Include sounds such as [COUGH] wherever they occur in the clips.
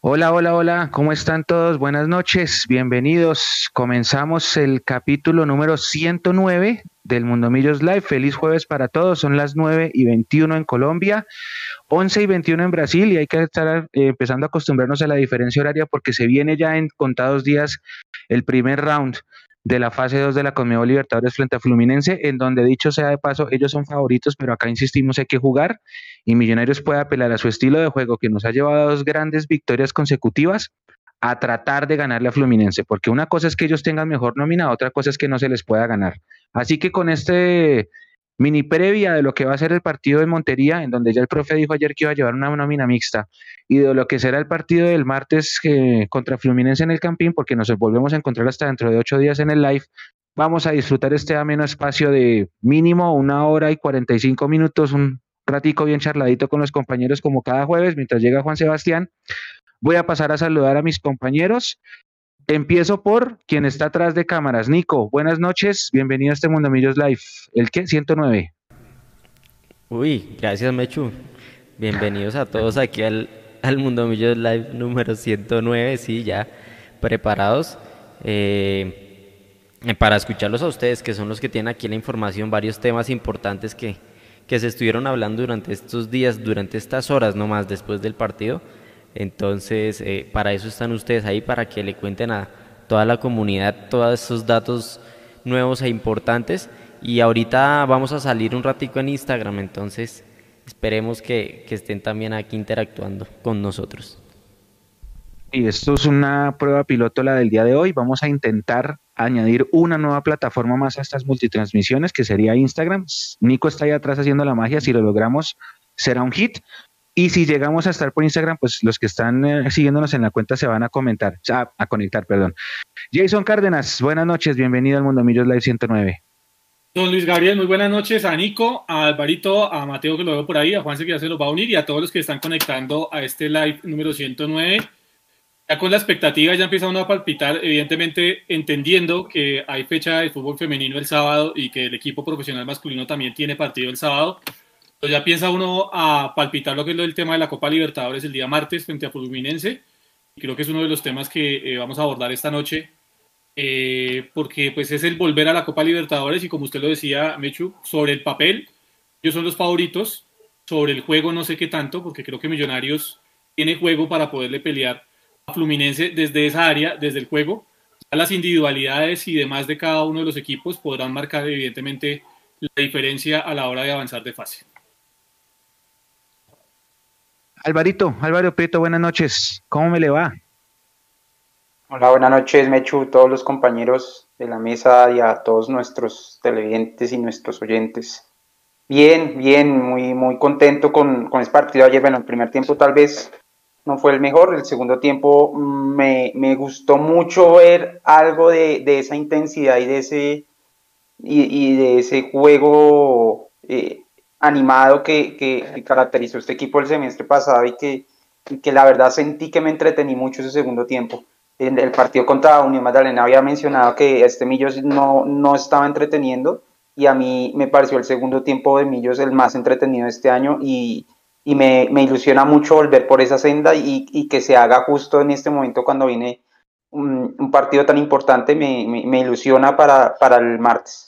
Hola, hola, hola, ¿cómo están todos? Buenas noches, bienvenidos. Comenzamos el capítulo número 109 del Mundo Millos Live. Feliz jueves para todos, son las 9 y 21 en Colombia, 11 y 21 en Brasil y hay que estar eh, empezando a acostumbrarnos a la diferencia horaria porque se viene ya en contados días el primer round de la fase 2 de la Conmebol Libertadores frente a Fluminense, en donde dicho sea de paso, ellos son favoritos, pero acá insistimos hay que jugar y Millonarios puede apelar a su estilo de juego que nos ha llevado a dos grandes victorias consecutivas a tratar de ganarle a Fluminense, porque una cosa es que ellos tengan mejor nómina, otra cosa es que no se les pueda ganar. Así que con este mini previa de lo que va a ser el partido de Montería, en donde ya el profe dijo ayer que iba a llevar una nómina mixta, y de lo que será el partido del martes eh, contra Fluminense en el Campín, porque nos volvemos a encontrar hasta dentro de ocho días en el live, vamos a disfrutar este ameno espacio de mínimo una hora y 45 minutos, un ratico bien charladito con los compañeros como cada jueves, mientras llega Juan Sebastián. Voy a pasar a saludar a mis compañeros. Empiezo por quien está atrás de cámaras. Nico, buenas noches, bienvenido a este Mundo Millos Live. ¿El qué? 109. Uy, gracias Mechu. Bienvenidos a todos aquí al, al Mundo Millos Live número 109. Sí, ya preparados eh, para escucharlos a ustedes, que son los que tienen aquí la información, varios temas importantes que, que se estuvieron hablando durante estos días, durante estas horas nomás después del partido. Entonces, eh, para eso están ustedes ahí, para que le cuenten a toda la comunidad todos esos datos nuevos e importantes. Y ahorita vamos a salir un ratico en Instagram, entonces esperemos que, que estén también aquí interactuando con nosotros. Y esto es una prueba piloto la del día de hoy. Vamos a intentar añadir una nueva plataforma más a estas multitransmisiones, que sería Instagram. Nico está ahí atrás haciendo la magia. Si lo logramos, será un hit. Y si llegamos a estar por Instagram, pues los que están eh, siguiéndonos en la cuenta se van a comentar, a, a conectar, perdón. Jason Cárdenas, buenas noches, bienvenido al Mundo Millos Live 109. Don Luis Gabriel, muy buenas noches a Nico, a Alvarito, a Mateo que lo veo por ahí, a Juanse que ya se los va a unir y a todos los que están conectando a este live número 109. Ya con la expectativa ya empieza uno a palpitar, evidentemente entendiendo que hay fecha de fútbol femenino el sábado y que el equipo profesional masculino también tiene partido el sábado. Ya piensa uno a palpitar lo que es el tema de la Copa Libertadores el día martes frente a Fluminense. Y creo que es uno de los temas que eh, vamos a abordar esta noche, eh, porque pues es el volver a la Copa Libertadores y como usted lo decía, Mechu, sobre el papel, ellos son los favoritos, sobre el juego no sé qué tanto, porque creo que Millonarios tiene juego para poderle pelear a Fluminense desde esa área, desde el juego. Las individualidades y demás de cada uno de los equipos podrán marcar evidentemente la diferencia a la hora de avanzar de fase. Alvarito, Álvaro Prieto, buenas noches. ¿Cómo me le va? Hola, buenas noches, Mechu, todos los compañeros de la mesa y a todos nuestros televidentes y nuestros oyentes. Bien, bien, muy, muy contento con, con este partido ayer. Bueno, el primer tiempo tal vez no fue el mejor, el segundo tiempo me, me gustó mucho ver algo de, de, esa intensidad y de ese, y, de ese juego eh, animado que, que, que, caracterizó este equipo el semestre pasado y que, y que la verdad sentí que me entretení mucho ese segundo tiempo. En el partido contra Unión Magdalena había mencionado que este Millos no, no estaba entreteniendo y a mí me pareció el segundo tiempo de Millos el más entretenido de este año y, y me, me, ilusiona mucho volver por esa senda y, y, que se haga justo en este momento cuando viene un, un partido tan importante, me, me, me ilusiona para, para el martes.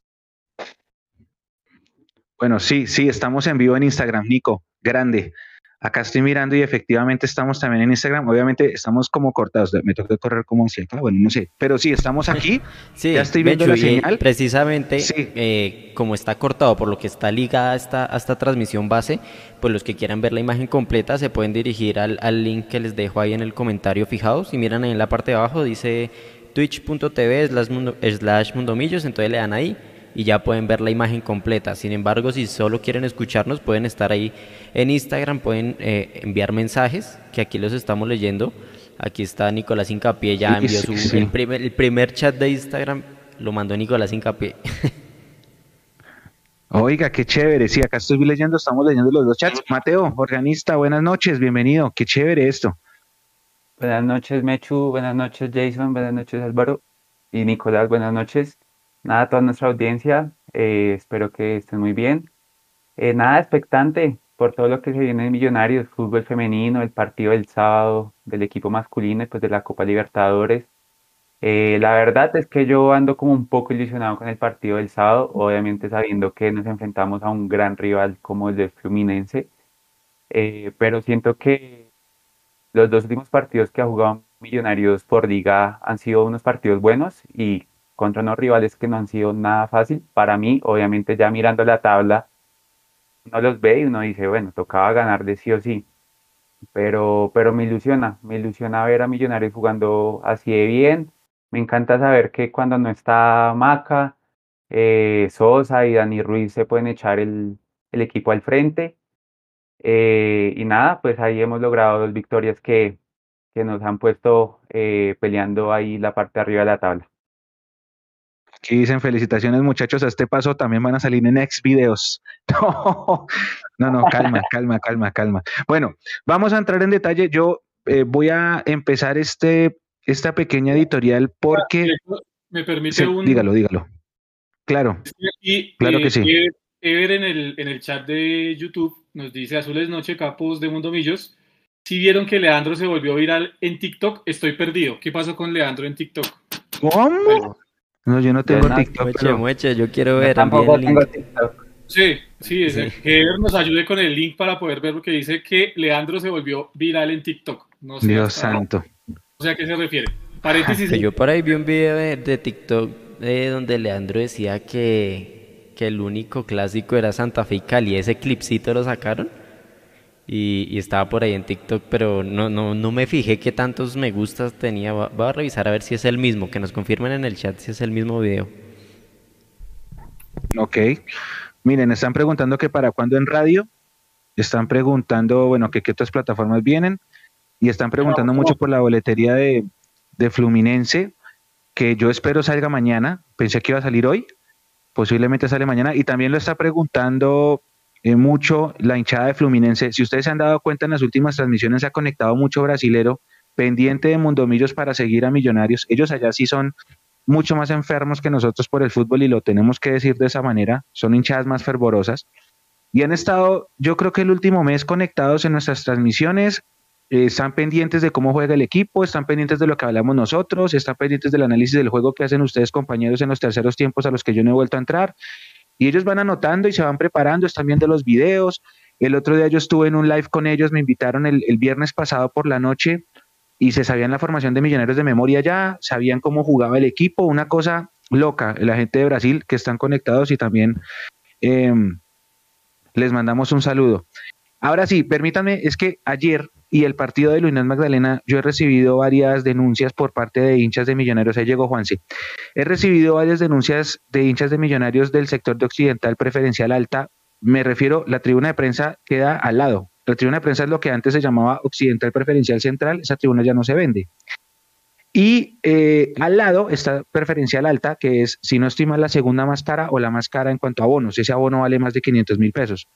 Bueno, sí, sí, estamos en vivo en Instagram, Nico, grande. Acá estoy mirando y efectivamente estamos también en Instagram. Obviamente estamos como cortados. Me toca correr como si acá, bueno, no sé. Pero sí, estamos [LAUGHS] aquí. Sí, ya estoy viendo la señal. Precisamente, sí. eh, como está cortado, por lo que está ligada a esta, a esta transmisión base, pues los que quieran ver la imagen completa se pueden dirigir al, al link que les dejo ahí en el comentario fijados. Y miran ahí en la parte de abajo, dice twitch.tv slash, mundo, slash mundomillos. Entonces le dan ahí y ya pueden ver la imagen completa. Sin embargo, si solo quieren escucharnos, pueden estar ahí en Instagram, pueden eh, enviar mensajes, que aquí los estamos leyendo. Aquí está Nicolás Incapié, ya envió su, sí. el, primer, el primer chat de Instagram, lo mandó Nicolás Incapié. [LAUGHS] Oiga, qué chévere. Sí, acá estoy leyendo, estamos leyendo los dos chats. Mateo, organista, buenas noches, bienvenido. Qué chévere esto. Buenas noches, Mechu. Buenas noches, Jason. Buenas noches, Álvaro. Y Nicolás, buenas noches nada, toda nuestra audiencia, eh, espero que estén muy bien. Eh, nada, expectante, por todo lo que se viene de Millonarios, fútbol femenino, el partido del sábado del equipo masculino y pues de la Copa Libertadores. Eh, la verdad es que yo ando como un poco ilusionado con el partido del sábado, obviamente sabiendo que nos enfrentamos a un gran rival como el de Fluminense, eh, pero siento que los dos últimos partidos que ha jugado Millonarios por liga han sido unos partidos buenos y contra unos rivales que no han sido nada fácil. Para mí, obviamente ya mirando la tabla, uno los ve y uno dice, bueno, tocaba ganarle sí o sí. Pero, pero me ilusiona, me ilusiona ver a Millonarios jugando así de bien. Me encanta saber que cuando no está Maca, eh, Sosa y Dani Ruiz se pueden echar el, equipo al frente. Eh, y nada, pues ahí hemos logrado dos victorias que, que nos han puesto eh, peleando ahí la parte de arriba de la tabla. Aquí dicen felicitaciones muchachos, a este paso también van a salir en ex videos. [LAUGHS] No, no, calma, [LAUGHS] calma, calma, calma. Bueno, vamos a entrar en detalle. Yo eh, voy a empezar este, esta pequeña editorial porque... Me permite un... Dígalo, dígalo. Claro. claro que sí. Ever en el, en el chat de YouTube nos dice Azules Noche Capos de Mundo Millos. Si vieron que Leandro se volvió viral en TikTok, estoy perdido. ¿Qué pasó con Leandro en TikTok? ¿Cómo? No, yo no tengo TikTok. yo quiero ver. tampoco tengo TikTok. Sí, sí, que nos ayude con el link para poder ver lo que dice que Leandro se volvió viral en TikTok. Dios santo. O sea, ¿a qué se refiere? Paréntesis. yo por ahí vi un video de, TikTok eh, donde Leandro decía que, que el único clásico era Santa Fe y Cali. Ese clipcito lo sacaron y, estaba por ahí en TikTok, pero no, no, no me fijé qué tantos me gustas tenía. Voy a revisar a ver si es el mismo, que nos confirmen en el chat si es el mismo video. Ok. Miren, están preguntando que para cuándo en radio. Están preguntando, bueno, que qué otras plataformas vienen. Y están preguntando mucho por la boletería de, de Fluminense, que yo espero salga mañana. Pensé que iba a salir hoy. Posiblemente sale mañana. Y también lo está preguntando eh, mucho la hinchada de Fluminense. Si ustedes se han dado cuenta en las últimas transmisiones, se ha conectado mucho brasilero pendiente de Mundomillos para seguir a Millonarios. Ellos allá sí son mucho más enfermos que nosotros por el fútbol y lo tenemos que decir de esa manera. Son hinchadas más fervorosas. Y han estado, yo creo que el último mes conectados en nuestras transmisiones, eh, están pendientes de cómo juega el equipo, están pendientes de lo que hablamos nosotros, están pendientes del análisis del juego que hacen ustedes compañeros en los terceros tiempos a los que yo no he vuelto a entrar. Y ellos van anotando y se van preparando, están viendo los videos. El otro día yo estuve en un live con ellos, me invitaron el, viernes pasado por la noche y se sabían la formación de Millonarios de memoria ya, sabían cómo jugaba el equipo, una cosa loca, la gente de Brasil que están conectados y también em, les mandamos un saludo. Ahora sí, permítanme, es que ayer y el partido de Luis Magdalena, yo he recibido varias denuncias por parte de hinchas de millonarios. Ahí llegó Juanse. He recibido varias denuncias de hinchas de millonarios del sector de Occidental Preferencial Alta. Me refiero, la tribuna de prensa queda al lado. La tribuna de prensa es lo que antes se llamaba Occidental Preferencial Central. Esa tribuna ya no se vende. Y eh, al lado está Preferencial Alta, que es, si no estima, la segunda más cara o la más cara en cuanto a bonos. Ese abono vale más de 500 mil pesos.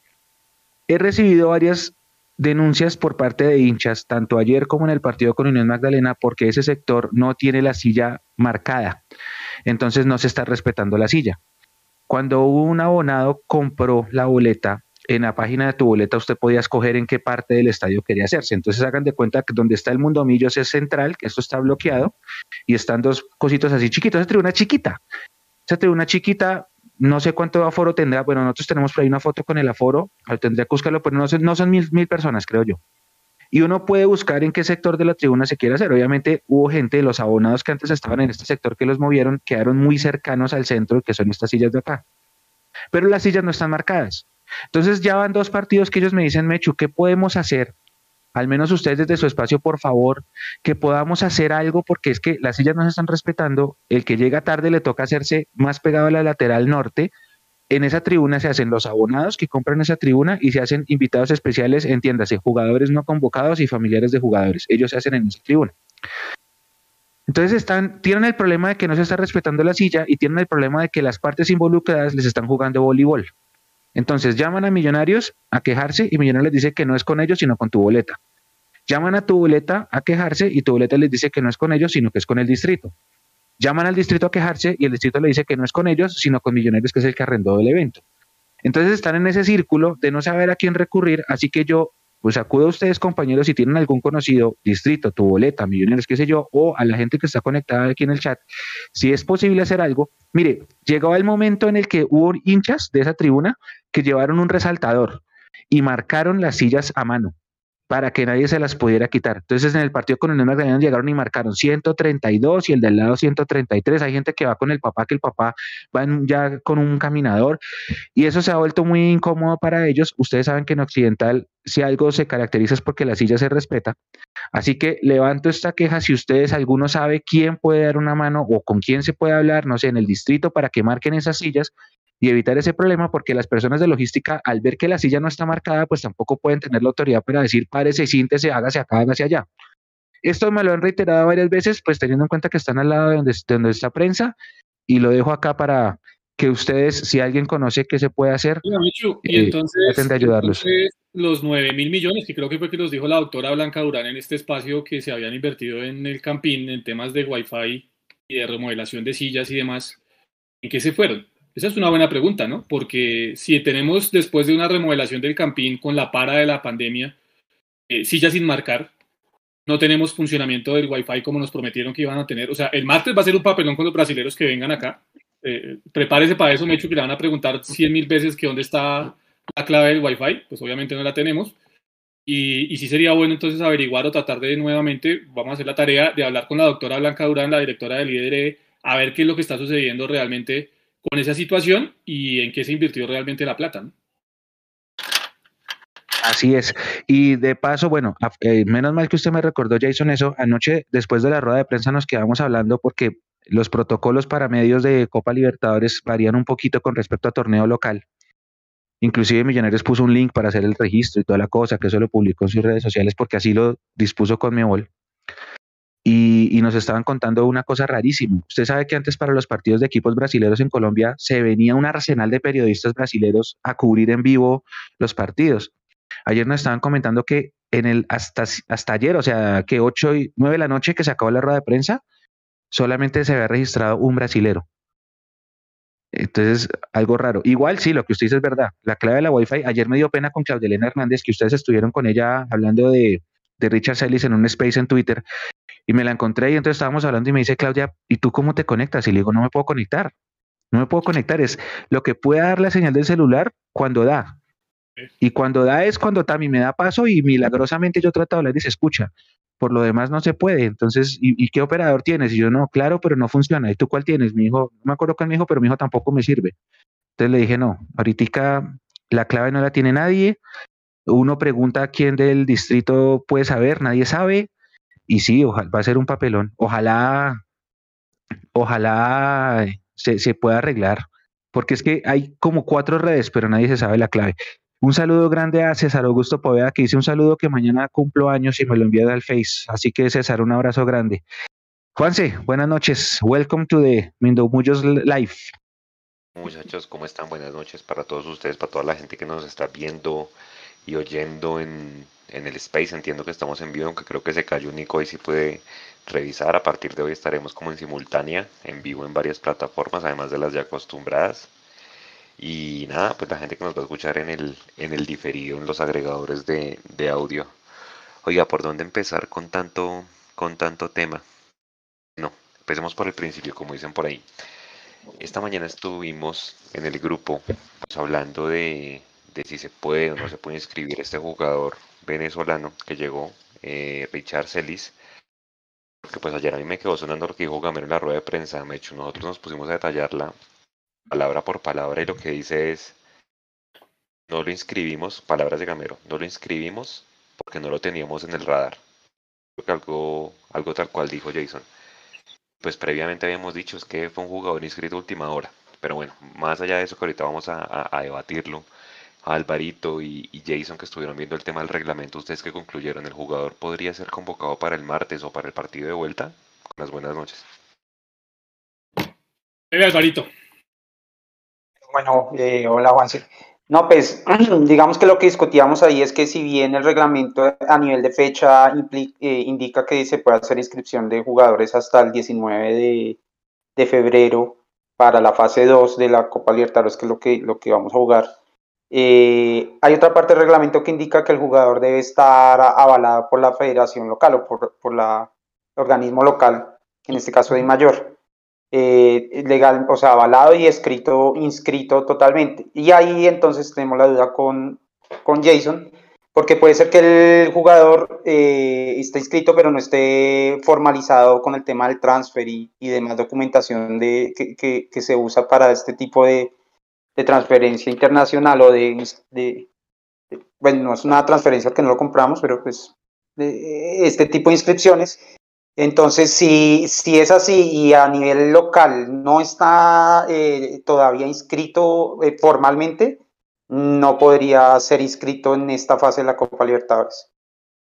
He recibido varias denuncias por parte de hinchas, tanto ayer como en el partido con Unión Magdalena, porque ese sector no tiene la silla marcada. Entonces no se está respetando la silla. Cuando un abonado compró la boleta, en la página de tu boleta usted podía escoger en qué parte del estadio quería hacerse. Entonces hagan de cuenta que donde está el Mundo Millos es central, que esto está bloqueado, y están dos cositos así chiquitos. Esa tribuna chiquita. Esa tribuna chiquita no sé cuánto aforo tendrá. Bueno, nosotros tenemos por ahí una foto con el aforo. Tendría que buscarlo, pero no, no son mil, mil personas, creo yo. Y uno puede buscar en qué sector de la tribuna se quiere hacer. Obviamente hubo gente, los abonados que antes estaban en este sector que los movieron, quedaron muy cercanos al centro, que son estas sillas de acá. Pero las sillas no están marcadas. Entonces ya van dos partidos que ellos me dicen, Mechu, ¿qué podemos hacer al menos ustedes desde su espacio, por favor, que podamos hacer algo, porque es que las sillas no se están respetando, el que llega tarde le toca hacerse más pegado a la lateral norte, en esa tribuna se hacen los abonados que compran esa tribuna y se hacen invitados especiales, entiéndase, jugadores no convocados y familiares de jugadores, ellos se hacen en esa tribuna. Entonces están, tienen el problema de que no se está respetando la silla y tienen el problema de que las partes involucradas les están jugando voleibol. Entonces llaman a Millonarios a quejarse y Millonarios les dice que no es con ellos, sino con tu boleta. Llaman a tu boleta a quejarse y tu boleta les dice que no es con ellos, sino que es con el distrito. Llaman al distrito a quejarse y el distrito le dice que no es con ellos, sino con Millonarios, que es el que arrendó el evento. Entonces están en ese círculo de no saber a quién recurrir, así que yo pues acudo a ustedes compañeros si tienen algún conocido, distrito, tu boleta, millonarios, qué sé yo, o a la gente que está conectada aquí en el chat, si es posible hacer algo. Mire, llegó el momento en el que hubo hinchas de esa tribuna que llevaron un resaltador y marcaron las sillas a mano para que nadie se las pudiera quitar. Entonces en el partido con el Magdalena llegaron y marcaron 132 y el del lado 133. Hay gente que va con el papá, que el papá va ya con un caminador y eso se ha vuelto muy incómodo para ellos. Ustedes saben que en Occidental si algo se caracteriza es porque la silla se respeta. Así que levanto esta queja si ustedes, alguno sabe quién puede dar una mano o con quién se puede hablar, no sé, en el distrito para que marquen esas sillas y evitar ese problema porque las personas de logística al ver que la silla no está marcada pues tampoco pueden tener la autoridad para decir párese, siéntese, hágase acá, hágase allá. Esto me lo han reiterado varias veces pues teniendo en cuenta que están al lado de donde, de donde está prensa y lo dejo acá para que ustedes, si alguien conoce qué se puede hacer, y eh, entonces, de ayudarlos. los 9 mil millones, que creo que fue que nos dijo la doctora Blanca Durán en este espacio que se habían invertido en el Campín en temas de Wi-Fi y de remodelación de sillas y demás, ¿en qué se fueron? Esa es una buena pregunta, ¿no? Porque si tenemos después de una remodelación del Campín con la para de la pandemia, eh, sillas sin marcar, no tenemos funcionamiento del Wi-Fi como nos prometieron que iban a tener. O sea, el martes va a ser un papelón con los brasileños que vengan acá eh, prepárese para eso, me he hecho que le van a preguntar cien mil veces que dónde está la clave del Wi-Fi, pues obviamente no la tenemos. Y, y sí sería bueno entonces averiguar o tratar de nuevamente, vamos a hacer la tarea de hablar con la doctora Blanca Durán, la directora del IDRE, a ver qué es lo que está sucediendo realmente con esa situación y en qué se invirtió realmente la plata. Así es. Y de paso, bueno, eh, menos mal que usted me recordó, Jason, eso. Anoche, después de la rueda de prensa, nos quedamos hablando porque los protocolos para medios de Copa Libertadores varían un poquito con respecto a torneo local. Inclusive Millonarios puso un link para hacer el registro y toda la cosa, que eso lo publicó en sus redes sociales porque así lo dispuso con Y, y nos estaban contando una cosa rarísima. Usted sabe que antes para los partidos de equipos brasileños en Colombia se venía un arsenal de periodistas brasileños a cubrir en vivo los partidos. Ayer nos estaban comentando que en el hasta, hasta ayer, o sea, que 8 y 9 de la noche que se acabó la rueda de prensa, solamente se había registrado un brasilero. Entonces, algo raro. Igual sí, lo que usted dice es verdad. La clave de la Wi-Fi, ayer me dio pena con Claudelena Hernández, que ustedes estuvieron con ella hablando de, Richard Sellis en un space en Twitter, y me la encontré y entonces estábamos hablando y me dice, Claudia, ¿y tú cómo te conectas? Y le digo, no me puedo conectar. No me puedo conectar. Es lo que puede dar la señal del celular cuando da. Y cuando da es cuando Tami me da paso y milagrosamente yo trato de hablar y se escucha por lo demás no se puede. Entonces, ¿y, qué operador tienes? Y yo, no, claro, pero no funciona. ¿Y tú cuál tienes? Mi hijo, no me acuerdo cuál mi hijo, pero mi hijo tampoco me sirve. Entonces le dije, no, ahorita la clave no la tiene nadie. Uno pregunta quién del distrito puede saber, nadie sabe. Y sí, ojalá, va a ser un papelón. Ojalá, ojalá se, se pueda arreglar. Porque es que hay como cuatro redes, pero nadie se sabe la clave. Un saludo grande a César Augusto Poveda, que dice un saludo que mañana cumplo años y me lo envía al Face. Así que César, un abrazo grande. Juanse, buenas noches. Welcome to the Muyos Live. Muchachos, ¿cómo están? Buenas noches para todos ustedes, para toda la gente que nos está viendo y oyendo en, en el Space. Entiendo que estamos en vivo, aunque creo que se cayó Nico y si puede revisar. A partir de hoy estaremos como en simultánea, en vivo en varias plataformas, además de las ya acostumbradas. Y nada, pues la gente que nos va a escuchar en el, en el diferido, en los agregadores de, de audio. Oiga, ¿por dónde empezar con tanto, con tanto tema? No, empecemos por el principio, como dicen por ahí. Esta mañana estuvimos en el grupo hablando de, de, si se puede o no se puede inscribir este jugador venezolano que llegó, eh, Richard Celis. Porque pues ayer a mí me quedó sonando lo que dijo Gamero en la rueda de prensa. Me hecho, nosotros nos pusimos a detallarla palabra por palabra y lo que dice es, no lo inscribimos, palabras de Gamero, no lo inscribimos porque no lo teníamos en el radar. Creo que algo, algo tal cual dijo Jason. Pues previamente habíamos dicho es que fue un jugador inscrito última hora. Pero bueno, más allá de eso que ahorita vamos a, debatirlo, a Alvarito y, y, Jason que estuvieron viendo el tema del reglamento, ustedes que concluyeron, ¿el jugador podría ser convocado para el martes o para el partido de vuelta? Las buenas noches. Alvarito. Bueno, eh, hola Juanse. No, pues [CLEARS THROAT] digamos que lo que discutíamos ahí es que si bien el reglamento a nivel de fecha eh, indica que se puede hacer inscripción de jugadores hasta el 19 de, de, febrero para la fase 2 de la Copa Libertadores, que es lo que, lo que vamos a jugar, Eh, hay otra parte del reglamento que indica que el jugador debe estar avalado por la federación local o por, por la, el organismo local, en este caso de mayor. Eh, legal, o sea, avalado y escrito, inscrito totalmente. Y ahí entonces tenemos la duda con, con Jason, porque puede ser que el jugador eh, esté inscrito pero no esté formalizado con el tema del transfer y, y demás documentación de, que, que, que, se usa para este tipo de, de transferencia internacional o de, de, bueno, no es una transferencia que no lo compramos, pero pues de este tipo de inscripciones. Entonces, si, si es así y a nivel local no está eh, todavía inscrito eh, formalmente, no podría ser inscrito en esta fase de la Copa Libertadores.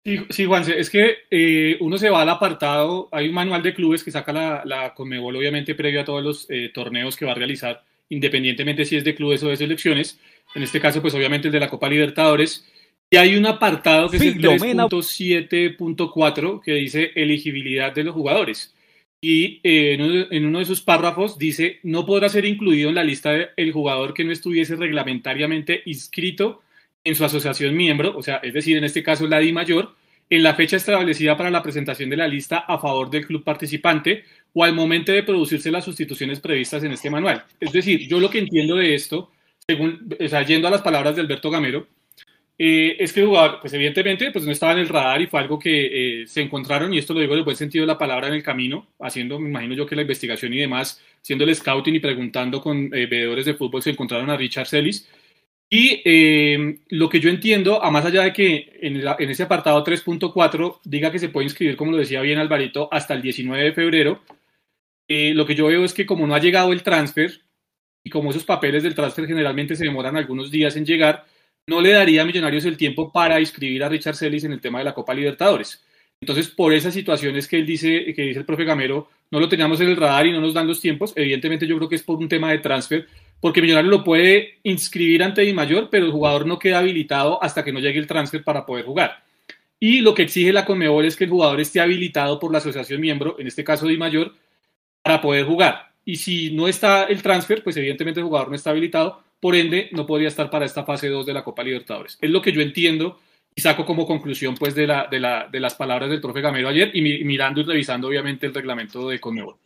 Sí, sí Juanse, es que eh, uno se va al apartado, hay un manual de clubes que saca la, la Conmebol, obviamente previo a todos los eh, torneos que va a realizar, independientemente si es de clubes o de selecciones, en este caso pues obviamente el de la Copa Libertadores, y hay un apartado que es el 3.7.4 que dice elegibilidad de los jugadores. Y eh, en, uno, en, uno, de sus párrafos dice, no podrá ser incluido en la lista de jugador que no estuviese reglamentariamente inscrito en su asociación miembro, o sea, es decir, en este caso la DI mayor, en la fecha establecida para la presentación de la lista a favor del club participante o al momento de producirse las sustituciones previstas en este manual. Es decir, yo lo que entiendo de esto, según, o yendo a las palabras de Alberto Gamero, eh, es que el jugador, pues evidentemente, pues no estaba en el radar y fue algo que eh, se encontraron, y esto lo digo en el buen sentido de la palabra, en el camino, haciendo, me imagino yo que la investigación y demás, haciendo el scouting y preguntando con eh, de fútbol, se encontraron a Richard Celis. Y eh, lo que yo entiendo, a más allá de que en, la, en ese apartado 3.4 diga que se puede inscribir, como lo decía bien Alvarito, hasta el 19 de febrero, lo que yo veo es que como no ha llegado el transfer, y como esos papeles del transfer generalmente se demoran algunos días en llegar, no le daría a Millonarios el tiempo para inscribir a Richard Celis en el tema de la Copa Libertadores. Entonces, por esas situaciones que él dice, que dice el profe Gamero, no lo teníamos en el radar y no nos dan los tiempos. Evidentemente, yo creo que es por un tema de transfer, porque Millonarios lo puede inscribir ante Di Mayor, pero el jugador no queda habilitado hasta que no llegue el transfer para poder jugar. Y lo que exige la Conmebol es que el jugador esté habilitado por la asociación miembro, en este caso Di Mayor, para poder jugar. Y si no está el transfer, pues evidentemente el jugador no está habilitado, por ende no podría estar para esta fase 2 de la Copa Libertadores. Es lo que yo entiendo y saco como conclusión pues de, la, de, la, de las palabras del profe Gamero ayer y mi, mirando y revisando obviamente el reglamento de Conmebol.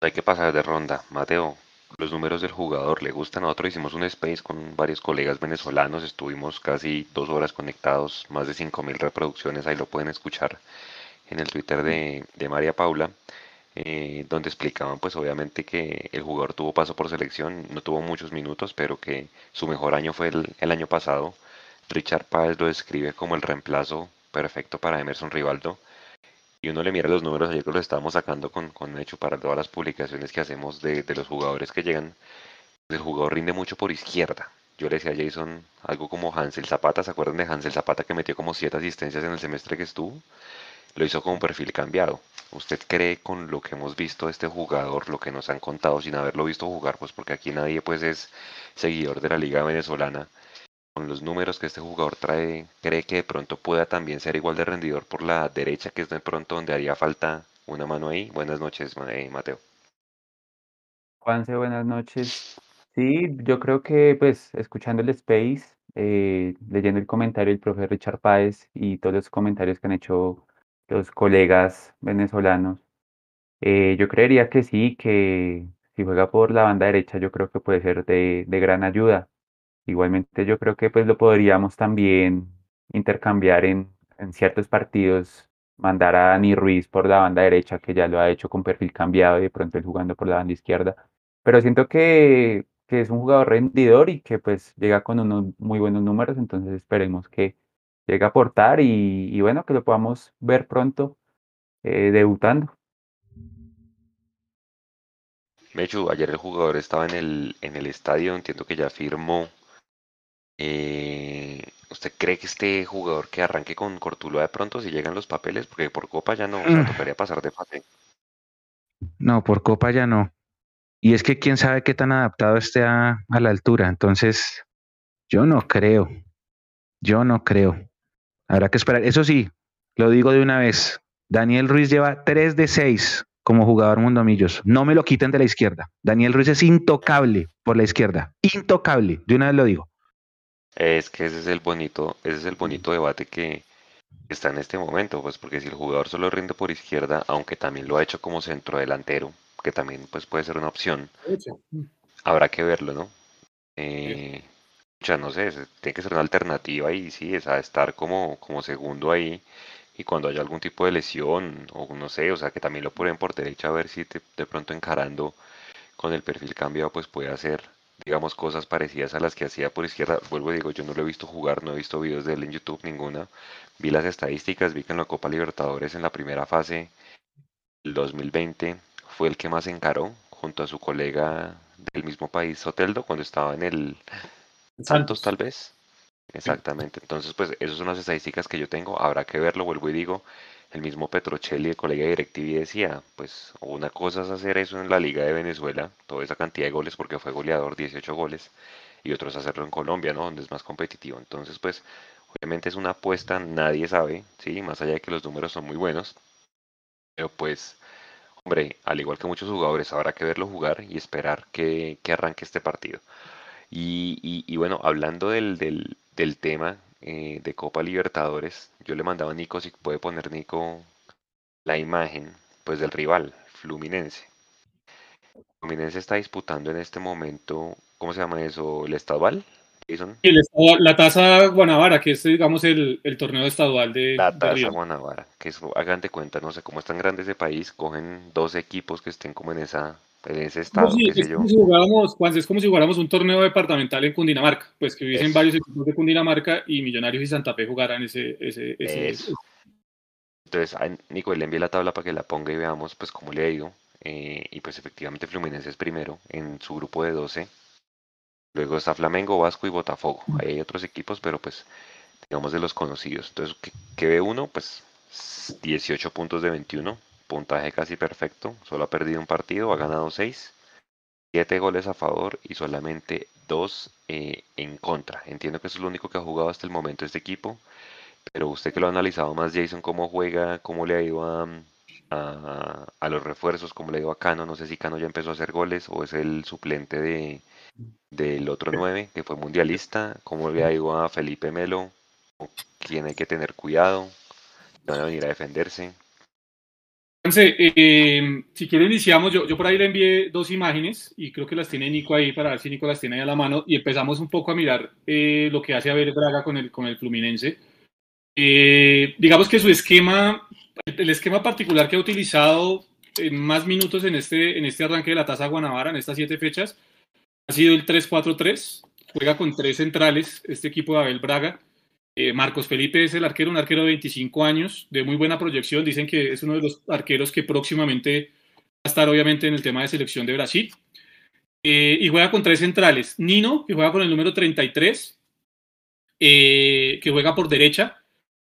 Hay que pasar de ronda, Mateo. Los números del jugador le gustan. Nosotros hicimos un space con varios colegas venezolanos, estuvimos casi dos horas conectados, más de 5.000 reproducciones, ahí lo pueden escuchar en el Twitter de, de María Paula eh, donde explicaban pues obviamente que el jugador tuvo paso por selección, no tuvo muchos minutos, pero que su mejor año fue el, el año pasado. Richard Páez lo describe como el reemplazo perfecto para Emerson Rivaldo. Y uno le mira los números, ayer que lo estábamos sacando con, con Hecho para todas las publicaciones que hacemos de, de los jugadores que llegan. El jugador rinde mucho por izquierda. Yo le decía a Jason algo como Hansel Zapata, ¿se acuerdan de Hansel Zapata que metió como siete asistencias en el semestre que estuvo? Lo hizo con un perfil cambiado. ¿Usted cree con lo que hemos visto de este jugador, lo que nos han contado sin haberlo visto jugar, pues porque aquí nadie pues es seguidor de la liga venezolana, con los números que este jugador trae, cree que de pronto pueda también ser igual de rendidor por la derecha, que es de pronto donde haría falta una mano ahí? Buenas noches, eh, Mateo. Juanse, buenas noches. Sí, yo creo que pues escuchando el Space, eh, leyendo el comentario del profe Richard Páez y todos los comentarios que han hecho los colegas venezolanos. Eh, yo creería que sí, que si juega por la banda derecha, yo creo que puede ser de, de gran ayuda. Igualmente, yo creo que pues lo podríamos también intercambiar en, en ciertos partidos, mandar a Dani Ruiz por la banda derecha, que ya lo ha hecho con perfil cambiado y de pronto él jugando por la banda izquierda. Pero siento que, que es un jugador rendidor y que pues llega con unos muy buenos números, entonces esperemos que, llega a aportar y, y, bueno, que lo podamos ver pronto eh, debutando. Mechu, ayer el jugador estaba en el, en el estadio, entiendo que ya firmó. Eh, ¿Usted cree que este jugador que arranque con Cortuluá de pronto si llegan los papeles? Porque por Copa ya no, o sea, tocaría pasar de fase. No, por Copa ya no. Y es que quién sabe qué tan adaptado esté a, a la altura. Entonces, yo no creo. Yo no creo. Habrá que esperar. Eso sí, lo digo de una vez. Daniel Ruiz lleva 3 de 6 como jugador Mundomillos. No me lo quiten de la izquierda. Daniel Ruiz es intocable por la izquierda. Intocable. De una vez lo digo. Es que ese es el bonito, ese es el bonito debate que está en este momento, pues porque si el jugador solo rinde por izquierda, aunque también lo ha hecho como centro delantero, que también pues puede ser una opción, habrá que verlo, ¿no? Eh, ya no sé, tiene que ser una alternativa y sí, es a estar como, como segundo ahí y cuando haya algún tipo de lesión o no sé, o sea, que también lo ponen por derecha a ver si de pronto encarando con el perfil cambiado pues puede hacer digamos cosas parecidas a las que hacía por izquierda. Vuelvo y digo, yo no lo he visto jugar, no he visto videos de él en YouTube ninguna. Vi las estadísticas, vi que en la Copa Libertadores en la primera fase el 2020 fue el que más encaró junto a su colega del mismo país, Soteldo, cuando estaba en el Santos tal vez. Exactamente. Entonces, pues esas son las estadísticas que yo tengo. Habrá que verlo, vuelvo y digo. El mismo Petrocelli, el colega de DirecTV, decía, pues una cosa es hacer eso en la Liga de Venezuela, toda esa cantidad de goles, porque fue goleador, 18 goles, y otros hacerlo en Colombia, ¿no? Donde es más competitivo. Entonces, pues, obviamente es una apuesta, nadie sabe, ¿sí? Más allá de que los números son muy buenos. Pero pues, hombre, al igual que muchos jugadores, habrá que verlo jugar y esperar que, que arranque este partido. Y, y, bueno, hablando del, del, del tema eh, de Copa Libertadores, yo le mandaba a Nico si puede poner Nico la imagen pues del rival, Fluminense. Fluminense está disputando en este momento, ¿cómo se llama eso? ¿El estadual? la tasa Guanabara, que es digamos el, torneo estadual de la tasa Guanabara, que es, hagan de cuenta, no sé cómo es tan grande ese país, cogen dos equipos que estén como en esa ese estado. es, Como si jugáramos, es como si jugáramos un torneo departamental en Cundinamarca, pues que hubiesen varios equipos de Cundinamarca y Millonarios y Santa Fe jugaran ese... ese, ese, Entonces, Nico, le envié la tabla para que la ponga y veamos pues cómo le ha ido. Eh, y pues efectivamente Fluminense es primero en su grupo de 12. Luego está Flamengo, Vasco y Botafogo. Ahí hay otros equipos, pero pues digamos de los conocidos. Entonces, ¿qué, qué ve uno? Pues 18 puntos de 21 puntaje casi perfecto, solo ha perdido un partido, ha ganado 6, 7 goles a favor y solamente 2 eh, en contra. Entiendo que eso es lo único que ha jugado hasta el momento este equipo, pero usted que lo ha analizado más, Jason, cómo juega, cómo le ha ido a, a, los refuerzos, cómo le ha ido a Cano, no sé si Cano ya empezó a hacer goles o es el suplente de del otro 9 que fue mundialista, cómo le ha ido a Felipe Melo, quién hay que tener cuidado, van a venir a defenderse. Eh, si quiere iniciamos, yo, yo por ahí le envié dos imágenes y creo que las tiene Nico ahí para ver si Nico las tiene ahí a la mano y empezamos un poco a mirar eh, lo que hace Abel Braga con el, con el Fluminense. Eh, digamos que su esquema, el esquema particular que ha utilizado en más minutos en este, en este arranque de la tasa Guanabara, en estas siete fechas, ha sido el 3-4-3, juega con tres centrales este equipo de Abel Braga. Eh, Marcos Felipe es el arquero, un arquero de 25 años, de muy buena proyección. Dicen que es uno de los arqueros que próximamente va a estar, obviamente, en el tema de selección de Brasil. Eh, y juega con tres centrales. Nino, que juega con el número 33, eh, que juega por derecha.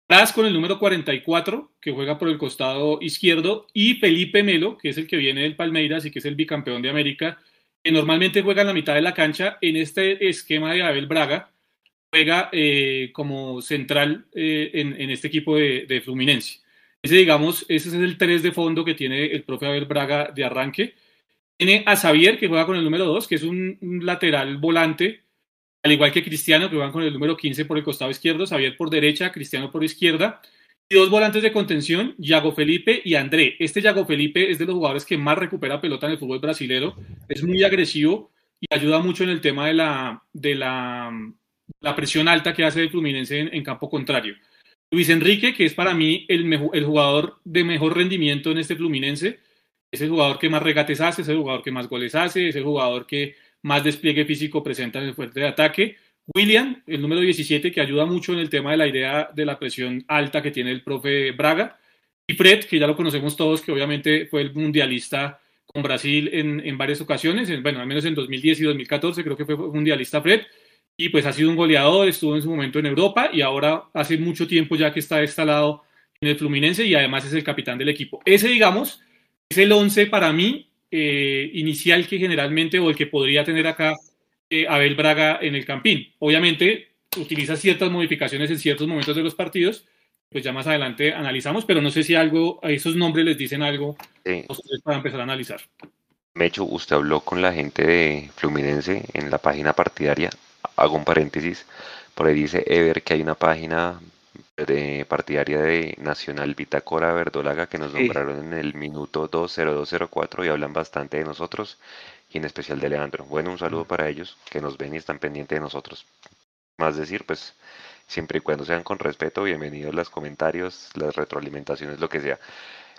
Praz con el número 44, que juega por el costado izquierdo. Y Felipe Melo, que es el que viene del Palmeiras y que es el bicampeón de América, que normalmente juega en la mitad de la cancha en este esquema de Abel Braga juega eh, como central eh, en, este equipo de, Fluminense. Ese, digamos, ese es el 3 de fondo que tiene el profe Abel Braga de arranque. Tiene a Xavier, que juega con el número 2, que es un, lateral volante, al igual que Cristiano, que juega con el número 15 por el costado izquierdo, Xavier por derecha, Cristiano por izquierda. Y dos volantes de contención, Yago Felipe y André. Este Yago Felipe es de los jugadores que más recupera pelota en el fútbol brasileño. Es muy agresivo y ayuda mucho en el tema de la, de la la presión alta que hace el Fluminense en, campo contrario. Luis Enrique, que es para mí el, jugador de mejor rendimiento en este Fluminense, es el jugador que más regates hace, es el jugador que más goles hace, es el jugador que más despliegue físico presenta en el fuerte de ataque. William, el número 17, que ayuda mucho en el tema de la idea de la presión alta que tiene el profe Braga. Y Fred, que ya lo conocemos todos, que obviamente fue el mundialista con Brasil en varias ocasiones, bueno, al menos en 2010 y 2014 creo que fue mundialista Fred y pues ha sido un goleador, estuvo en su momento en Europa y ahora hace mucho tiempo ya que está instalado en el Fluminense y además es el capitán del equipo. Ese, digamos, es el 11 para mí eh, inicial que generalmente o el que podría tener acá eh, Abel Braga en el Campín. Obviamente utiliza ciertas modificaciones en ciertos momentos de los partidos, pues ya más adelante analizamos, pero no sé si algo, a esos nombres les dicen algo para empezar a analizar. Mecho, usted habló con la gente de Fluminense en la página partidaria hago un paréntesis, Por ahí dice Ever que hay una página de partidaria de Nacional Bitácora Verdolaga que nos nombraron en el minuto 20204 y hablan bastante de nosotros y en especial de Leandro. Bueno, un saludo para ellos que nos ven y están pendientes de nosotros. Más decir, pues siempre y cuando sean con respeto, bienvenidos los comentarios, las retroalimentaciones, lo que sea.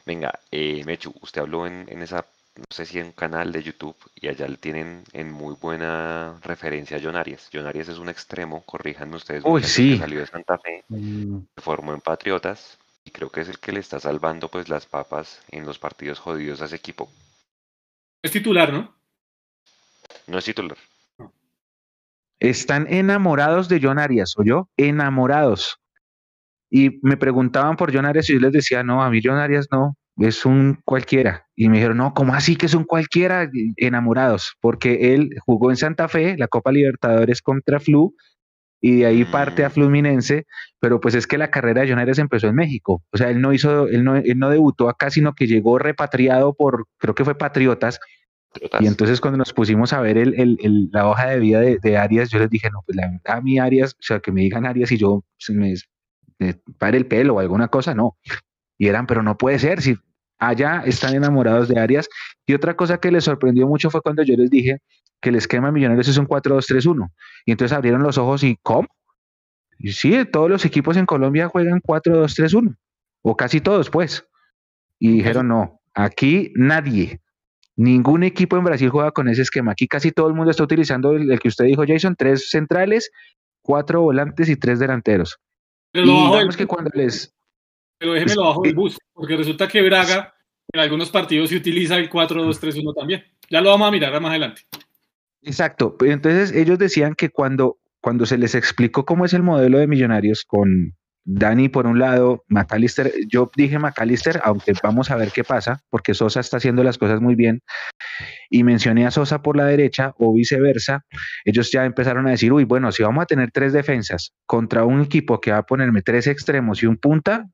Venga, eh, Mechu, usted habló en, en esa no sé si en un canal de YouTube y allá le tienen en muy buena referencia a John Arias. John Arias es un extremo, corríjanme ustedes, Uy, sí. que salió de Santa Fe, Mm, se formó en Patriotas y creo que es el que le está salvando pues las papas en los partidos jodidos a ese equipo. Es titular, ¿no? No es titular. Están enamorados de John Arias, ¿o yo? Enamorados. Y me preguntaban por John Arias y yo les decía, no, a mí John Arias no, es un cualquiera. Y me dijeron, no, ¿cómo así que es un cualquiera? Enamorados, porque él jugó en Santa Fe, la Copa Libertadores contra Flu, y de ahí parte a Mm. Fluminense, pero pues es que la carrera de John empezó en México. O sea, él no hizo, él no, él no debutó acá, sino que llegó repatriado por, creo que fue Patriotas, Patriotas. y entonces cuando nos pusimos a ver el, el- el- la hoja de vida de, de Arias, yo les dije, no, pues la verdad, a mí Arias, o sea, que me digan Arias y yo se me, me pare el pelo o alguna cosa, no. Y eran, pero no puede ser, si allá están enamorados de Arias. Y otra cosa que les sorprendió mucho fue cuando yo les dije que el esquema de Millonarios es un 4-2-3-1. Y entonces abrieron los ojos y, ¿cómo? Y sí, todos los equipos en Colombia juegan 4-2-3-1, o casi todos, pues. Y dijeron, no, aquí nadie, Ningún equipo en Brasil juega con ese esquema. Aquí casi todo el mundo está utilizando el, el que usted dijo, Jason, tres centrales, cuatro volantes y tres delanteros. Pero Y del digamos que cuando les... pero déjeme lo bajo del bus, porque resulta que Braga en algunos partidos se utiliza el 4-2-3-1 también. Ya lo vamos a mirar más adelante. Exacto. Entonces ellos decían que cuando, cuando se les explicó cómo es el modelo de millonarios con Dani por un lado, McAllister, yo dije McAllister, aunque vamos a ver qué pasa, porque Sosa está haciendo las cosas muy bien, y mencioné a Sosa por la derecha o viceversa, ellos ya empezaron a decir, uy, bueno, si vamos a tener tres defensas contra un equipo que va a ponerme tres extremos y un punta,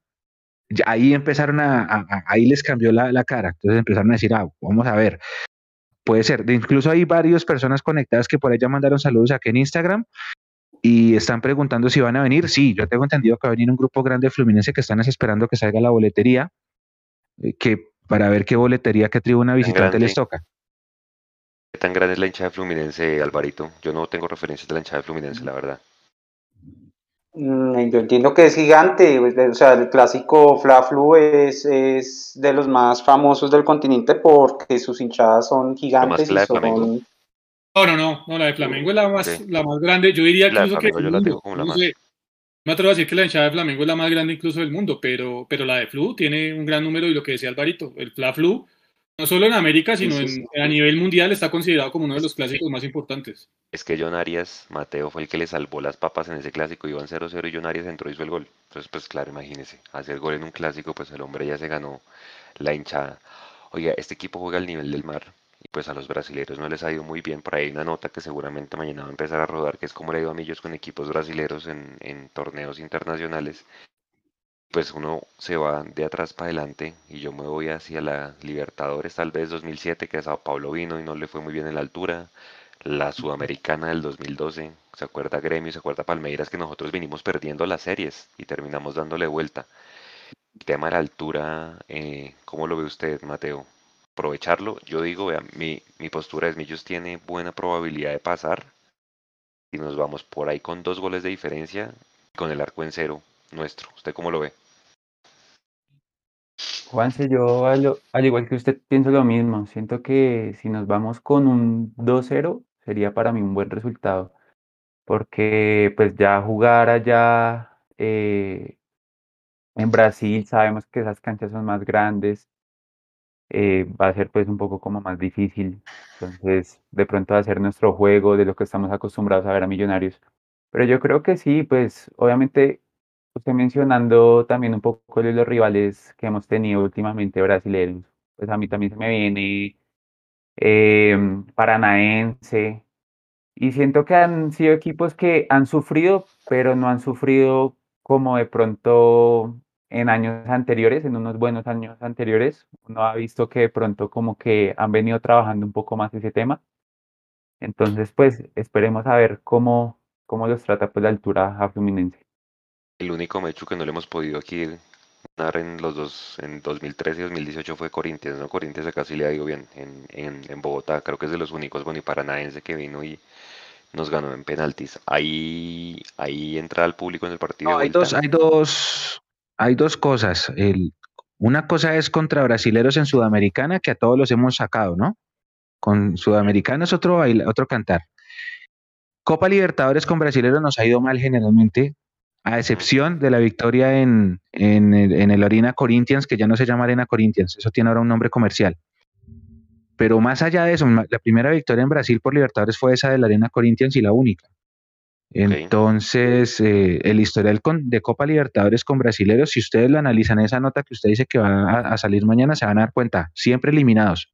ahí empezaron a, ahí les cambió la, la cara, entonces empezaron a decir, ah, vamos a ver, puede ser, de- incluso hay varias personas conectadas que por ahí ya mandaron saludos aquí en Instagram, y están preguntando si van a venir. Sí, yo tengo entendido que va a venir un grupo grande de Fluminense que están esperando que salga la boletería, eh, que para ver qué boletería, qué tribuna visitante les toca. ¿Qué tan grande es la hinchada de Fluminense, Alvarito? Yo no tengo referencias de la hinchada de Fluminense, la verdad. Mm, Yo entiendo que es gigante, pues, o sea, el clásico Fla Flu es, es de los más famosos del continente porque sus hinchadas son gigantes y Flamengo. son... No, no, no, no, la de Flamengo es la más, Sí. la más grande. Yo diría La incluso que yo la tengo como la No más. me atrevo a decir que la hinchada de Flamengo es la más grande incluso del mundo, pero, pero la de Flu tiene un gran número y lo que decía Alvarito, el Fla Flu, no solo en América, Sí, sino sí, en- a nivel mundial está considerado como uno de los clásicos más importantes. Es que John Arias, Mateo, fue el que le salvó las papas en ese clásico, iban 0-0 y John Arias entró y hizo el gol. Entonces, pues claro, imagínese, hacer gol en un clásico, pues el hombre ya se ganó la hinchada. Oiga, este equipo juega al nivel del mar y pues a los brasileros no les ha ido muy bien. Por ahí hay una nota que seguramente mañana va a empezar a rodar, que es como le ha ido a Millos con equipos brasileros en, en torneos internacionales. Pues uno se va de atrás para adelante y yo me voy hacia la Libertadores, tal vez 2007, que a Sao Paulo vino y no le fue muy bien en la altura. La Sudamericana del 2012, ¿se acuerda Gremio? ¿Se acuerda Palmeiras? Que nosotros vinimos perdiendo las series y terminamos dándole vuelta. El tema de la altura, eh, ¿cómo lo ve usted, Mateo? Aprovecharlo. Yo digo, vea, mi, mi postura es, Millos tiene buena probabilidad de pasar. Y nos vamos por ahí con dos goles de diferencia, con el arco en cero nuestro. ¿Usted cómo lo ve? Juanse, yo al, al igual que usted pienso lo mismo. Siento que si nos vamos con un 2-0 sería para mí un buen resultado. Porque pues ya jugar allá eh, en Brasil sabemos que esas canchas son más grandes. eh, va a ser pues un poco como más difícil. Entonces, de pronto hacer nuestro juego de lo que estamos acostumbrados a ver a Millonarios. Pero yo creo que sí, pues obviamente usted mencionando también un poco de los rivales que hemos tenido últimamente brasileños, pues a mí también se me viene em, Paranaense y siento que han sido equipos que han sufrido, pero no han sufrido como de pronto en años anteriores, en unos buenos años anteriores. Uno ha visto que de pronto como que han venido trabajando un poco más ese tema. Entonces, pues esperemos a ver cómo, cómo los trata pues la altura a Fluminense. El único Mechu que no le hemos podido aquí ganar en los dos, en 2013 y 2018 fue Corinthians, ¿no? Corinthians acá sí le ha ido bien en, en, en Bogotá, creo que es de los únicos boniparanaense que vino y nos ganó en penaltis. Ahí, ahí entra el público en el partido. No, hay dos, hay dos, hay dos cosas. El, una cosa es contra brasileros en Sudamericana, que a todos los hemos sacado, ¿no? Con Sudamericana es otro, otro cantar. Copa Libertadores con brasileros nos ha ido mal generalmente, a excepción de la victoria en, en, el, en el Arena Corinthians, que ya no se llama Arena Corinthians, eso tiene ahora un nombre comercial. Pero más allá de eso, la primera victoria en Brasil por Libertadores fue esa de la Arena Corinthians y la única. Entonces, eh, el historial con, de Copa Libertadores con brasileros, si ustedes lo analizan, esa nota que usted dice que va a, a salir mañana, se van a dar cuenta, siempre eliminados.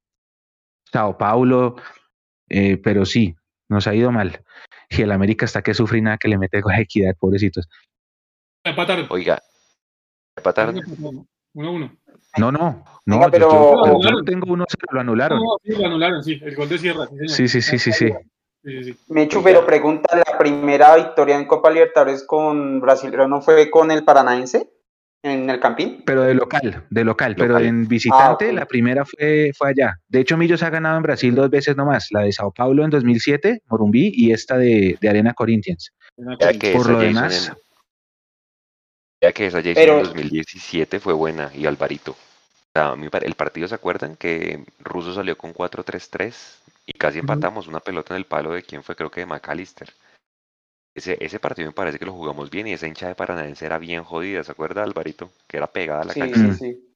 Sao Paulo, eh, pero sí, nos ha ido mal. Y el América está que sufre y nada que le mete con equidad, pobrecitos. Empataron. Oiga, empataron. 1-1. No, no, no, Oiga, pero- yo, yo- yo lo tengo uno, se lo anularon. No, sí, lo anularon, sí. El gol de Sierra. Sí. Sí, sí, sí, sí, sí. Sí, sí, sí. Mechu, pero pregunta, ¿la primera victoria en Copa Libertadores con Brasilero no fue con el Paranaense? ¿En el Campín? Pero de local, de local, pero en visitante Ah, ok. la primera fue, fue allá. De hecho, Millos ha ganado en Brasil dos veces nomás, la de Sao Paulo en 2007, Morumbí, y esta de, de Arena Corinthians. Ya que Por lo demás- ya que esa Jason Pero- en 2017 fue buena y Alvarito. O sea, el partido, ¿se acuerdan? Que Russo salió con 4-3-3 y casi empatamos una pelota en el palo de quién fue, creo que de McAllister. Ese, ese partido me parece que lo jugamos bien y esa hincha de Paranaense era bien jodida, ¿se acuerda, Alvarito? Que era pegada a la Sí, cancha. sí, sí.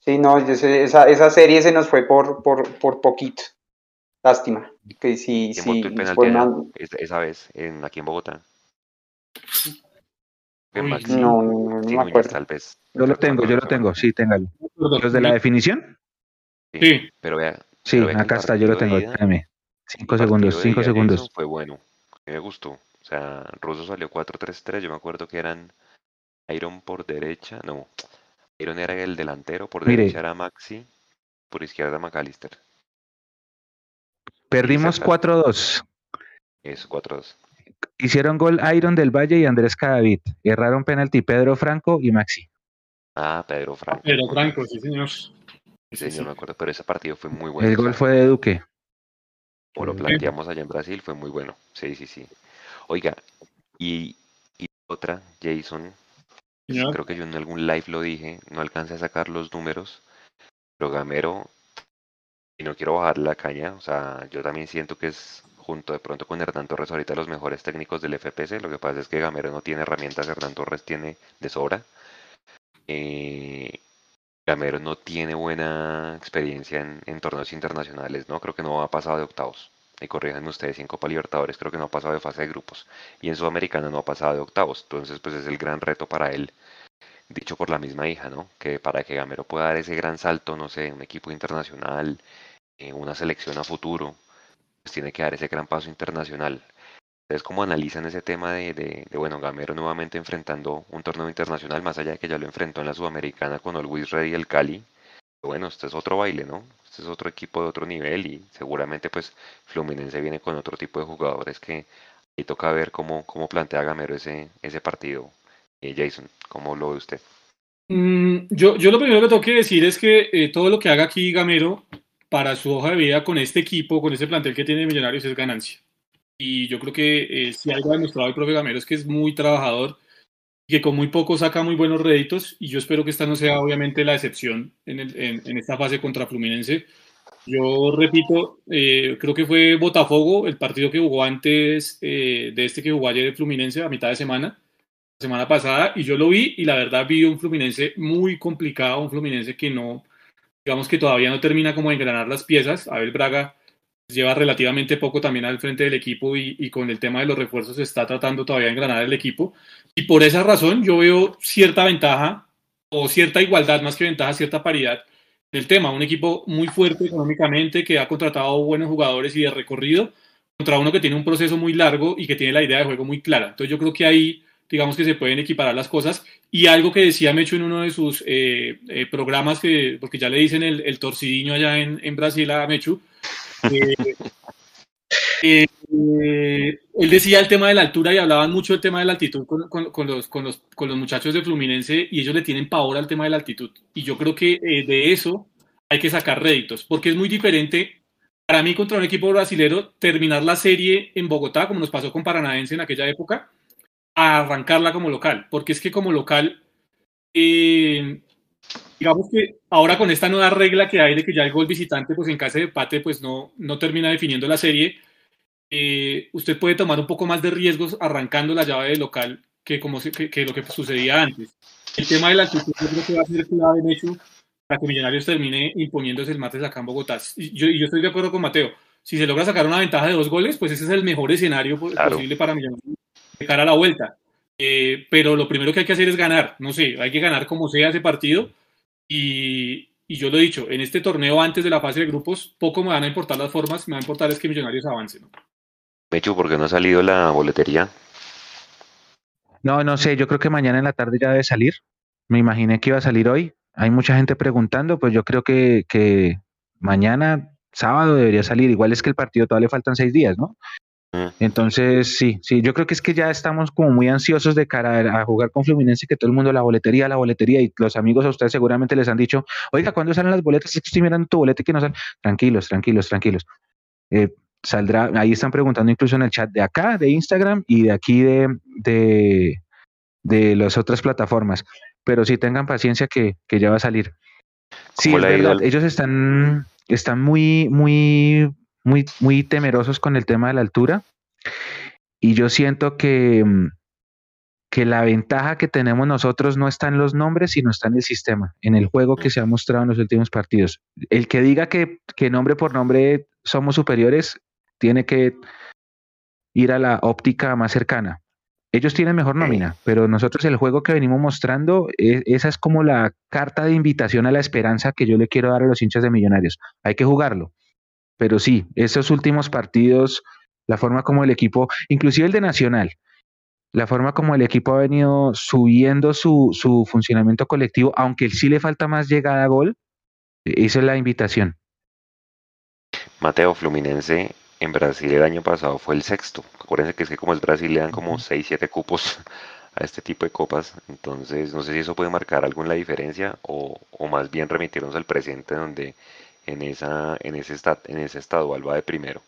Sí, no, yo sé, esa, esa serie se nos fue por, por, por poquito. Lástima. Que sí, ¿Quién sí, fue una- Es- esa vez, en, aquí en Bogotá. Uy, No, no, no, me acuerdo. tal vez. Yo lo tengo, yo lo tengo, sí, téngalo. ¿Los de la definición? Sí. Pero vea, Sí, Pero ve que el acá está, yo lo tengo, ida- espérame. Cinco segundos, cinco segundos. Fue bueno, me gustó. O sea, Russo salió 4-3-3, yo me acuerdo que eran Iron por derecha, no, Iron era el delantero, por Mire. derecha era Maxi, por izquierda McAllister. Perdimos cerca. 4-2. Eso, 4-2. Hicieron gol Iron del Valle y Andrés Cadavid. Erraron penalti Pedro Franco y Maxi. Ah, Pedro Franco. Muy Franco, sí, señor. Sí, Sí, señor, sí. me acuerdo, pero ese partido fue muy bueno. El o gol fue de Duque. Como lo planteamos allá en Brasil, fue muy bueno. Sí, sí, sí. Oiga, y, y otra, Jason, Señor. creo que yo en algún live lo dije, no alcancé a sacar los números, pero Gamero, y no quiero bajar la caña, o sea, yo también siento que es junto de pronto con Hernán Torres ahorita los mejores técnicos del FPC, lo que pasa es que Gamero no tiene herramientas, Hernán Torres tiene de sobra. Eh, Gamero no tiene buena experiencia en, en torneos internacionales, ¿no? Creo que no ha pasado de octavos. Y corríjanme ustedes, en Copa Libertadores creo que no ha pasado de fase de grupos. Y en Sudamericana no ha pasado de octavos. Entonces, pues es el gran reto para él, dicho por la misma hija, ¿no? Que para que Gamero pueda dar ese gran salto, no sé, un equipo internacional, eh, una selección a futuro, pues tiene que dar ese gran paso internacional. Ustedes cómo analizan ese tema de, de, de, bueno, Gamero nuevamente enfrentando un torneo internacional, más allá de que ya lo enfrentó en la Sudamericana con el Luis Red y el Cali. Bueno, este es otro baile, ¿no? Este es otro equipo de otro nivel y seguramente pues Fluminense viene con otro tipo de jugadores que ahí toca ver cómo, cómo plantea Gamero ese, ese partido. Eh, Jason, ¿cómo lo ve usted? Mm, yo, yo lo primero que tengo que decir es que eh, todo lo que haga aquí Gamero para su hoja de vida con este equipo, con este plantel que tiene Millonarios es ganancia. Y yo creo que eh, si algo ha demostrado el profe Gamero es que es muy trabajador, que con muy poco saca muy buenos réditos y yo espero que esta no sea obviamente la excepción en, el, en, en esta fase contra Fluminense. Yo repito, eh, creo que fue Botafogo el partido que jugó antes eh, de este que jugó ayer Fluminense a mitad de semana, semana pasada, y yo lo vi y la verdad vi un Fluminense muy complicado, un Fluminense que no, digamos que todavía no termina como de engranar las piezas. Abel Braga lleva relativamente poco también al frente del equipo y, y, con el tema de los refuerzos está tratando todavía de engranar el equipo. Y por esa razón yo veo cierta ventaja o cierta igualdad, más que ventaja, cierta paridad del tema. Un equipo muy fuerte económicamente que ha contratado buenos jugadores y de recorrido contra uno que tiene un proceso muy largo y que tiene la idea de juego muy clara. Entonces yo creo que ahí digamos que se pueden equiparar las cosas. Y algo que decía Mecho en uno de sus eh, eh, programas, que, porque ya le dicen el, el torcidiño allá en, en Brasil a Mechu, eh, [LAUGHS] él decía el tema de la altura y hablaban mucho del tema de la altitud con, con, los, con, los, con, los, muchachos de Fluminense y ellos le tienen pavor al tema de la altitud. Y yo creo que de eso hay que sacar réditos, porque es muy diferente para mí contra un equipo brasilero terminar la serie en Bogotá, como nos pasó con Paranaense en aquella época, a arrancarla como local, porque es que como local, eh, digamos que ahora con esta nueva regla que hay de que ya el gol visitante, pues en caso de empate, pues no, no termina definiendo la serie, eh, usted puede tomar un poco más de riesgos arrancando la llave de local que, como, que, lo que sucedía antes. El tema de la altitud yo creo que va a ser clave, de hecho, para que Millonarios termine imponiéndose el martes acá en Bogotá. Y yo, yo estoy de acuerdo con Mateo. Si se logra sacar una ventaja de dos goles, pues ese es el mejor escenario posible para Millonarios de cara a la vuelta. Eh, pero lo primero que hay que hacer es ganar. No sé, hay que ganar como sea ese partido. Y, y, yo lo he dicho, en este torneo antes de la fase de grupos, poco me van a importar las formas, me va a importar es que Millonarios avance. ¿no? Mechu, ¿por qué no ha salido la boletería? No, no sé, yo creo que mañana en la tarde ya debe salir. Me imaginé que iba a salir hoy. Hay mucha gente preguntando, pues yo creo que, que mañana, sábado, debería salir. Igual es que el partido todavía le faltan seis días, ¿no? Mm. Entonces, sí, sí, yo creo que es que ya estamos como muy ansiosos de cara a jugar con Fluminense, que todo el mundo la boletería, la boletería, y los amigos a ustedes seguramente les han dicho, oiga, ¿cuándo salen las boletas? Que estoy mirando tu boleta y que no salen. Tranquilos, tranquilos, tranquilos. Eh, saldrá, ahí están preguntando incluso en el chat de acá, de Instagram y de aquí de, de, de las otras plataformas. Pero sí tengan paciencia que, que ya va a salir. Sí, es verdad, ellos están, están muy, muy, muy, muy temerosos con el tema de la altura. Y yo siento que, que la ventaja que tenemos nosotros no está en los nombres, sino está en el sistema, en el juego que se ha mostrado en los últimos partidos. El que diga que, que nombre por nombre somos superiores, tiene que ir a la óptica más cercana. Ellos tienen mejor nómina, pero nosotros el juego que venimos mostrando, e, esa es como la carta de invitación a la esperanza que yo le quiero dar a los hinchas de Millonarios. Hay que jugarlo. Pero sí, esos últimos partidos, la forma como el equipo, inclusive el de Nacional, la forma como el equipo ha venido subiendo su, su funcionamiento colectivo, aunque sí le falta más llegada a gol, esa es la invitación. Mateo Fluminense en Brasil el año pasado fue el sexto. Acuérdense que es que como es Brasil le dan como 6, 7 cupos [LAUGHS] a este tipo de copas. Entonces no sé si eso puede marcar algo en la diferencia o, o más bien remitirnos al presente donde en, esa, en, ese estado en ese estadual va de primero.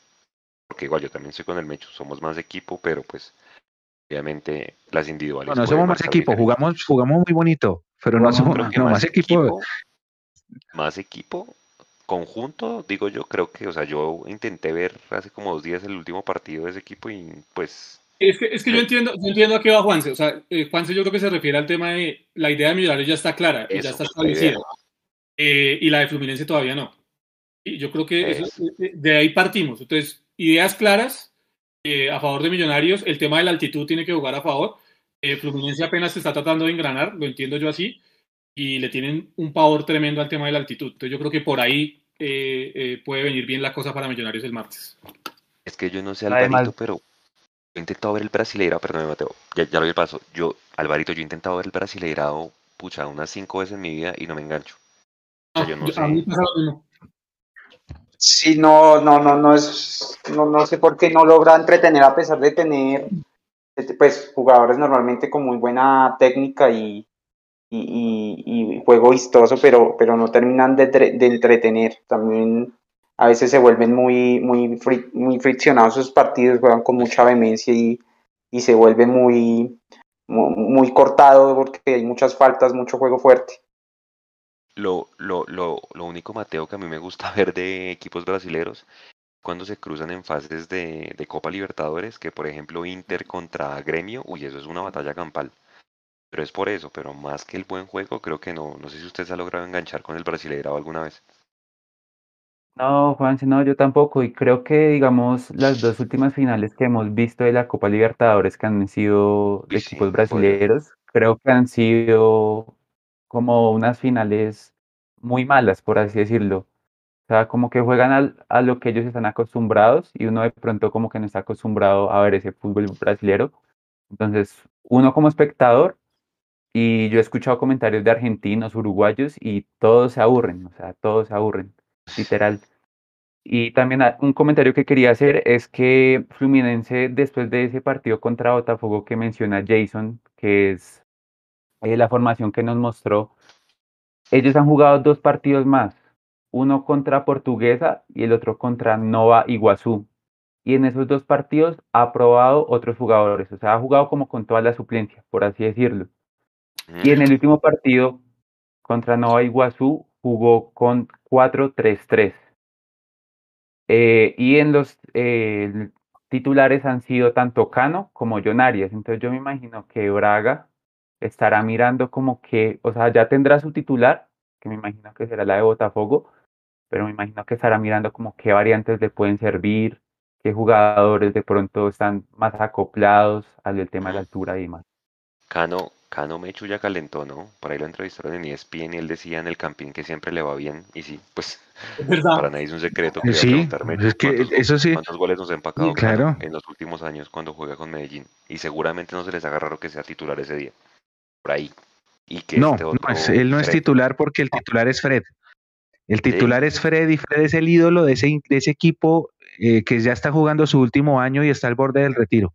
Porque igual yo también soy con el Mecho, somos más equipo, pero pues obviamente las individuales. No, no somos más equipo, jugamos, jugamos muy bonito, pero no, somos más, equipo. Más equipo, conjunto, digo yo, creo que, o sea, yo intenté ver hace como dos días el último partido de ese equipo y pues... Es que, es que yo eh, entiendo, yo entiendo a qué va Juanse, o sea, eh, Juanse yo creo que se refiere al tema de la idea de Millonarios ya está clara, y ya está establecida, eh, y la de Fluminense todavía no. Y yo creo que de ahí partimos, entonces, ideas claras a favor de Millonarios, el tema de la altitud tiene que jugar a favor, Fluminense apenas se está tratando de engranar, lo entiendo yo así, y le tienen un pavor tremendo al tema de la altitud. Entonces yo creo que por ahí eh, eh, puede venir bien la cosa para Millonarios el martes. Es que yo no sé, Alvarito, pero he intentado ver el Brasileirado, perdón, Mateo, ya, ya lo vi paso. Yo, Alvarito, yo he intentado ver el Brasileirado, pucha, unas cinco veces en mi vida y no me engancho. O sea, yo no sé. Sí, no, no, no, no es, no, no sé por qué no logra entretener a pesar de tener, pues, jugadores normalmente con muy buena técnica y, y, juego vistoso, pero, pero no terminan de, entretener. También a veces se vuelven muy, muy, muy friccionados esos partidos, juegan con mucha vehemencia y, se vuelven muy, muy, cortado porque hay muchas faltas, mucho juego fuerte. Lo, lo, lo, lo único, Mateo, que a mí me gusta [LAUGHS] ver de equipos brasileños cuando se cruzan en fases de, de Copa Libertadores, que por ejemplo Inter contra Gremio, uy, eso es una batalla campal pero es por eso, pero más que el buen juego, creo que no. No sé si usted se ha logrado enganchar con el Brasileirao alguna vez. No, Juan, no, yo tampoco. Y creo que, digamos, las dos últimas finales que hemos visto de la Copa Libertadores, que han sido de equipos brasileños, creo que han sido como unas finales muy malas, por así decirlo. O sea, como que juegan a lo que ellos están acostumbrados y uno de pronto como que no está acostumbrado a ver ese fútbol brasilero. Entonces, uno como espectador y yo he escuchado comentarios de argentinos, uruguayos y todos se aburren, o sea, todos se aburren, literal. Y también un comentario que quería hacer es que Fluminense, después de ese partido contra Botafogo que menciona Jason, que es eh, la formación que nos mostró, ellos han jugado dos partidos más, uno contra Portuguesa y el otro contra Nova Iguazú. Y en esos dos partidos ha probado otros jugadores, o sea, ha jugado como con toda la suplencia, por así decirlo. Y en el último partido contra Nova Iguazú jugó con 4-3-3. Eh, y en los eh, titulares han sido tanto Cano como John Arias. Entonces yo me imagino que Braga estará mirando como que, o sea, ya tendrá su titular, que me imagino que será la de Botafogo, pero me imagino que estará mirando como qué variantes le pueden servir, qué jugadores de pronto están más acoplados al tema de la altura y demás. Cano, Cano Mechu ya calentó, ¿no? Por ahí lo entrevistaron en ESPN y él decía en el campín que siempre le va bien. Y sí, pues para nadie es un secreto. Que sí, es que eso sí. ¿Cuántos goles nos ha empacado claro. en los últimos años cuando juega con Medellín? Y seguramente no se les haga raro que sea titular ese día. Por ahí. Y que no, este él no es titular porque el titular es Fred. El titular es Fred y Fred es el ídolo de ese, de ese equipo eh, que ya está jugando su último año y está al borde del retiro.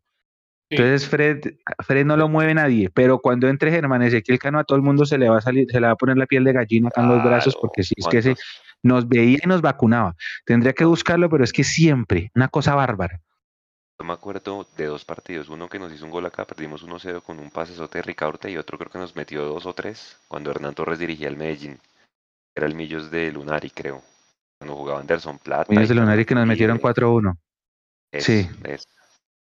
Entonces Fred, Fred no lo mueve nadie, pero cuando entre Germán Ezequiel Cano a todo el mundo se le va a salir, se le va a poner la piel de gallina acá en los brazos, porque si es que se, nos veía y nos vacunaba. Tendría que buscarlo, pero es que siempre, una cosa bárbara. Yo me acuerdo de dos partidos, uno que nos hizo un gol acá, perdimos 1-0 con un pase de Ricaurte y otro creo que nos metió dos o tres cuando Hernán Torres dirigía el Medellín. Era el Millos de Lunari, creo. Cuando jugaba Anderson Plata. Millos de Lunari que nos metieron 4-1. Sí. Es,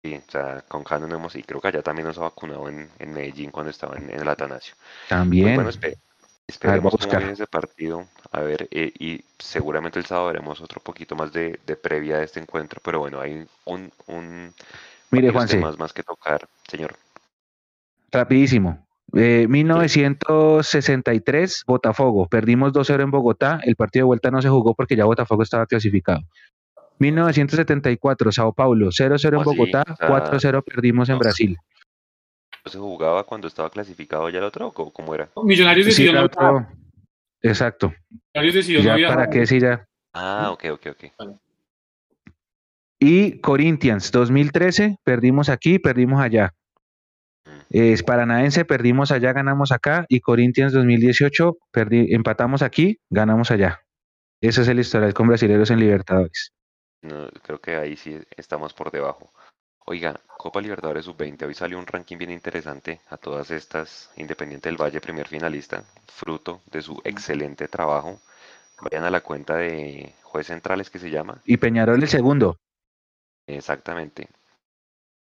Sí, o sea, con Cano no hemos, y creo que allá también nos ha vacunado en, en Medellín cuando estaba en, el Atanasio. También. bueno, esperemos cómo viene ese partido. A ver, eh, y seguramente el sábado veremos otro poquito más de, de, previa de este encuentro, pero bueno, hay un, un Mire, Juanse. más, más que tocar, señor. Rapidísimo. Eh, 1963, Botafogo. Perdimos 2-0 en Bogotá. El partido de vuelta no se jugó porque ya Botafogo estaba clasificado. 1974, Sao Paulo, 0-0 en Bogotá, 4-0 perdimos en Brasil. ¿Se jugaba cuando estaba clasificado ya el otro o cómo era? Millonarios decidió no otro... Exacto. Millonarios decidió ya no ¿Para qué decir ya? Ah, ok, ok, ok. Y Corinthians, 2013, perdimos aquí, perdimos allá. Mm. Es Paranaense, perdimos allá, ganamos acá. Y Corinthians 2018, empatamos aquí, ganamos allá. Ese es el historial con brasileños en Libertadores. No, creo que ahí sí estamos por debajo. Oiga, Copa Libertadores Sub-20, hoy salió un ranking bien interesante a todas estas, Independiente del Valle, primer finalista, fruto de su excelente trabajo. Vayan a la cuenta de Juez Centrales que se llama. Y Peñarol el segundo. Exactamente.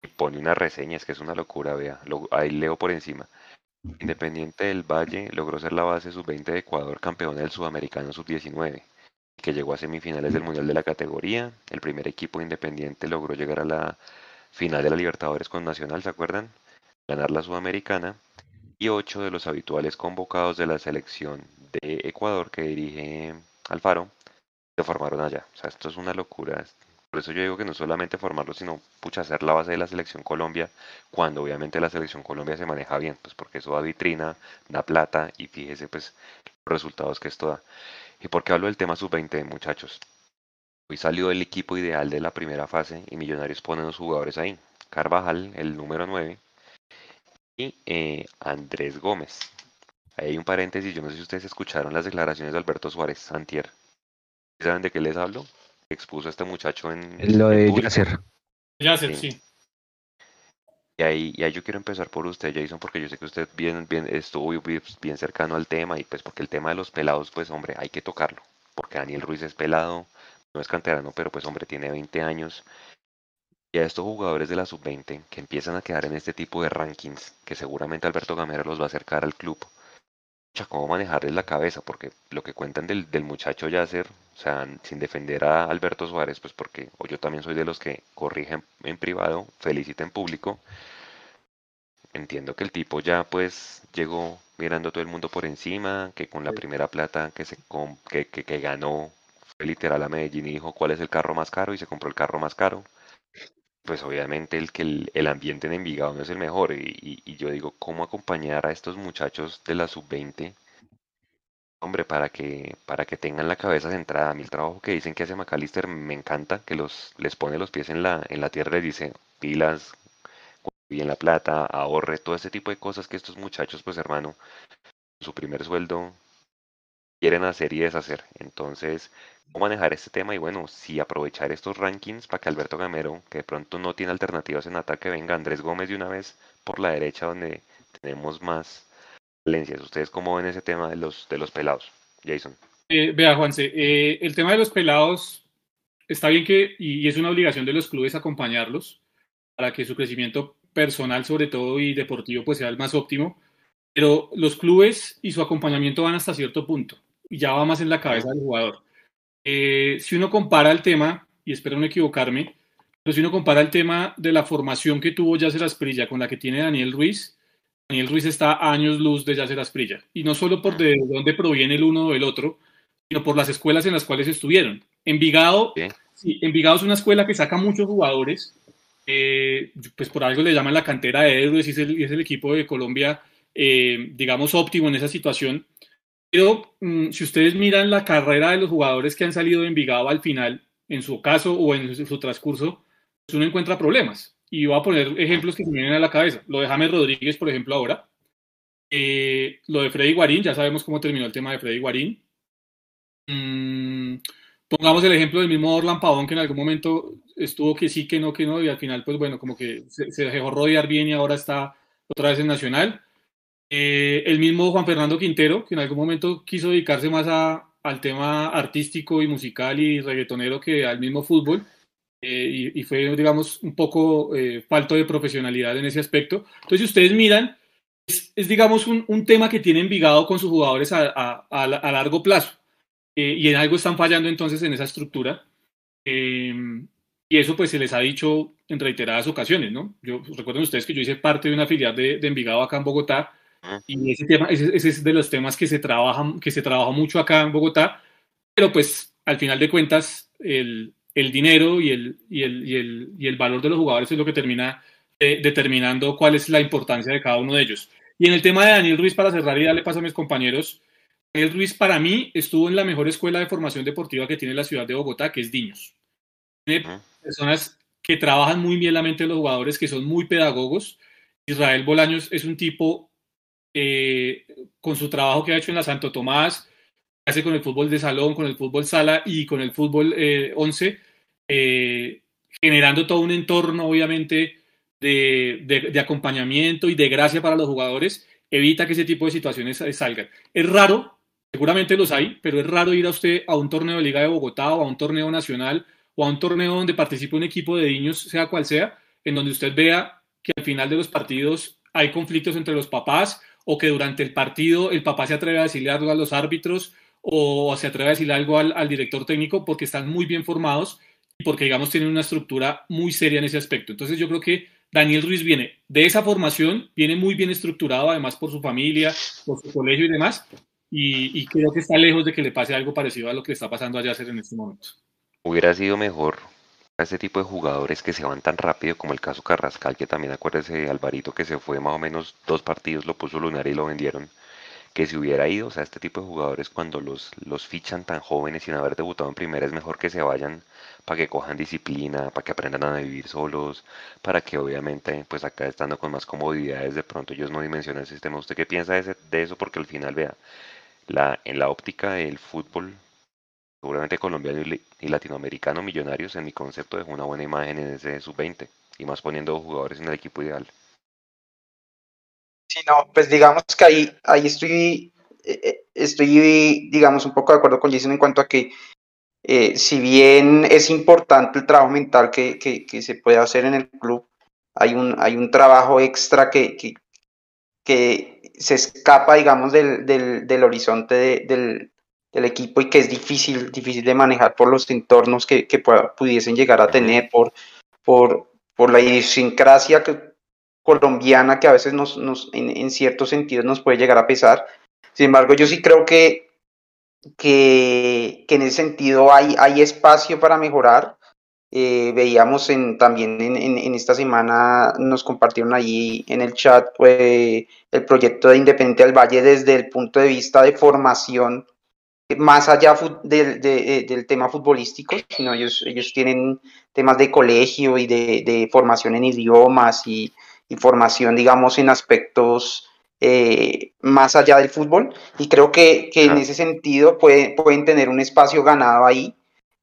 Y pone una reseña, es que es una locura, vea. ahí leo por encima. Independiente del Valle logró ser la base sub-20 de Ecuador, campeón del Sudamericano sub-19 que llegó a semifinales del Mundial de la categoría. El primer equipo independiente logró llegar a la final de la Libertadores con Nacional, ¿se acuerdan? Ganar la Sudamericana. Y ocho de los habituales convocados de la selección de Ecuador que dirige Alfaro se formaron allá. O sea, esto es una locura. Por eso yo digo que no solamente formarlo, sino pucha, hacer la base de la selección Colombia, cuando obviamente la selección Colombia se maneja bien, pues porque eso da vitrina, da plata y fíjese pues los resultados que esto da. ¿Y por qué hablo del tema sub-20, muchachos? Hoy salió el equipo ideal de la primera fase y Millonarios ponen los jugadores ahí. Carvajal, el número 9, y eh, Andrés Gómez. Ahí hay un paréntesis, yo no sé si ustedes escucharon las declaraciones de Alberto Suárez Santier. ¿Saben de qué les hablo? Expuso a este muchacho en... Lo de Yacer. Yacer, sí. Y ahí, y ahí yo quiero empezar por usted, Jason, porque yo sé que usted bien, bien estuvo bien cercano al tema y pues porque el tema de los pelados, pues hombre, hay que tocarlo. Porque Daniel Ruiz es pelado, no es canterano, pero pues hombre, tiene 20 años. Y a estos jugadores de la sub-20 que empiezan a quedar en este tipo de rankings, que seguramente Alberto Gamera los va a acercar al club, cómo manejarles la cabeza, porque lo que cuentan del, del muchacho Yasser, o sea, sin defender a Alberto Suárez, pues porque o yo también soy de los que corrigen en privado, felicita en público. Entiendo que el tipo ya pues llegó mirando a todo el mundo por encima, que con la primera plata que se que, que, que ganó literal a Medellín y dijo cuál es el carro más caro y se compró el carro más caro. Pues obviamente el que el, ambiente en Envigado no es el mejor. Y, yo digo, ¿cómo acompañar a estos muchachos de la sub-20 hombre, para que, para que tengan la cabeza centrada. A mí el trabajo que dicen que hace McAllister me encanta, que los, les pone los pies en la, en la tierra, les dice pilas, bien la plata, ahorre, todo ese tipo de cosas que estos muchachos, pues hermano, su primer sueldo quieren hacer y deshacer. Entonces, ¿cómo manejar este tema? Y bueno, si aprovechar estos rankings para que Alberto Gamero, que de pronto no tiene alternativas en ataque, venga Andrés Gómez de una vez por la derecha donde tenemos más valencias. ¿Ustedes cómo ven ese tema de los, de los pelados? Jason. Eh, vea, Juanse, eh, el tema de los pelados está bien que, y, es una obligación de los clubes acompañarlos para que su crecimiento personal sobre todo y deportivo pues sea el más óptimo, pero los clubes y su acompañamiento van hasta cierto punto ya va más en la cabeza del jugador. Eh, si uno compara el tema, y espero no equivocarme, pero si uno compara el tema de la formación que tuvo Yacer Asprilla con la que tiene Daniel Ruiz, Daniel Ruiz está a años luz de Yacer Asprilla. Y no solo por de dónde proviene el uno o el otro, sino por las escuelas en las cuales estuvieron. Envigado, sí, Envigado es una escuela que saca muchos jugadores. Eh, pues por algo le llaman la cantera de héroes y es el, es el equipo de Colombia, eh, digamos, óptimo en esa situación. Pero mm, si ustedes miran la carrera de los jugadores que han salido de Envigado al final, en su caso o en su transcurso, pues uno encuentra problemas. Y voy a poner ejemplos que se vienen a la cabeza. Lo de James Rodríguez, por ejemplo, ahora. Eh, lo de Freddy Guarín, ya sabemos cómo terminó el tema de Freddy Guarín. Mm, pongamos el ejemplo del mismo Orlan Pavón, que en algún momento estuvo que sí, que no, que no, y al final, pues bueno, como que se, dejó rodear bien y ahora está otra vez en Nacional. Eh, el mismo Juan Fernando Quintero, que en algún momento quiso dedicarse más a, al tema artístico y musical y reggaetonero que al mismo fútbol. Eh, y, fue, digamos, un poco eh, falto de profesionalidad en ese aspecto. Entonces, si ustedes miran, es, digamos, un, un, tema que tiene Envigado con sus jugadores a, a, a largo plazo. Eh, y en algo están fallando entonces en esa estructura. y eso pues se les ha dicho en reiteradas ocasiones, ¿no? Yo recuerden ustedes que yo hice parte de una filial de, de Envigado acá en Bogotá y ese tema, ese, ese, es de los temas que se trabajan, que se trabaja mucho acá en Bogotá, pero pues al final de cuentas el, el dinero y el, y, el, y, el, y el, valor de los jugadores es lo que termina eh, determinando cuál es la importancia de cada uno de ellos. Y en el tema de Daniel Ruiz, para cerrar y darle paso a mis compañeros, Daniel Ruiz para mí estuvo en la mejor escuela de formación deportiva que tiene la ciudad de Bogotá, que es Diños. Tiene personas que trabajan muy bien la mente de los jugadores, que son muy pedagogos. Israel Bolaños es un tipo eh, con su trabajo que ha hecho en la Santo Tomás, hace con el fútbol de salón, con el fútbol sala y con el fútbol 11, eh, eh, generando todo un entorno, obviamente, de, de, acompañamiento y de gracia para los jugadores, evita que ese tipo de situaciones salgan. Es raro, seguramente los hay, pero es raro ir a usted a un torneo de Liga de Bogotá o a un torneo nacional o a un torneo donde participe un equipo de niños, sea cual sea, en donde usted vea que al final de los partidos hay conflictos entre los papás o que durante el partido el papá se atreve a decirle algo a los árbitros o se atreve a decir algo al, director técnico porque están muy bien formados y porque, digamos, tienen una estructura muy seria en ese aspecto. Entonces yo creo que Daniel Ruiz viene de esa formación, viene muy bien estructurado, además por su familia, por su colegio y demás, y, creo que está lejos de que le pase algo parecido a lo que está pasando allá hacer en este momento. Hubiera sido mejor a ese tipo de jugadores que se van tan rápido como el caso Carrascal, que también acuérdese Alvarito que se fue más o menos dos partidos, lo puso lunar y lo vendieron que si hubiera ido, o sea, este tipo de jugadores cuando los, los fichan tan jóvenes sin haber debutado en primera es mejor que se vayan para que cojan disciplina, para que aprendan a vivir solos, para que obviamente, pues acá estando con más comodidades, de pronto ellos no dimensionan el sistema. ¿Usted qué piensa de, de eso? Porque al final, vea, la, en la óptica del fútbol, seguramente colombiano y, latinoamericano, millonarios, en mi concepto, dejó una buena imagen en ese sub-20, y más poniendo jugadores en el equipo ideal. Sí, no, pues digamos que ahí, ahí estoy, eh, eh, estoy, digamos, un poco de acuerdo con Jason en cuanto a que eh, si bien es importante el trabajo mental que, que, se puede hacer en el club, hay un, hay un trabajo extra que, que, que se escapa, digamos, del, del, del horizonte del, del, equipo y que es difícil, difícil de manejar por los entornos que, que pudiesen llegar a tener, por, por, por la idiosincrasia colombiana que a veces nos, nos en, en, ciertos sentidos nos puede llegar a pesar. Sin embargo, yo sí creo que, que, que en ese sentido hay, hay espacio para mejorar. Eh, veíamos en, también en, esta semana, nos compartieron allí en el chat pues, el proyecto de Independiente del Valle desde el punto de vista de formación, más allá eh, del tema futbolístico, sino ellos, ellos tienen temas de colegio y de, formación en idiomas y, formación, digamos, en aspectos eh, más allá del fútbol. Y creo que, en ese sentido pueden tener un espacio ganado ahí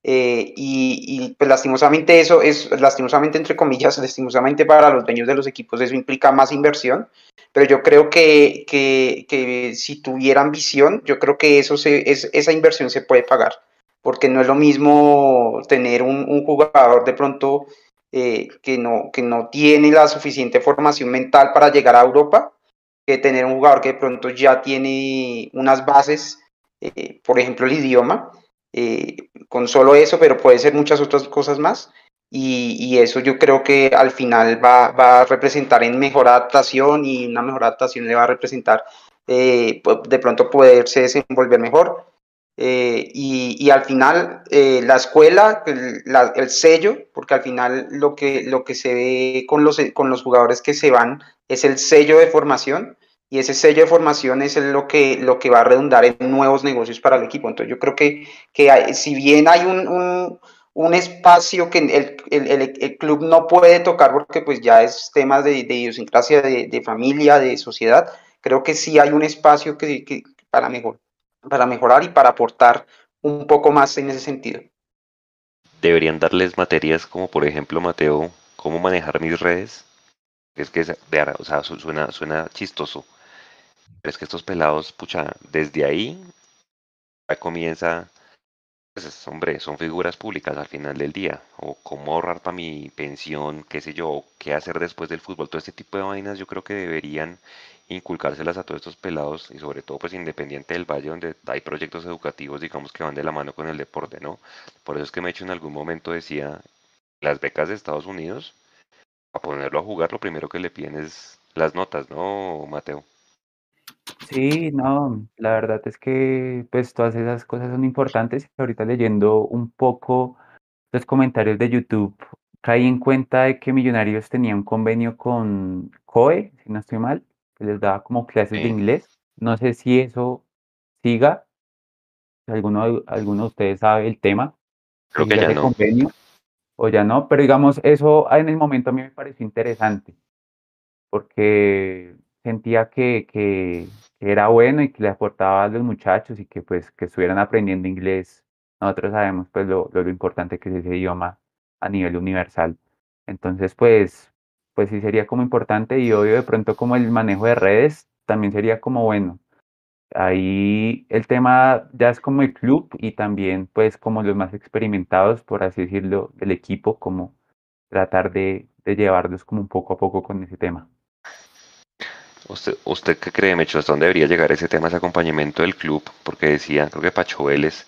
eh, y, pues lastimosamente eso es, lastimosamente entre comillas, [LAUGHS] lastimosamente para los dueños de los equipos eso implica más inversión, pero yo creo que, que, si tuvieran visión, yo creo que eso es, esa inversión se puede pagar, porque no es lo mismo tener un, jugador de pronto eh, que, no, que no tiene la suficiente formación mental para llegar a Europa, que tener un jugador que de pronto ya tiene unas bases, eh, por ejemplo el idioma, eh, con solo eso, pero puede ser muchas otras cosas más. Y, eso yo creo que al final va, a representar en mejor adaptación y una mejor adaptación le va a representar eh, de pronto poderse desenvolver mejor. Eh, y, al final la escuela, el, sello, porque al final lo que, lo que se ve con los, con los jugadores que se van es el sello de formación y ese sello de formación es lo que, lo que va a redundar en nuevos negocios para el equipo. Entonces yo creo que, que si bien hay un, un, espacio que el, el, el, club no puede tocar porque pues ya es temas de, idiosincrasia, de, familia, de sociedad, creo que sí hay un espacio que, para, mejor, para mejorar y para aportar un poco más en ese sentido. Deberían darles materias como por ejemplo, Mateo, cómo manejar mis redes. Es que, o sea, suena, suena chistoso pero es que estos pelados, pucha, desde ahí ya comienza, pues hombre, son figuras públicas al final del día, o cómo ahorrar para mi pensión, qué sé yo, qué hacer después del fútbol, todo este tipo de vainas yo creo que deberían inculcárselas a todos estos pelados y sobre todo pues independiente del valle donde hay proyectos educativos digamos que van de la mano con el deporte, ¿no? Por eso es que me he hecho en algún momento decía, las becas de Estados Unidos, a ponerlo a jugar lo primero que le piden es las notas, ¿no, Mateo? Sí, no, la verdad es que pues todas esas cosas son importantes. Ahorita leyendo un poco los comentarios de YouTube, caí en cuenta de que Millonarios tenía un convenio con COE, si no estoy mal, que les daba como clases de inglés. No sé si eso siga, si alguno, alguno de ustedes sabe el tema, Creo que ya no. convenio o ya no, pero digamos, eso en el momento a mí me pareció interesante, porque sentía que, que, era bueno y que le aportaba a los muchachos y que pues que estuvieran aprendiendo inglés. Nosotros sabemos pues lo, lo, importante que es ese idioma a nivel universal. Entonces pues, pues sí sería como importante y obvio de pronto como el manejo de redes también sería como bueno. Ahí el tema ya es como el club y también pues como los más experimentados, por así decirlo, del equipo, como tratar de, de llevarlos como un poco a poco con ese tema. ¿Usted, usted qué cree, Mecho? ¿Hasta dónde debería llegar ese tema, ese acompañamiento del club? Porque decía, creo que Pacho Vélez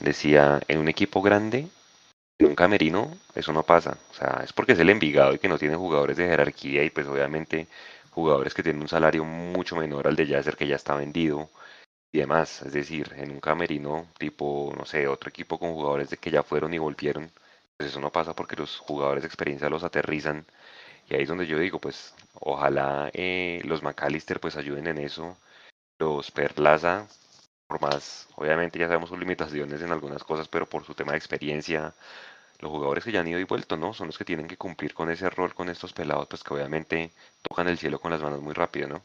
decía, en un equipo grande, en un camerino, eso no pasa. O sea, es porque es el Envigado y que no tiene jugadores de jerarquía y pues obviamente jugadores que tienen un salario mucho menor al de Yasser que ya está vendido y demás. Es decir, en un camerino tipo, no sé, otro equipo con jugadores de que ya fueron y volvieron, pues eso no pasa porque los jugadores de experiencia los aterrizan y ahí es donde yo digo, pues ojalá eh, los McAllister pues ayuden en eso, los Perlaza, por más, obviamente ya sabemos sus limitaciones en algunas cosas, pero por su tema de experiencia, los jugadores que ya han ido y vuelto, ¿no? Son los que tienen que cumplir con ese rol con estos pelados, pues que obviamente tocan el cielo con las manos muy rápido, ¿no?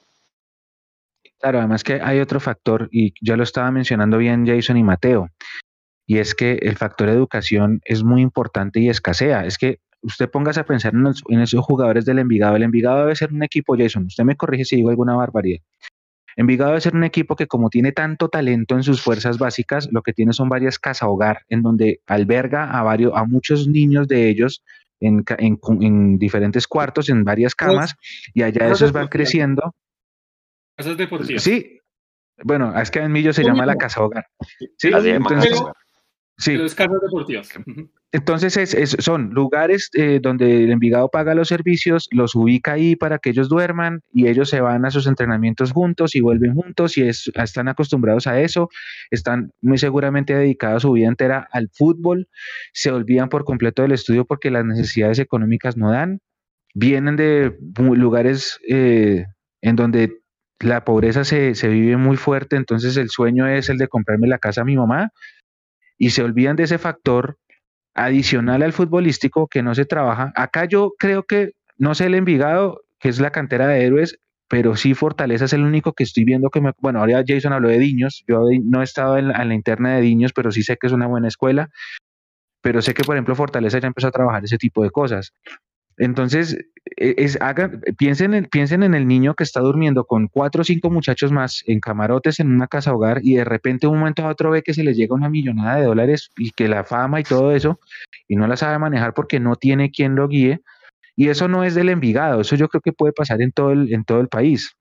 Claro, además que hay otro factor, y ya lo estaba mencionando bien Jason y Mateo, y es que el factor educación es muy importante y escasea. Es que usted póngase a pensar en, esos jugadores del Envigado. El Envigado debe ser un equipo, Jason, usted me corrige si digo alguna barbaridad. Envigado debe ser un equipo que como tiene tanto talento en sus fuerzas básicas, lo que tiene son varias casa hogar en donde alberga a varios, a muchos niños de ellos en, diferentes cuartos, en varias camas, y allá esos van creciendo. Casas deportivas. Sí, bueno, es que en Millo se llama la casa hogar. Sí, entonces, Sí. Los casas deportivas. Entonces es, son lugares eh, donde el Envigado paga los servicios, los ubica ahí para que ellos duerman y ellos se van a sus entrenamientos juntos y vuelven juntos y están acostumbrados a eso, están muy seguramente dedicados su vida entera al fútbol, se olvidan por completo del estudio porque las necesidades económicas no dan, vienen de lugares eh, en donde la pobreza se, se vive muy fuerte, entonces el sueño es el de comprarme la casa a mi mamá y se olvidan de ese factor adicional al futbolístico que no se trabaja. Acá yo creo que, no sé el Envigado, que es la cantera de héroes, pero sí Fortaleza es el único que estoy viendo que me... Bueno, ahora Jason habló de Diños, yo no he estado en la, interna de Diños, pero sí sé que es una buena escuela, pero sé que, por ejemplo, Fortaleza ya empezó a trabajar ese tipo de cosas. Entonces, e, es, hagan, piensen, en, piensen en el niño que está durmiendo con cuatro o cinco muchachos más en camarotes en una casa hogar y de repente un momento a otro ve que se le llega una millonada de dólares y que la fama y todo eso y no la sabe manejar porque no tiene quien lo guíe. Y eso no es del Envigado, eso yo creo que puede pasar en todo el, en todo el país,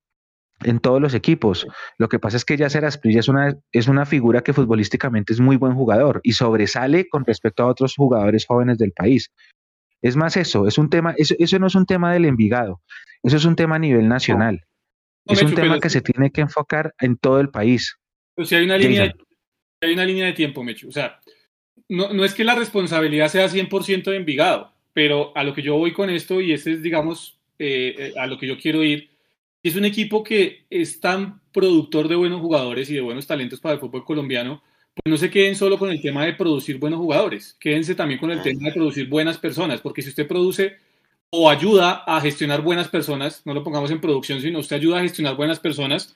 en todos los equipos. Lo que pasa es que Yacer Asprilla es una, es una figura que futbolísticamente es muy buen jugador y sobresale con respecto a otros jugadores jóvenes del país. Es más eso, es un tema, eso, eso no es un tema del Envigado, eso es un tema a nivel nacional. es un tema que se tiene que enfocar en todo el país. Pues si hay una línea, de, hay una línea de tiempo, Mecho. O sea, no, no es que la responsabilidad sea 100% de Envigado, pero a lo que yo voy con esto, y este es, digamos, eh, eh, a lo que yo quiero ir, es un equipo que es tan productor de buenos jugadores y de buenos talentos para el fútbol colombiano, pues no se queden solo con el tema de producir buenos jugadores, quédense también con el tema de producir buenas personas, porque si usted produce o ayuda a gestionar buenas personas, no lo pongamos en producción, sino usted ayuda a gestionar buenas personas,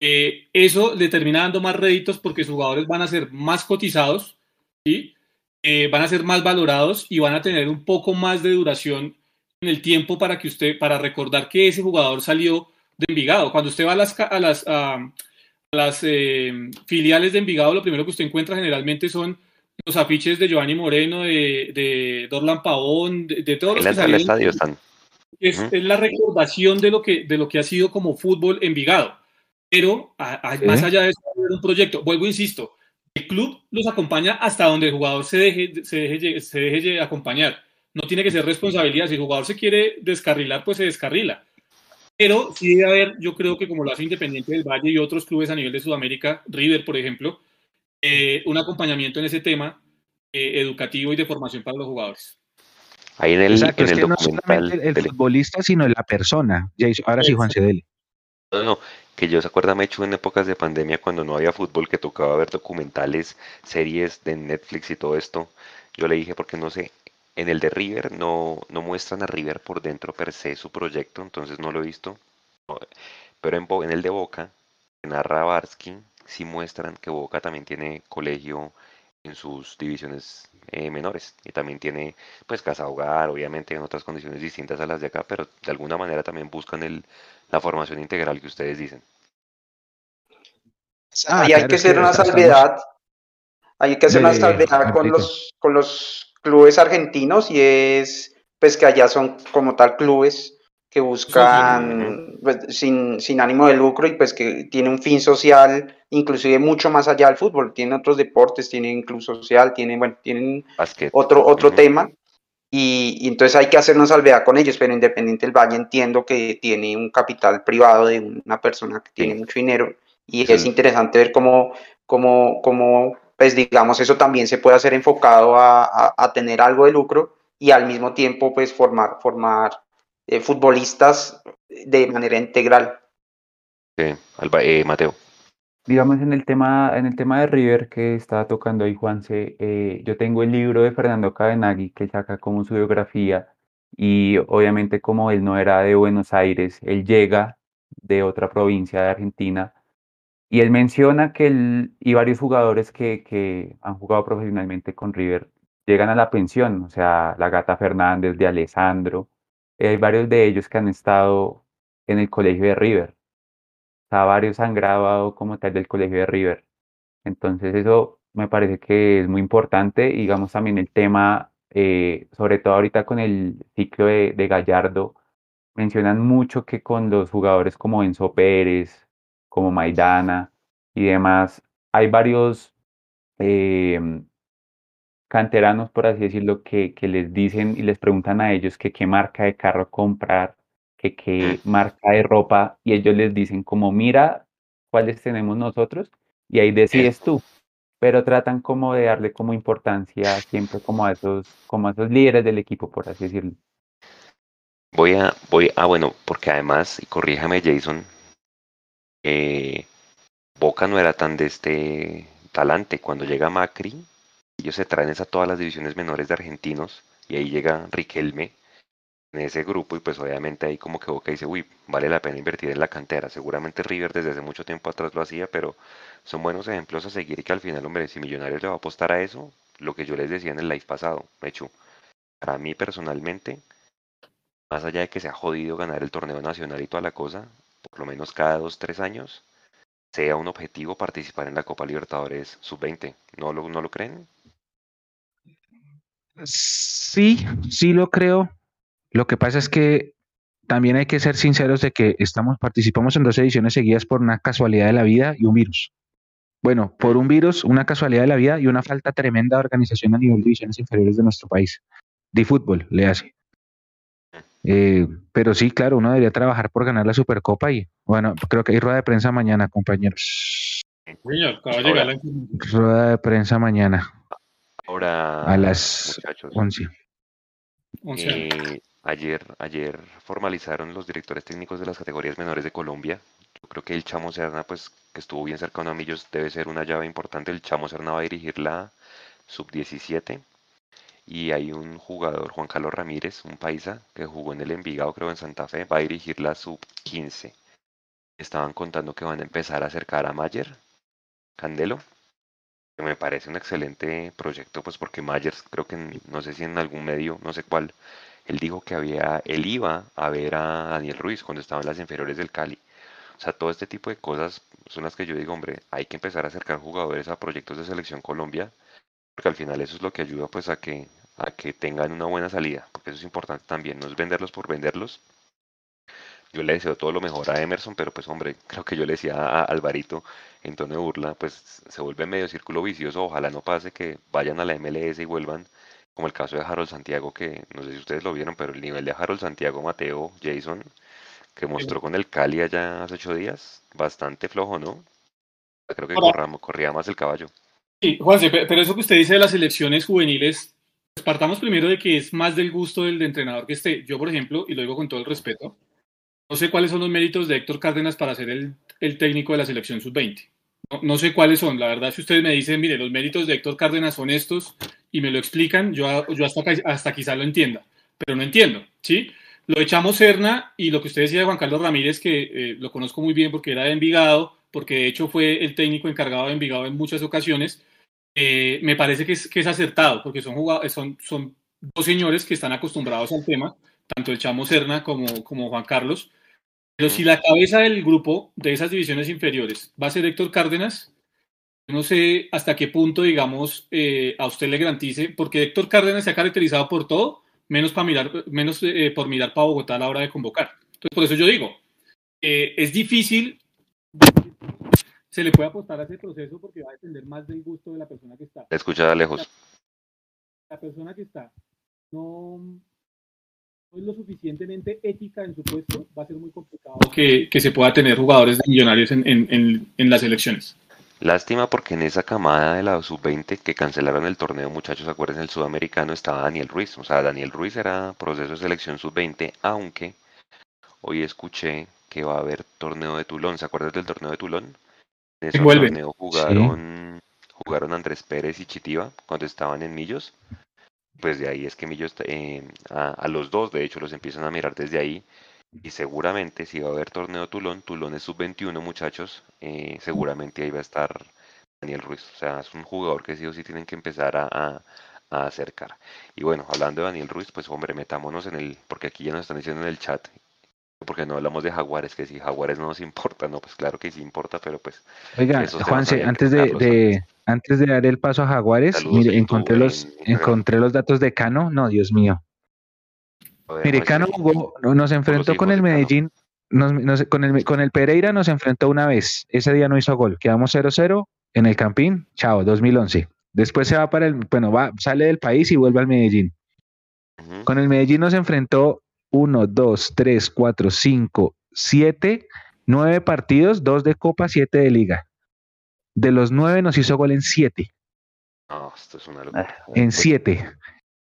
eh, eso le termina dando más réditos porque sus jugadores van a ser más cotizados, ¿sí? Eh, van a ser más valorados y van a tener un poco más de duración en el tiempo para que usted, para recordar que ese jugador salió de Envigado. Cuando usted va a las, a las, las eh, filiales de Envigado, lo primero que usted encuentra generalmente son los afiches de Giovanni Moreno, de, de Dorlan Pavón, de, todos los que salieron. Estadio están. Es, es, la recordación de lo, que, de lo que ha sido como fútbol Envigado. Pero más allá de eso, un proyecto. Vuelvo, insisto, el club los acompaña hasta donde el jugador se deje, se deje, se deje acompañar. No tiene que ser responsabilidad. Si el jugador se quiere descarrilar, pues se descarrila pero sí debe haber, yo creo que como lo hace Independiente del Valle y otros clubes a nivel de Sudamérica, River, por ejemplo, eh, un acompañamiento en ese tema eh, educativo y de formación para los jugadores. Ahí en el, Exacto, es que no solamente el, futbolista, sino la persona. Ahora sí, Juan Cedele. No, no, que yo se acuerda, me hecho en épocas de pandemia cuando no había fútbol, que tocaba ver documentales, series de Netflix y todo esto. Yo le dije, porque no sé, en el de River no, no muestran a River por dentro per se su proyecto, entonces no lo he visto. Pero en, en el de Boca, en Arrabarsky, sí muestran que Boca también tiene colegio en sus divisiones eh, menores y también tiene pues casa hogar, obviamente en otras condiciones distintas a las de acá, pero de alguna manera también buscan el, la formación integral que ustedes dicen. Ah, y hay que hacer una salvedad, hay que hacer una salvedad con los, con los clubes argentinos y es pues que allá son como tal clubes que buscan pues, sin, sin, ánimo de lucro y pues que tiene un fin social inclusive mucho más allá del fútbol, tiene otros deportes, tiene incluso social, tiene, bueno, tienen otro, otro tema. Y, entonces hay que hacernos salvedad con ellos, pero Independiente del Valle entiendo que tiene un capital privado de una persona que tiene mucho dinero y es interesante ver cómo, cómo, cómo pues digamos, eso también se puede hacer enfocado a, tener algo de lucro y al mismo tiempo, pues formar, formar eh, futbolistas de manera integral. Sí, eh, Mateo. Digamos, en el tema, en el tema de River que estaba tocando ahí Juanse, eh, yo tengo el libro de Fernando Cabenagui que saca como su biografía y obviamente como él no era de Buenos Aires, él llega de otra provincia de Argentina y él menciona que él y varios jugadores que, que han jugado profesionalmente con River llegan a la pensión, o sea, la Gata Fernández, de Alessandro, hay varios de ellos que han estado en el colegio de River. O sea, varios han grabado como tal del colegio de River. Entonces eso me parece que es muy importante, digamos también el tema, eh, sobre todo ahorita con el ciclo de, de Gallardo, mencionan mucho que con los jugadores como Enzo Pérez, como Maidana y demás. Hay varios em, canteranos, por así decirlo, que, que les dicen y les preguntan a ellos que qué marca de carro comprar, que qué marca de ropa, y ellos les dicen como, mira cuáles tenemos nosotros, y ahí decides tú. Pero tratan como de darle como importancia siempre como a esos, como a esos líderes del equipo, por así decirlo. Voy a, voy, ah, bueno, porque además, y corríjame Jason, eh, Boca no era tan de este talante. Cuando llega Macri, ellos se traen a todas las divisiones menores de argentinos y ahí llega Riquelme en ese grupo y pues obviamente ahí como que Boca dice, uy, vale la pena invertir en la cantera. Seguramente River desde hace mucho tiempo atrás lo hacía, pero son buenos ejemplos a seguir y que al final, hombre, si Millonarios le va a apostar a eso, lo que yo les decía en el live pasado, hecho, para mí personalmente, más allá de que se ha jodido ganar el torneo nacional y toda la cosa, por lo menos cada dos, tres años, sea un objetivo participar en la Copa Libertadores sub-20. ¿No lo, ¿No lo creen? Sí, sí lo creo. Lo que pasa es que también hay que ser sinceros de que estamos, participamos en dos ediciones seguidas por una casualidad de la vida y un virus. Bueno, por un virus, una casualidad de la vida y una falta tremenda de organización a nivel de divisiones inferiores de nuestro país. De fútbol, le hace. Eh, pero sí, claro, uno debería trabajar por ganar la Supercopa y bueno, creo que hay rueda de prensa mañana, compañeros. rueda de prensa mañana. Ahora, a las 11. Eh, ayer, ayer formalizaron los directores técnicos de las categorías menores de Colombia. Yo creo que el Chamo Serna, pues, que estuvo bien cercano a Millos, debe ser una llave importante. El Chamo Serna va a dirigir la sub-17 y hay un jugador, Juan Carlos Ramírez, un paisa, que jugó en el Envigado, creo en Santa Fe, va a dirigir la sub-15. Estaban contando que van a empezar a acercar a Mayer, Candelo, que me parece un excelente proyecto, pues porque Mayer, creo que no sé si en algún medio, no sé cuál, él dijo que había, él iba a ver a Daniel Ruiz cuando estaba en las inferiores del Cali. O sea, todo este tipo de cosas son las que yo digo, hombre, hay que empezar a acercar jugadores a proyectos de selección Colombia porque al final eso es lo que ayuda pues a que, a que tengan una buena salida, porque eso es importante también, no es venderlos por venderlos. Yo le deseo todo lo mejor a Emerson, pero pues hombre, creo que yo le decía a Alvarito en tono de burla, pues se vuelve medio círculo vicioso, ojalá no pase que vayan a la MLS y vuelvan, como el caso de Harold Santiago, que no sé si ustedes lo vieron, pero el nivel de Harold Santiago, Mateo, Jason, que mostró con el Cali allá hace ocho días, bastante flojo, ¿no? Creo que corramos, corría más el caballo. Sí, Juanse, pero eso que usted dice de las elecciones juveniles, pues partamos primero de que es más del gusto del entrenador que esté. Yo, por ejemplo, y lo digo con todo el respeto, no sé cuáles son los méritos de Héctor Cárdenas para ser el, técnico de la selección sub-20. No, sé cuáles son. La verdad, si ustedes me dicen, mire, los méritos de Héctor Cárdenas son estos y me lo explican, yo, hasta quizá lo entienda, pero no entiendo, ¿sí? Lo echamos Serna y lo que usted decía de Juan Carlos Ramírez, que eh, lo conozco muy bien porque era de Envigado, porque de hecho fue el técnico encargado de Envigado en muchas ocasiones, eh, me parece que es, que es acertado, porque son, son, son dos señores que están acostumbrados al tema, tanto el Chamo Serna como, como Juan Carlos. Pero si la cabeza del grupo de esas divisiones inferiores va a ser Héctor Cárdenas, no sé hasta qué punto, digamos, eh, a usted le garantice, porque Héctor Cárdenas se ha caracterizado por todo, menos, para mirar, menos eh, por mirar para Bogotá a la hora de convocar. Entonces, por eso yo digo, es difícil se le puede apostar a ese proceso porque va a depender más del gusto de la persona que está. Escucha lejos. La persona que está no, es lo suficientemente ética en su puesto, va a ser muy complicado que, se pueda tener jugadores de millonarios en, en, en, las elecciones. Lástima porque en esa camada de la sub-20 que cancelaron el torneo, muchachos, acuérdense, el sudamericano estaba Daniel Ruiz. O sea, Daniel Ruiz era proceso de selección sub-20, aunque hoy escuché que va a haber torneo de Tulón. ¿Se acuerdan del torneo de Tulón? En ese torneo jugaron, jugaron Andrés Pérez y Chitiva cuando estaban en Millos. Pues de ahí es que Millos, eh, a, los dos de hecho los empiezan a mirar desde ahí. Y seguramente si va a haber torneo Tulón, Tulón es sub-21 muchachos, eh, seguramente ahí va a estar Daniel Ruiz. O sea, es un jugador que sí o sí tienen que empezar a, a acercar. Y bueno, hablando de Daniel Ruiz, pues hombre, metámonos en el, porque aquí ya nos están diciendo en el chat, porque no hablamos de Jaguares, que si Jaguares no nos importa, no, pues claro que sí importa, pero pues... Oiga, Juanse, antes de, antes de dar el paso a Jaguares, mire, encontré los, encontré los datos de Cano, no, Dios mío. mire, Cano jugó, nos enfrentó con el Medellín, con, el, con el Pereira nos enfrentó una vez, ese día no hizo gol, quedamos 0-0 en el Campín, chao, 2011. Después se va para el, bueno, va, sale del país y vuelve al Medellín. Con el Medellín nos enfrentó 1, 2, 3, 4, 5, 7, 9 partidos, 2 de Copa, 7 de Liga. De los 9 nos hizo gol en 7. No, esto es una locura. En 7.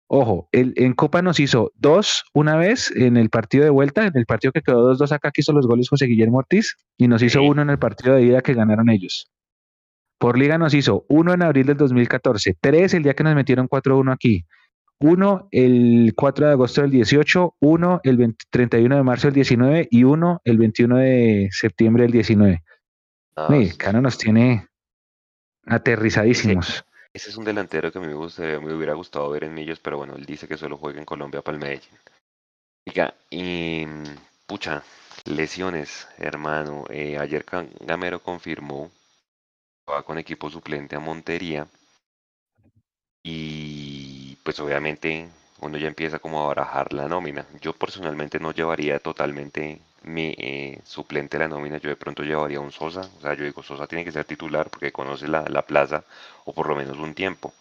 Ojo, el, en Copa nos hizo 2 una vez en el partido de vuelta, en el partido que quedó 2-2 acá, que hizo los goles José Guillermo Ortiz, y nos hizo uno en el partido de ida que ganaron ellos. Por liga nos hizo uno en abril del 2014, 3 el día que nos metieron 4-1 aquí, uno el 4 de agosto del 18, uno el 31 de marzo del 19 y uno el 21 de septiembre del 19. Ah, Mire. Cano nos tiene aterrizadísimos. Ese es un delantero que a mí me, gustaría- me hubiera gustado ver en Millos, pero bueno, él dice que solo juega en Colombia para el Medellín. Oiga, y mm, pucha, lesiones, hermano. Eh, ayer Gamero confirmó va con equipo suplente a Montería. Y pues obviamente uno ya empieza como a barajar la nómina. Yo personalmente no llevaría totalmente mi eh, suplente la nómina, yo de pronto llevaría un Sosa. O sea, yo digo, Sosa tiene que ser titular porque conoce la, la plaza o por lo menos un tiempo.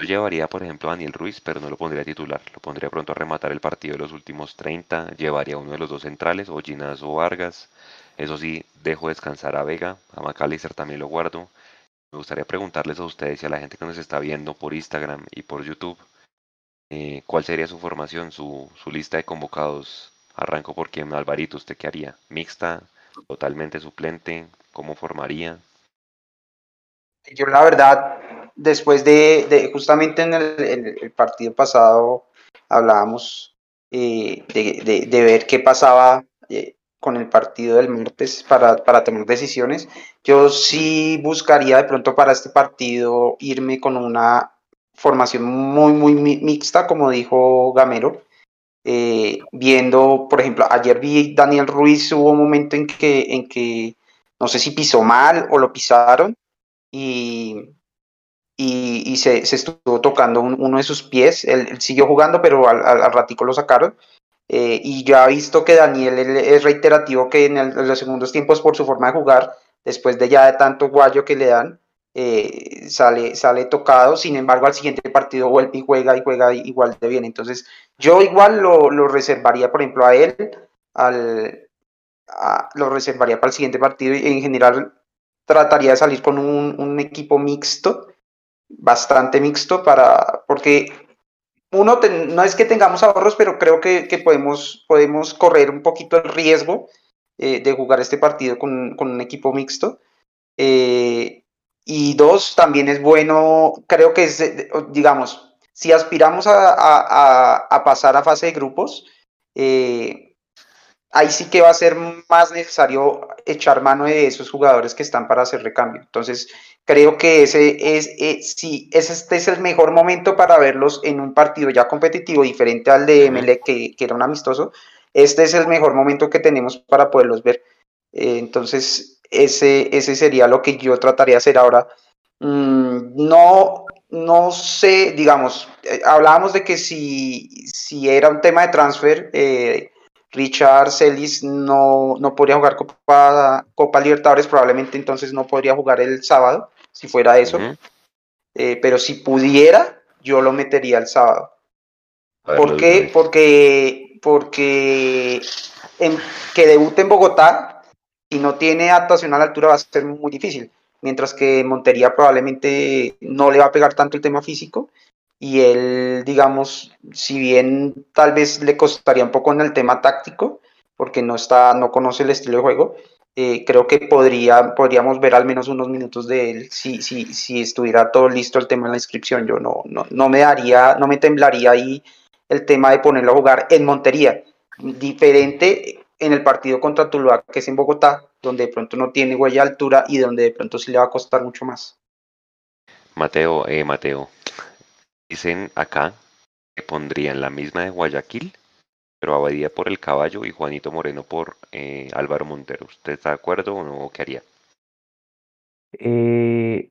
Yo llevaría, por ejemplo, a Daniel Ruiz, pero no lo pondría titular. Lo pondría pronto a rematar el partido de los últimos 30. Llevaría uno de los dos centrales, o Vargas. Eso sí, dejo descansar a Vega. A McAllister también lo guardo. Me gustaría preguntarles a ustedes y a la gente que nos está viendo por Instagram y por YouTube, eh, ¿cuál sería su formación, su, su lista de convocados? Arranco por quién, Alvarito, ¿usted qué haría? ¿Mixta? ¿Totalmente suplente? ¿Cómo formaría? Yo la verdad, después de, justamente en el, partido pasado hablábamos eh, de, de- de ver qué pasaba eh, con el partido del martes para, para tomar decisiones. Yo sí buscaría de pronto para este partido irme con una formación muy, muy mi- mixta, como dijo Gamero. Eh, viendo, por ejemplo, ayer vi Daniel Ruiz, hubo un momento en que, en que no sé si pisó mal o lo pisaron y, y, se, se estuvo tocando un- uno de sus pies. Él, siguió jugando, pero al, al ratico lo sacaron. Eh, y ya visto que Daniel es reiterativo que en, los segundos tiempos, por su forma de jugar, después de ya de tanto guayo que le dan, eh, sale, sale tocado. Sin embargo, al siguiente partido vuelve y juega y juega igual de bien. Entonces, yo igual lo, lo reservaría, por ejemplo, a él, al, lo reservaría para el siguiente partido y en general trataría de salir con un, un equipo mixto, bastante mixto, para, porque uno no es que tengamos ahorros, pero creo que, podemos, podemos correr un poquito el riesgo eh, de jugar este partido con, con un equipo mixto. Eh, y dos, también es bueno, creo que es, eh, digamos, si aspiramos a, a- a- a pasar a fase de grupos, eh, ahí sí que va a ser más necesario echar mano de esos jugadores que están para hacer recambio. Entonces, creo que ese es, eh, sí, ese este es el mejor momento para verlos en un partido ya competitivo, diferente al de que, que era un amistoso. Este es el mejor momento que tenemos para poderlos ver. Eh, entonces, ese, ese sería lo que yo trataría de hacer ahora. Mm, no, no sé, digamos, eh, hablábamos de que si, si era un tema de transfer, eh, Richard Celis no, no podría jugar Copa, Copa Libertadores, probablemente entonces no podría jugar el sábado, si fuera eso. Eh, pero si pudiera, yo lo metería el sábado. Ver, ¿Por qué? Porque, porque en- que debute en Bogotá y no tiene adaptación a la altura va a ser muy difícil. Mientras que Montería probablemente no le va a pegar tanto el tema físico. Y él, digamos, si bien tal vez le costaría un poco en el tema táctico, porque no está, no conoce el estilo de juego, eh, creo que podría, podríamos ver al menos unos minutos de él si, si, si estuviera todo listo el tema de la inscripción. Yo no, no, no me daría, no me temblaría ahí el tema de ponerlo a jugar en Montería. Diferente en el partido contra Tuluá, que es en Bogotá, donde de pronto no tiene huella de altura y donde de pronto sí le va a costar mucho más. Mateo, eh, Mateo. Dicen acá que pondrían la misma de Guayaquil, pero Abadía por el caballo y Juanito Moreno por eh, Álvaro Montero. ¿Usted está de acuerdo o no? ¿Qué haría? Eh,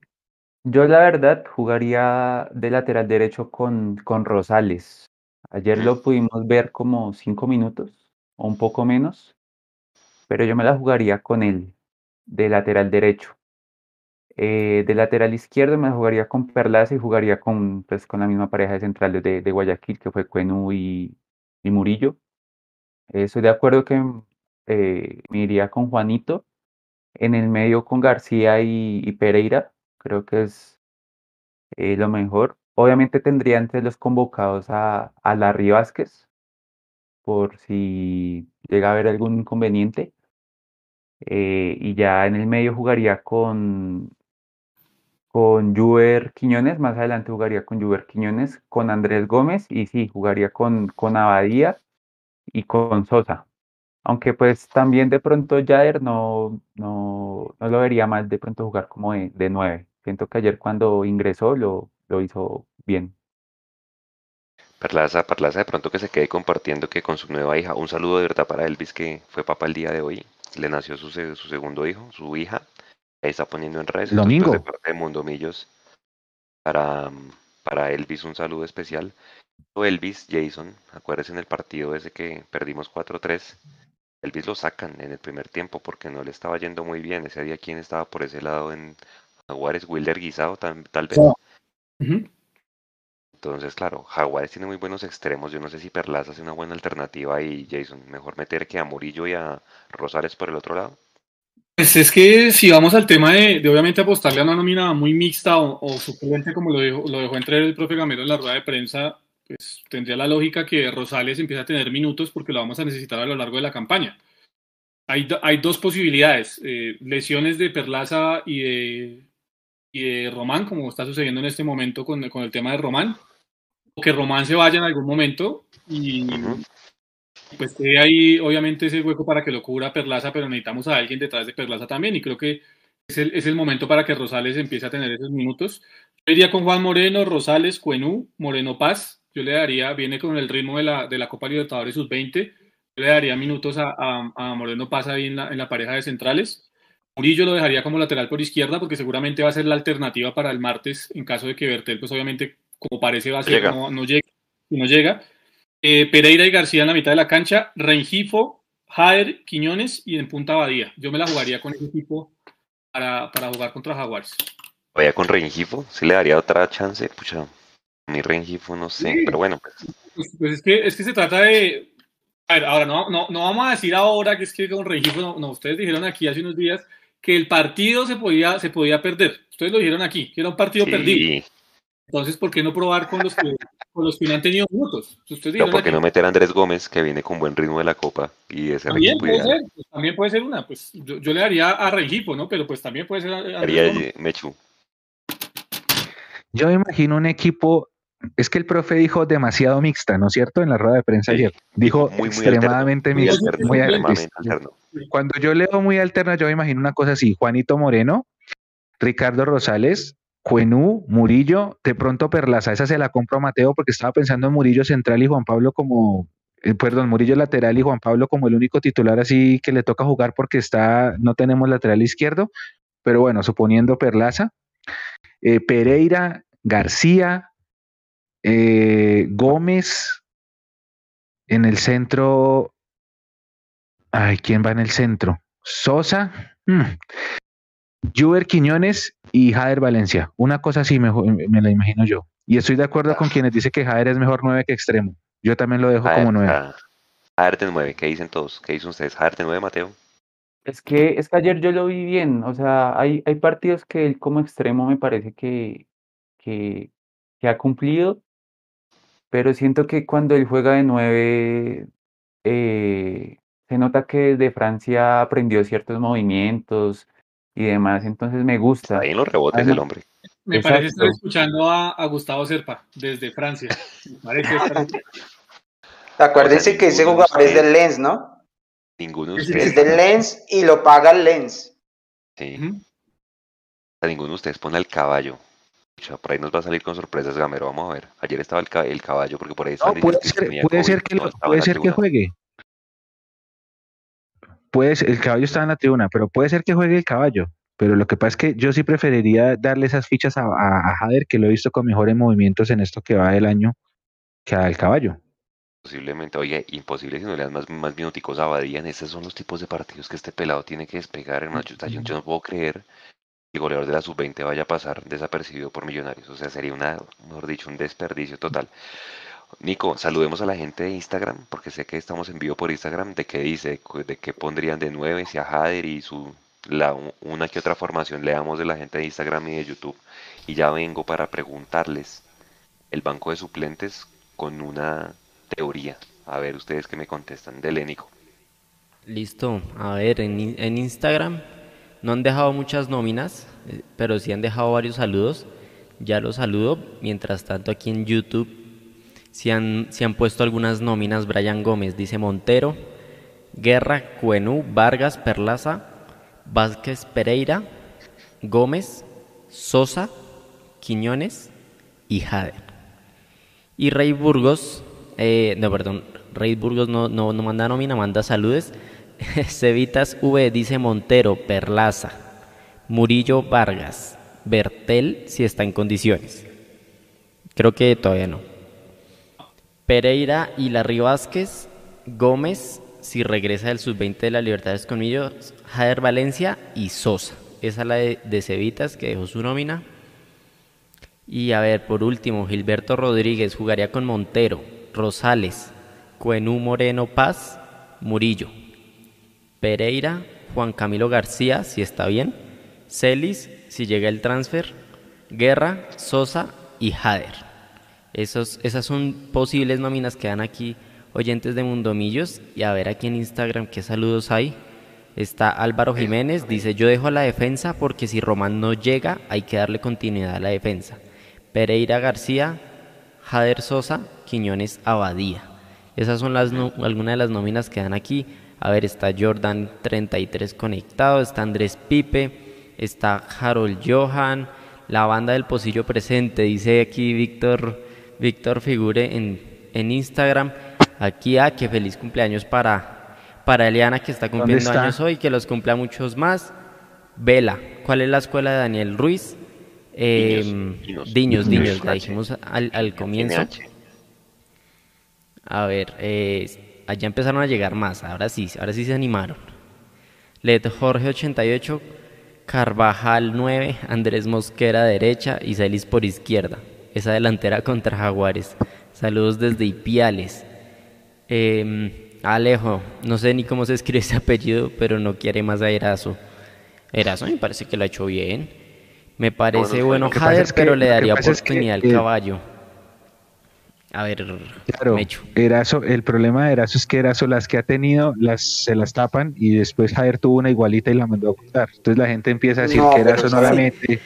yo la verdad jugaría de lateral derecho con, con Rosales. Ayer lo pudimos ver como cinco minutos o un poco menos, pero yo me la jugaría con él de lateral derecho. Eh, de lateral izquierdo me jugaría con Perlaza y jugaría con, pues, con la misma pareja de centrales de, de Guayaquil, que fue Cuenú y, y Murillo. Eh, estoy de acuerdo que eh, me iría con Juanito. En el medio con García y, Pereira. Creo que es eh, lo mejor. Obviamente tendría entre los convocados a, a Larry Vázquez, por si llega a haber algún inconveniente. Y ya en el medio jugaría con, con Juber Quiñones, más adelante jugaría con Juber Quiñones, con Andrés Gómez y sí, jugaría con, con Abadía y con Sosa. Aunque pues también de pronto Jader no, no, no lo vería mal de pronto jugar como de, de 9. Siento que ayer cuando ingresó lo, lo hizo bien. Perlaza, Perlaza de pronto que se quede compartiendo que con su nueva hija, un saludo de verdad para Elvis que fue papá el día de hoy, le nació su, su segundo hijo, su hija, ahí está poniendo en redes, Domingo. de parte de Mundo Millos, para, para Elvis un saludo especial. Elvis, Jason, acuérdense en el partido ese que perdimos 4-3, Elvis lo sacan en el primer tiempo porque no le estaba yendo muy bien, ese día quién estaba por ese lado en Jaguares, Wilder Guisado tal, tal vez. Entonces, claro, Jaguares tiene muy buenos extremos. Yo no sé si Perlaza es una buena alternativa y Jason, mejor meter que a Murillo y a Rosales por el otro lado. Pues es que si vamos al tema de, de obviamente apostarle a una nómina muy mixta o, o como lo dejó, lo dejó entrever el profe Gamero en la rueda de prensa, pues tendría la lógica que Rosales empiece a tener minutos porque lo vamos a necesitar a lo largo de la campaña. Hay, hay dos posibilidades, eh, lesiones de Perlaza y de, y de Román, como está sucediendo en este momento con, con el tema de Román, o que Román se vaya en algún momento y. pues quede ahí obviamente ese hueco para que lo cubra Perlaza, pero necesitamos a alguien detrás de Perlaza también y creo que es el, es el momento para que Rosales empiece a tener esos minutos. Yo iría con Juan Moreno, Rosales, Cuenú, Moreno Paz. Yo le daría, viene con el ritmo de la, de la Copa Libertadores Sub-20, yo le daría minutos a, a- a Moreno Paz ahí en la, en la pareja de centrales. Murillo lo dejaría como lateral por izquierda porque seguramente va a ser la alternativa para el martes en caso de que Bertel, pues obviamente, como parece va a ser, Llega. no, no llega. no llega. Eh, Pereira y García en la mitad de la cancha, Rengifo, Jader, Quiñones y en punta Badía. Yo me la jugaría con ese equipo para, para jugar contra Jaguares. Vaya con Rengifo, si le daría otra chance, pucha, mi Rengifo no sé, Sí. pero bueno, pues Pues, pues es, que, es que se trata de... A ver, ahora no, no, no vamos a decir ahora que es que con Rengifo, no, no, ustedes dijeron aquí hace unos días que el partido se podía, se podía perder. Ustedes lo dijeron aquí, que era un partido perdido. Entonces, ¿por qué no probar con los que, con los que no han tenido minutos? ¿por qué no meter a Andrés Gómez, que viene con buen ritmo de la Copa, y ese También puede ser, pues, también puede ser una. Pues yo, yo le daría a Rengifo, ¿no? Pero pues también puede ser a, a Haría Mechu, Yo me imagino un equipo, es que el profe dijo demasiado mixta, ¿no es cierto? En la rueda de prensa Sí, ayer. Dijo muy, muy extremadamente alterno. mixta. alterno, muy alterno. Cuando yo leo muy alterna, yo me imagino una cosa así: Juanito Moreno, Ricardo Rosales, Cuenú, Murillo, de pronto Perlaza. Esa se la compro a Mateo porque estaba pensando en Murillo central y Juan Pablo como, eh, perdón, Murillo lateral y Juan Pablo como el único titular así que le toca jugar porque está, no tenemos lateral izquierdo. Pero bueno, suponiendo Perlaza, eh, Pereira, García, eh, Gómez, en el centro. Ay, ¿quién va en el centro? Sosa, mm, Juber Quiñones y Jader Valencia. Una cosa así me, me la imagino yo. Y estoy de acuerdo con quienes dicen que Jader es mejor nueve que extremo. Yo también lo dejo como Jader, nueve. ja- Jader de 9, ¿qué dicen todos? ¿Qué dicen ustedes? Jader de 9, Mateo. Es que, es que ayer yo lo vi bien, o sea, hay, hay partidos que él como extremo me parece que, que, que ha cumplido, pero siento que cuando él juega de nueve, eh, se nota que desde Francia aprendió ciertos movimientos y demás, entonces me gusta. Ahí en los rebotes el hombre. Me parece estar escuchando a, a Gustavo Serpa desde Francia. Me parece estar- [LAUGHS] Acuérdense O sea, que ese jugador es del ustedes- Lens, ¿no? Ninguno de sí, Es ustedes, del Lens y lo paga el Lens. sí, sea, ninguno de ustedes pone al caballo. Por ahí nos va a salir con sorpresas, Gamero. Vamos a ver. Ayer estaba el, ca- el caballo porque por ahí No, puede ser, puede que, lo- puede ser que juegue. Puede ser- el caballo está en la tribuna, pero puede ser que juegue el caballo. Pero lo que pasa es que yo sí preferiría darle esas fichas a, a, a Jader, que lo he visto con mejores movimientos en esto que va del año, que al caballo. Posiblemente, oye, imposible si no le das más, más minuticos a Badía. Esos son los tipos de partidos que este pelado tiene que despegar, hermano. Yo, yo- yo no puedo creer el goleador de la sub-20 vaya a pasar desapercibido por Millonarios. O sea, sería una, mejor dicho, un desperdicio total. Nico, saludemos a la gente de Instagram, porque sé que estamos en vivo por Instagram, de qué dice, de qué pondrían de nueve, si a Jader y su la, una que otra formación leamos de la gente de Instagram y de YouTube. Y ya vengo para preguntarles el banco de suplentes con una teoría. A ver ustedes qué me contestan. Dele, Nico. Listo. A ver, en, en Instagram no han dejado muchas nóminas, eh, pero sí han dejado varios saludos. Ya los saludo. Mientras tanto, aquí en YouTube si han, han puesto algunas nóminas. Brian Gómez dice Montero, Guerra, Cuenú, Vargas, Perlaza, Vázquez Pereira, Gómez, Sosa, Quiñones y Jader. Y Rey Burgos, eh, no, perdón, Rey Burgos no, no, no manda nómina, manda saludes. [LAUGHS] Cevitas V dice Montero, Perlaza, Murillo Vargas, Bertel si está en condiciones. Creo que todavía no. Pereira y Larry Vázquez, Gómez si regresa del sub-20 de la Libertades conmigo, Jader Valencia y Sosa. Esa es la de, de Cevitas que dejó su nómina. Y a ver, por último, Gilberto Rodríguez jugaría con Montero, Rosales, Cuenú Moreno Paz, Murillo. Pereira, Juan Camilo García, si está bien, Celis, si llega el transfer, Guerra, Sosa y Jader. Esos, esas son posibles nóminas que dan aquí oyentes de Mundomillos y a ver aquí en Instagram qué saludos hay. Está Álvaro Jiménez, dice yo dejo a la defensa porque si Román no llega hay que darle continuidad a la defensa. Pereira García, Jader Sosa, Quiñones Abadía. Esas son las algunas de las nóminas que dan aquí. A ver, está Jordan 33 conectado, está Andrés Pipe, está Harold Johan, la banda del Pocillo presente, dice aquí Víctor, Víctor Figure en, en Instagram. Aquí, a ah, que feliz cumpleaños para, para Eliana que está cumpliendo años hoy, que los cumpla muchos más. Vela, ¿cuál es la escuela de Daniel Ruiz? Eh, Diños, Diños, la dijimos al, al comienzo. A ver, eh, allá empezaron a llegar más, ahora sí, ahora sí se animaron. Led Jorge 88, Carvajal 9, Andrés Mosquera derecha y Celis por izquierda. Esa delantera [LAUGHS] contra Jaguares. Saludos desde Ipiales. Em, Alejo, no sé ni cómo se escribe ese apellido, pero no quiere más a Erazo. Erazo me parece que lo ha hecho bien. Me parece bueno Jader, pero le daría oportunidad al caballo. A ver, claro, Erazo, el problema de Erazo es que Erazo las que ha tenido las se las tapan y después Jader tuvo una igualita y la mandó a ocultar. Entonces la gente empieza a decir que Erazo no la mete.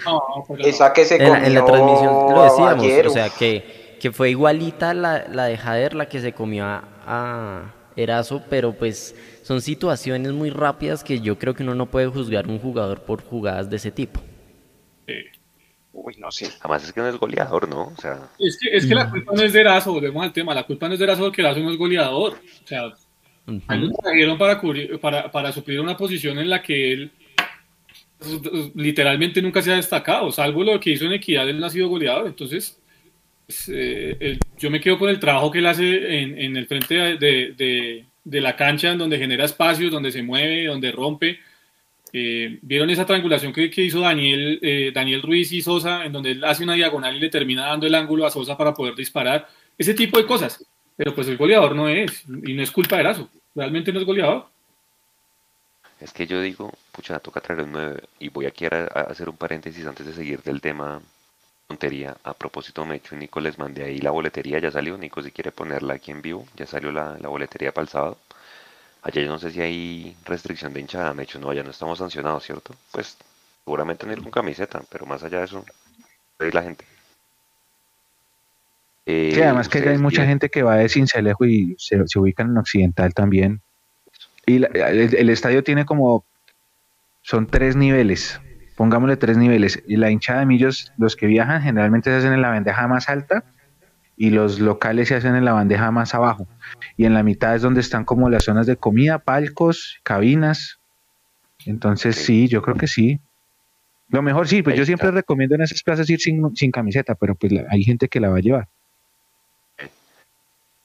Esa que se en, en, la transmisión lo decíamos, o sea que, que fue igualita la, la de Jader la que se comió a, a Erazo, pero pues son situaciones muy rápidas que yo creo que uno no puede juzgar un jugador por jugadas de ese tipo. Uy, no sé, además es que no es goleador, ¿no? O sea... Es que, es que la culpa no es de Erazo, volvemos al tema, la culpa no es de Erazo porque Erazo no es goleador. O sea, lo trajeron para, para, para suplir una posición en la que él pues, literalmente nunca se ha destacado, salvo lo que hizo en Equidad, él no ha sido goleador, entonces pues, eh, yo me quedo con el trabajo que él hace en, el frente de, la cancha, en donde genera espacios, donde se mueve, donde rompe. Eh, ¿Vieron esa triangulación que, hizo Daniel, eh, Daniel Ruiz y Sosa, en donde él hace una diagonal y le termina dando el ángulo a Sosa para poder disparar? Ese tipo de cosas. Pero pues el goleador no es, y no es culpa de Erazo. Realmente no es goleador. Es que yo digo, pucha, toca traer un 9. Y voy aquí a hacer un paréntesis antes de seguir del tema tontería. A propósito, me hecho Nico, les mandé ahí la boletería, ya salió. Nico, si quiere ponerla aquí en vivo, ya salió la, boletería para el sábado. Allá yo no sé si hay restricción de hinchada, me hecho no, allá no estamos sancionados, ¿cierto? Pues seguramente no ir con camiseta, pero más allá de eso, la gente. sí, además que hay mucha gente que va de Cincelejo y se, se ubican en Occidental también. Y el, estadio tiene como, son tres niveles pongámosle tres niveles. Y la hinchada de millos, los que viajan generalmente se hacen en la bandeja más alta y los locales se hacen en la bandeja más abajo. Y en la mitad es donde están como las zonas de comida, palcos, cabinas. Entonces sí, yo creo que sí. Lo mejor sí, pues yo siempre recomiendo en esas plazas ir sin, sin camiseta, pero pues hay gente que la va a llevar.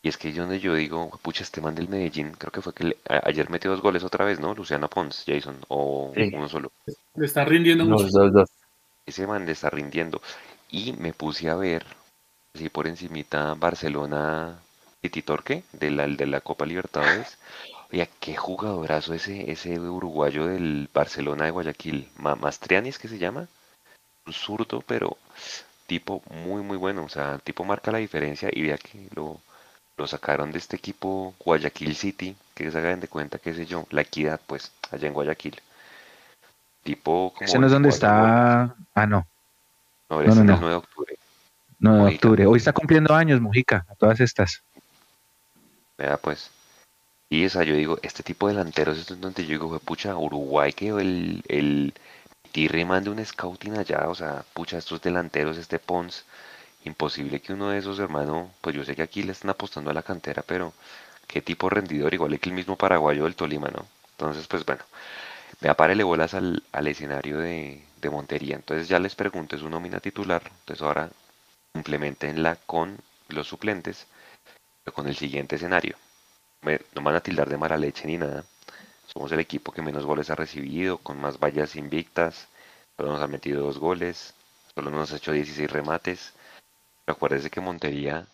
Y es que yo donde yo digo, pucha, este man del Medellín, creo que fue que ayer metió dos goles otra vez, ¿no? Luciana Pons, Jason, o uno solo. Le está rindiendo Los mucho. dos, dos. Ese man le está rindiendo. Y me puse a ver, así por encimita, Barcelona Titi Torque, de la, de la Copa Libertadores. Oye, qué jugadorazo ese, ese uruguayo del Barcelona de Guayaquil. Ma- Mastriani es que se llama. Un zurdo, pero tipo muy, muy bueno. O sea, tipo marca la diferencia y vea que lo, lo sacaron de este equipo Guayaquil City, que se hagan de cuenta, qué sé yo, la equidad, pues, allá en Guayaquil. Tipo como Ese no es donde 24 goles. está. Ah, no. No, No, no, es el 9 de octubre. 9 de Mujica. octubre. Hoy está cumpliendo años, Mujica, a todas estas. Vea, pues. Y esa, yo digo, este tipo de delanteros es donde yo digo, pucha, Uruguay que el, el Tirre mande un scouting allá, o sea, pucha, estos delanteros, este Pons, imposible que uno de esos, hermano, pues yo sé que aquí le están apostando a la cantera, pero qué tipo rendidor, igual que el mismo paraguayo del Tolima, ¿no? Entonces, pues bueno, vea, párele bolas al, al escenario de, de Montería. Entonces ya les pregunto, es su nómina titular, entonces ahora complementenla con los suplentes, pero con el siguiente escenario no van a tildar de mala leche ni nada. Somos el equipo que menos goles ha recibido, con más vallas invictas. Solo nos ha metido dos goles, solo nos ha hecho 16 remates. Pero acuérdense que Montería,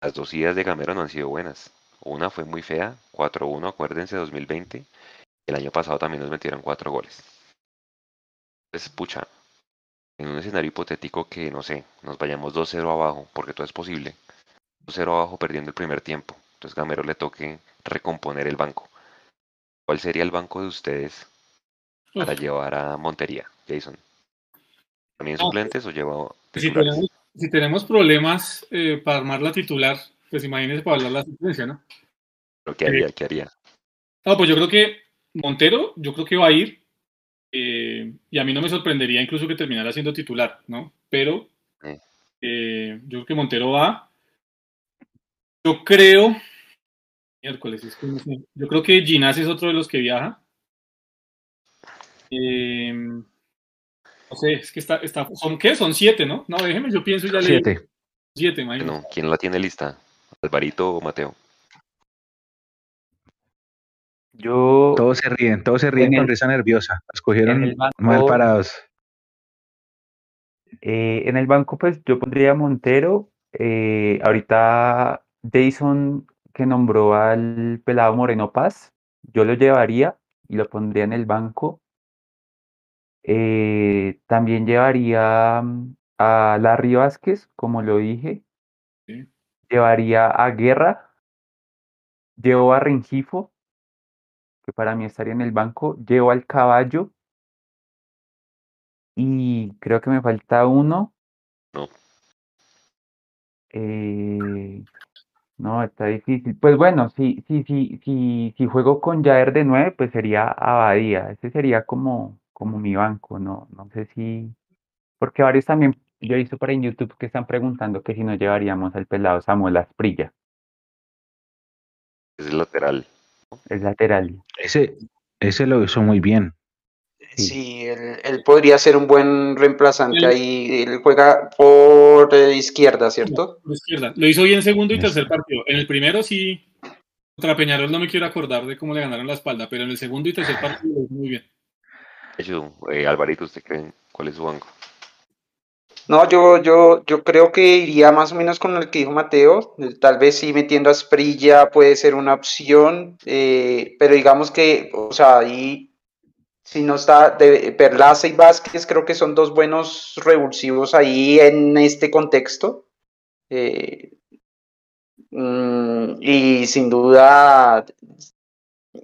las dos idas de Gamero no han sido buenas. Una fue muy fea, 4-1, acuérdense, 2020. El año pasado también nos metieron cuatro goles. Entonces, pucha, en un escenario hipotético que, no sé, nos vayamos 2-0 abajo, porque todo es posible. 2-0 abajo perdiendo el primer tiempo. Entonces Gamero le toque recomponer el banco. ¿Cuál sería el banco de ustedes para llevar a Montería, Jason? ¿También suplentes o lleva Si tenemos, si tenemos problemas eh, para armar la titular, pues imagínense para hablar la suplencia, ¿no? ¿Pero qué haría? ¿Qué haría? No, pues yo creo que Montero, yo creo que va a ir. Eh, y a mí no me sorprendería incluso que terminara siendo titular, ¿no? Pero eh, yo creo que Montero va. Yo creo. Miércoles, es que no sé. Yo creo que Ginás es otro de los que viaja. Eh, no sé, es que está, está. ¿Son qué? Son siete, ¿no? No, déjeme, yo pienso y ya le digo. Siete. Siete, imagínate. Bueno, ¿quién la tiene lista? ¿Alvarito o Mateo? Yo, Todos se ríen, todos se ríen En con el- risa nerviosa. Los en el cogieron banco- mal parados. eh, en el banco, pues yo pondría a Montero. eh, ahorita Jason, que nombró al pelado Moreno Paz, yo lo llevaría y lo pondría en el banco. Eh, también llevaría mm, a Larry Vázquez, como lo dije. Sí. Llevaría a Guerra. Llevo a Rengifo, que para mí estaría en el banco. Llevo al Caballo. Y creo que me falta uno. No. Eh, no, está difícil. Pues bueno, si, si, si, si, si juego con Jair de 9, pues sería Abadía. Ese sería como, como mi banco, no, no sé si. Porque varios también, yo he visto por ahí en YouTube que están preguntando que si nos llevaríamos al pelado Samuel Asprilla, Es lateral. es lateral. Ese, ese lo hizo muy bien. Sí. Sí, él, él podría ser un buen reemplazante ahí. Él juega por eh, izquierda, ¿cierto? Por izquierda. Lo hizo bien segundo y tercer partido. En el primero sí, contra Peñarol no me quiero acordar de cómo le ganaron la espalda, pero en el segundo y tercer partido lo hizo muy bien. Eh, Alvarito, ¿usted cree cuál es su banco? No, yo, yo, yo creo que iría más o menos con el que dijo Mateo. eh, Tal vez sí metiendo a Sprilla puede ser una opción, eh, pero digamos que, o sea, ahí si no está de y Vázquez, creo que son dos buenos revulsivos ahí en este contexto. Eh, mm, y sin duda,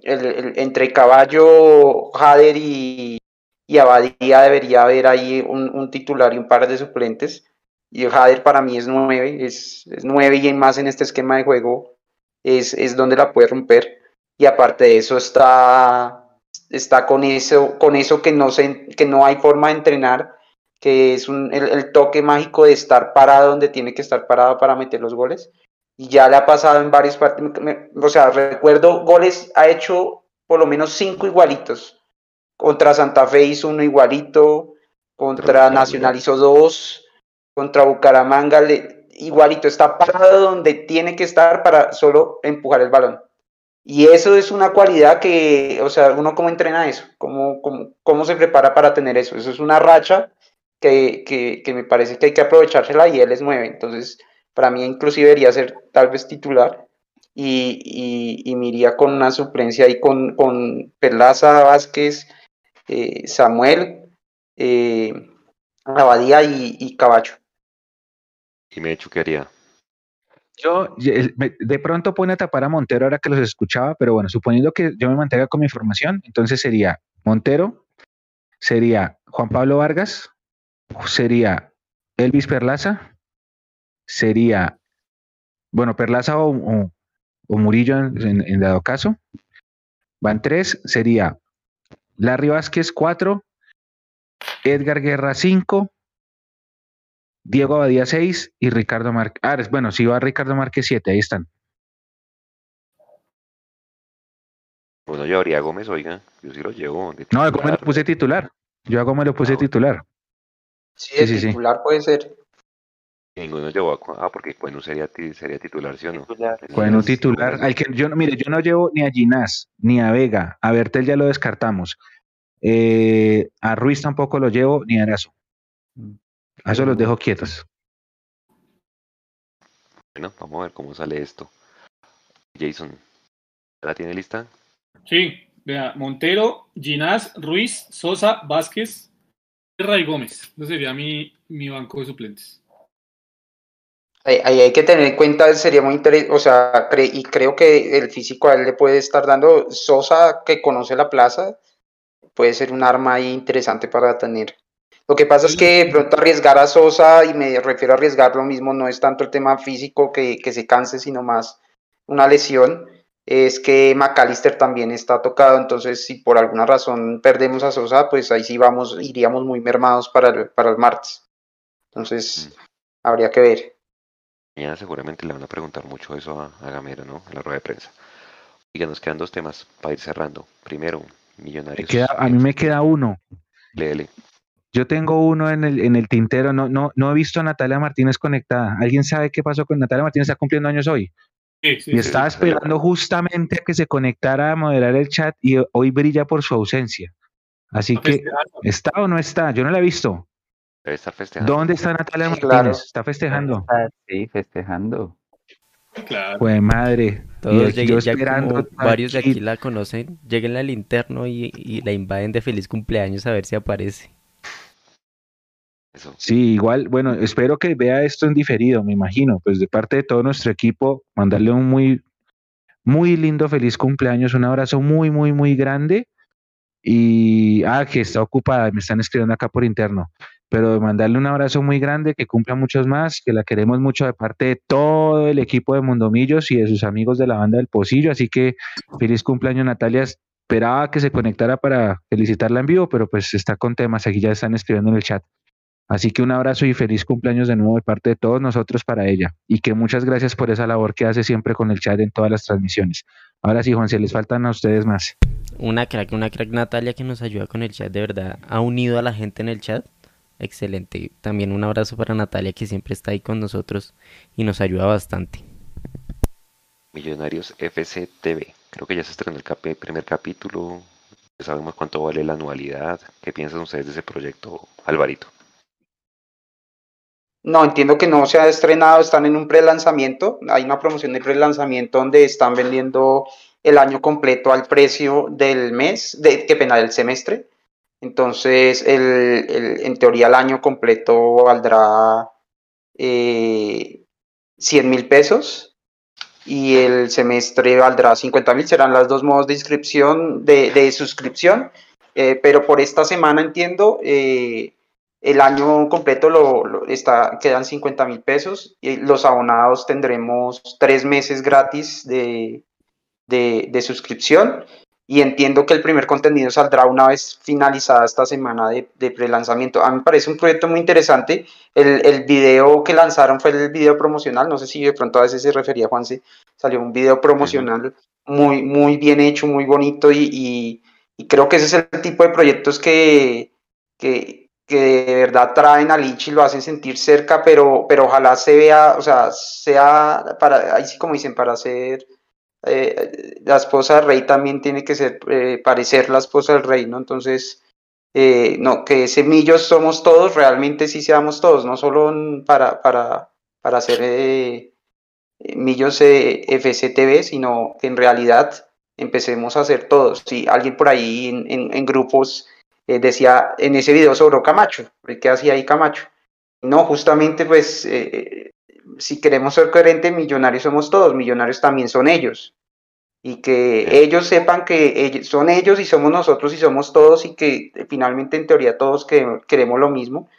entre Caballo, Jader y, y Abadía debería haber ahí un, un titular y un par de suplentes. Y Jader para mí es nueve, es, es nueve y más en este esquema de juego es, es donde la puede romper. Y aparte de eso está, está con eso, con eso que no se, que no hay forma de entrenar, que es el toque mágico de estar parado donde tiene que estar parado para meter los goles. Y ya le ha pasado en varios partidos, o sea, recuerdo goles, ha hecho por lo menos cinco igualitos. Contra Santa Fe hizo uno igualito, contra. Nacional hizo dos, contra Bucaramanga le igualito, está parado donde tiene que estar para solo empujar el balón. Y eso es una cualidad que, o sea, uno cómo entrena eso, cómo, cómo, cómo se prepara para tener eso. Eso es una racha que, que, que, me parece que hay que aprovechársela y él es nueve. Entonces, para mí inclusive debería ser tal vez titular y, y, y me iría con una suplencia ahí con, con Perlaza, Vázquez, eh, Samuel, eh, Abadía y, y Caballo. ¿Y me qué haría? Yo de pronto pone a tapar a Montero ahora que los escuchaba, pero bueno, suponiendo que yo me mantenga con mi información, entonces sería Montero, sería Juan Pablo Vargas, sería Elvis Perlaza, sería, bueno, Perlaza o, o, o Murillo en, en, dado caso. Van tres, sería Larry Vázquez cuatro, Edgar Guerra cinco, Diego Abadía 6 y Ricardo Márquez. Ah, bueno, si va Ricardo Márquez 7, ahí están. Bueno, yo habría Gómez, oiga, yo sí lo llevo. no, a Gómez lo puse titular. Yo a Gómez lo puse no. titular. Sí, el sí, titular sí. puede ser. Ninguno llevó a. Ah, porque Cuenu sería, sería titular, ¿sí o no? Cuenu titular. Al que yo, mire, yo no llevo ni a Ginás, ni a Vega. A Bertel ya lo descartamos. Eh, a Ruiz tampoco lo llevo, ni a Erazo. A eso los dejo quietos. Bueno, vamos a ver cómo sale esto. Jason, ¿la tiene lista? Sí, vea, Montero, Ginás, Ruiz, Sosa, Vázquez, Guerra y Gómez. Ese sería mi, mi banco de suplentes. Ahí, ahí, hay que tener en cuenta, sería muy interesante, o sea, cre y creo que el físico a él le puede estar dando, Sosa, que conoce la plaza, puede ser un arma ahí interesante para tener. Lo que pasa es que de pronto arriesgar a Sosa, y me refiero a arriesgar lo mismo, no es tanto el tema físico que, que se canse, sino más una lesión. Es que McAllister también está tocado, entonces si por alguna razón perdemos a Sosa, pues ahí sí vamos, iríamos muy mermados para el, para el martes. Entonces, mm. habría que ver. Mañana seguramente le van a preguntar mucho eso a, a Gamero, ¿no? En la rueda de prensa. Y que nos quedan dos temas para ir cerrando. Primero, Millonarios. Queda, a mí me queda uno. Léele. Yo tengo uno en el, en el tintero, no, no, no he visto a Natalia Martínez conectada. ¿Alguien sabe qué pasó con Natalia Martínez? Está cumpliendo años hoy. Sí, sí, y estaba sí, esperando justamente a que se conectara a moderar el chat y hoy brilla por su ausencia. Así que, ¿está o no está? Yo no la he visto. Debe estar festejando. ¿Dónde está Natalia Martínez? claro. ¿Está festejando? Sí, festejando. Claro. Pues madre. Todos lleguen, yo ya esperando como varios de aquí. aquí la conocen, lleguen al interno y, y la invaden de feliz cumpleaños a ver si aparece. Eso. Sí, igual, bueno, espero que vea esto en diferido, me imagino, pues de parte de todo nuestro equipo, mandarle un muy, muy lindo feliz cumpleaños, un abrazo muy, muy, muy grande. Y, ah, que está ocupada, me están escribiendo acá por interno, pero mandarle un abrazo muy grande, que cumpla muchos más, que la queremos mucho de parte de todo el equipo de Mondomillos y de sus amigos de la banda del Pocillo, así que feliz cumpleaños Natalia, esperaba que se conectara para felicitarla en vivo, pero pues está con temas, aquí ya están escribiendo en el chat. Así que un abrazo y feliz cumpleaños de nuevo de parte de todos nosotros para ella. Y que muchas gracias por esa labor que hace siempre con el chat en todas las transmisiones. Ahora sí, Juan, se les faltan a ustedes más. Una crack, una crack Natalia que nos ayuda con el chat, de verdad. Ha unido a la gente en el chat. Excelente. También un abrazo para Natalia que siempre está ahí con nosotros y nos ayuda bastante. Millonarios FC TV. Creo que ya se estrenó el primer capítulo. Ya sabemos cuánto vale la anualidad. ¿Qué piensan ustedes de ese proyecto, Alvarito? No, entiendo que no se ha estrenado, están en un pre-lanzamiento. Hay una promoción de pre-lanzamiento donde están vendiendo el año completo al precio del mes, de qué pena, del semestre. Entonces, el, en teoría, el año completo valdrá eh, 100 mil pesos y el semestre valdrá 50 mil. Serán los dos modos de inscripción, de, suscripción. Eh, pero por esta semana entiendo, eh, el año completo lo, está, quedan 50 mil pesos y los abonados tendremos tres meses gratis de, de suscripción y entiendo que el primer contenido saldrá una vez finalizada esta semana de, de pre-lanzamiento. A mí me parece un proyecto muy interesante. El, el video que lanzaron fue el video promocional, no sé si de pronto a veces se refería Juanse, salió un video promocional muy, muy bien hecho, muy bonito y, y- y creo que ese es el tipo de proyectos que, que, que de verdad traen a Lichi y lo hacen sentir cerca, pero, pero ojalá se vea, o sea, sea para, ahí sí como dicen, para ser eh, la esposa del rey también tiene que ser, eh, parecer la esposa del rey, ¿no? Entonces, eh, no, que semillos somos todos, realmente sí seamos todos, no solo para, para, para hacer millos FCTV, sino que en realidad empecemos a hacer todos. Si alguien por ahí en, grupos decía en ese video sobró Camacho, ¿qué hacía ahí Camacho? No, justamente pues si queremos ser coherentes, millonarios somos todos, millonarios también son ellos. Y que ellos sepan que son ellos y somos nosotros y somos todos y que finalmente en teoría todos que, queremos lo mismo,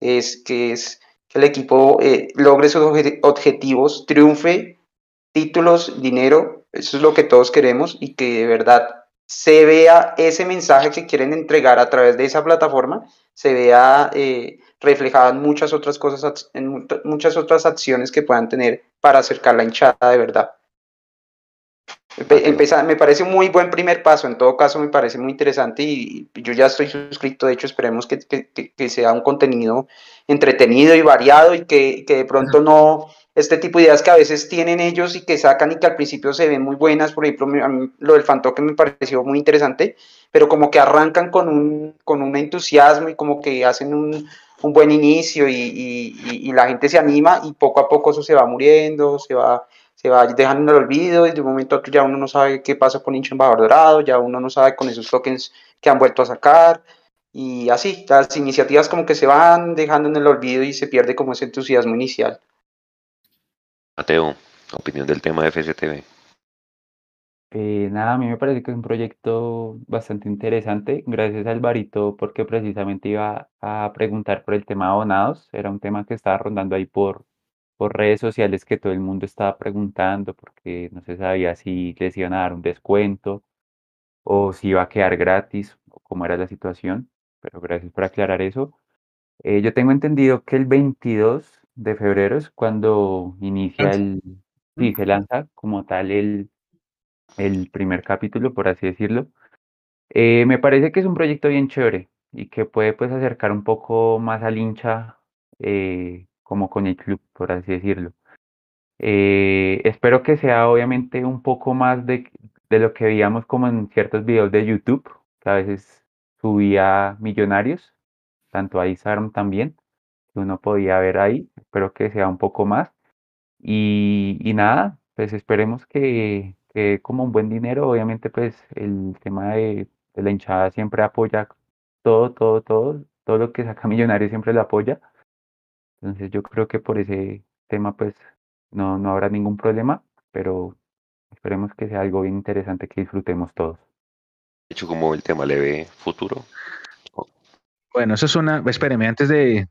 es que es que el equipo eh, logre sus objetivos, triunfe, títulos, dinero, eso es lo que todos queremos y que de verdad se vea ese mensaje que quieren entregar a través de esa plataforma, se vea eh, reflejado en muchas otras cosas, en muchas otras acciones que puedan tener para acercar la hinchada de verdad. Empezar, me parece un muy buen primer paso, en todo caso me parece muy interesante y yo ya estoy suscrito, de hecho esperemos que, que, que sea un contenido entretenido y variado y que, que de pronto no, este tipo de ideas que a veces tienen ellos y que sacan y que al principio se ven muy buenas, por ejemplo, lo del fantoque me pareció muy interesante, pero como que arrancan con un, con un entusiasmo y como que hacen un, un buen inicio y, y, la gente se anima y poco a poco eso se va muriendo, se va, se va dejando en el olvido y de un momento a otro ya uno no sabe qué pasa con hincha embajador dorado, ya uno no sabe con esos tokens que han vuelto a sacar y así, las iniciativas como que se van dejando en el olvido y se pierde como ese entusiasmo inicial. Mateo, opinión del tema de FCTV. Eh, nada, a mí me parece que es un proyecto bastante interesante. Gracias a Alvarito porque precisamente iba a preguntar por el tema de abonados. Era un tema que estaba rondando ahí por, por redes sociales que todo el mundo estaba preguntando porque no se sabía si les iban a dar un descuento o si iba a quedar gratis o cómo era la situación. Pero gracias por aclarar eso. Eh, yo tengo entendido que el 22 de febrero es cuando inicia el, sí, se lanza como tal el, el primer capítulo, por así decirlo. Eh, me parece que es un proyecto bien chévere y que puede pues acercar un poco más al hincha eh, como con el club, por así decirlo. Eh, espero que sea obviamente un poco más de, de lo que veíamos como en ciertos videos de YouTube, que a veces subía millonarios, tanto a Instagram también uno podía ver ahí. Espero que sea un poco más. Y, y nada, pues esperemos que, que, como un buen dinero, obviamente pues el tema de, de, la hinchada siempre apoya todo, todo, todo, todo lo que saca [LAUGHS] Millonario siempre lo apoya. Entonces yo creo que por ese tema pues no, no habrá ningún problema, pero esperemos que sea algo bien interesante que disfrutemos todos. De hecho, como el tema le ve futuro, bueno, eso es una. Espéreme, antes de,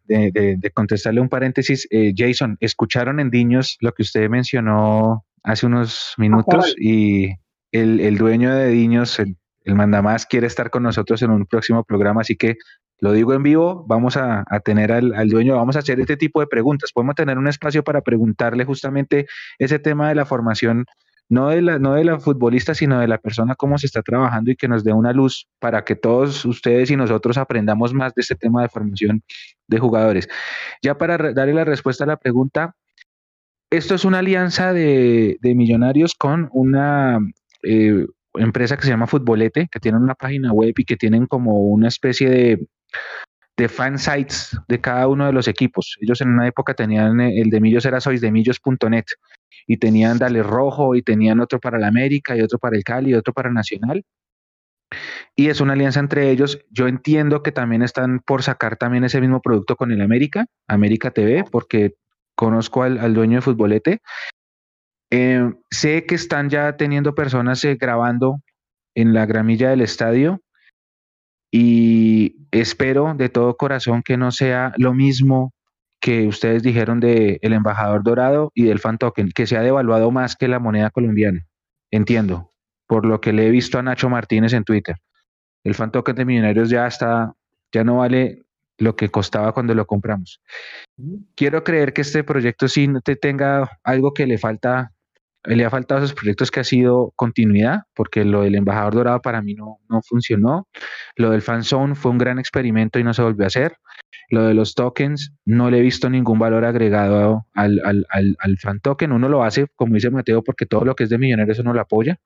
contestarle un paréntesis, eh, Jason, ¿escucharon en Diños lo que usted mencionó hace unos minutos? Y el, dueño de Diños, el, el mandamás, quiere estar con nosotros en un próximo programa, así que lo digo en vivo, vamos a, tener al, al, dueño, vamos a hacer este tipo de preguntas. Podemos tener un espacio para preguntarle justamente ese tema de la formación no de, la, no de la futbolista, sino de la persona, cómo se está trabajando y que nos dé una luz para que todos ustedes y nosotros aprendamos más de este tema de formación de jugadores. Ya para darle la respuesta a la pregunta, esto es una alianza de, millonarios con una eh, empresa que se llama Futbolete, que tiene una página web y que tienen como una especie de, de fan sites de cada uno de los equipos. Ellos en una época tenían, el de Millos era soisdemillos.net y tenían Dale Rojo y tenían otro para la América y otro para el Cali y otro para Nacional. Y es una alianza entre ellos. Yo entiendo que también están por sacar también ese mismo producto con el América, América TV, porque conozco al, dueño de Futbolete. Eh, sé que están ya teniendo personas eh, grabando en la gramilla del estadio y espero de todo corazón que no sea lo mismo que ustedes dijeron de el embajador dorado y del fan token, que se ha devaluado más que la moneda colombiana. Entiendo, por lo que le he visto a Nacho Martínez en Twitter. El fan token de Millonarios ya está, ya no vale lo que costaba cuando lo compramos. Quiero creer que este proyecto sí te tenga algo que le falta le ha faltado a esos proyectos que ha sido continuidad, porque lo del embajador dorado para mí no, no funcionó. Lo del fanzone fue un gran experimento y no se volvió a hacer. Lo de los tokens, no le he visto ningún valor agregado al, al, al, fan token. Uno lo hace, como dice Mateo, porque todo lo que es de millonarios uno lo apoya.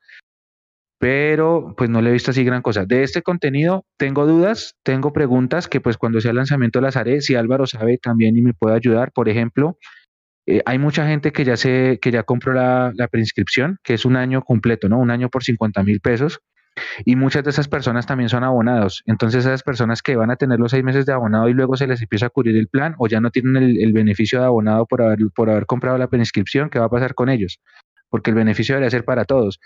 Pero pues no le he visto así gran cosa. De este contenido tengo dudas, tengo preguntas que pues cuando sea el lanzamiento las haré. Si Álvaro sabe también y me puede ayudar, por ejemplo, eh, hay mucha gente que ya se, que ya compró la, la preinscripción, que es un año completo, ¿no? Un año por 50 mil pesos. Y muchas de esas personas también son abonados. Entonces, esas personas que van a tener los seis meses de abonado y luego se les empieza a cubrir el plan o ya no tienen el, beneficio de abonado por haber, por haber comprado la preinscripción, ¿qué va a pasar con ellos? Porque el beneficio debería ser para todos.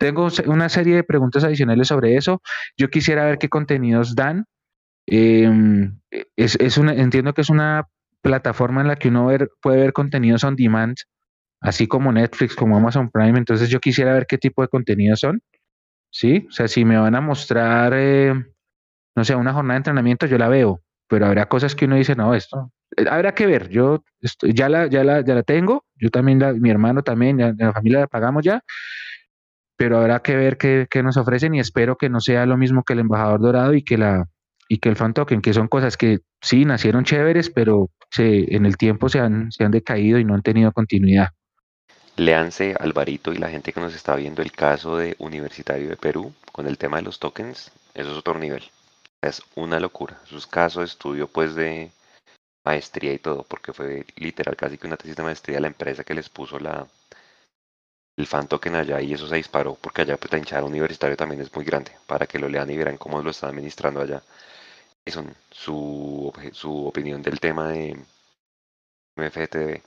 Tengo una serie de preguntas adicionales sobre eso. Yo quisiera ver qué contenidos dan. Em, es, una, entiendo que es una plataforma en la que uno puede ver contenidos on demand, así como Netflix, como Amazon Prime. Entonces yo quisiera ver qué tipo de contenidos son. ¿Sí? O sea, si me van a mostrar, eh, no sé, una jornada de entrenamiento, yo la veo, pero habrá cosas que uno dice, no, esto, eh, habrá que ver. Yo ya, la, ya, la, ya la tengo, yo también, mi hermano también, ya, la familia la pagamos ya, pero habrá que ver qué, nos ofrecen y espero que no sea lo mismo que el embajador dorado y que el fan token, que son cosas que sí nacieron chéveres, pero se, en el tiempo se han, decaído y no han tenido continuidad. Leanse, Alvarito y la gente que nos está viendo el caso de Universitario de Perú con el tema de los tokens, eso es otro nivel. Es una locura. Sus casos de estudio pues de maestría y todo, porque fue literal casi que una tesis de maestría la empresa que les puso la el fan token allá y eso se disparó, porque allá pues la hinchada universitario también es muy grande, para que lo lean y verán cómo lo están administrando allá. Eso, su, su opinión del tema de MFTV.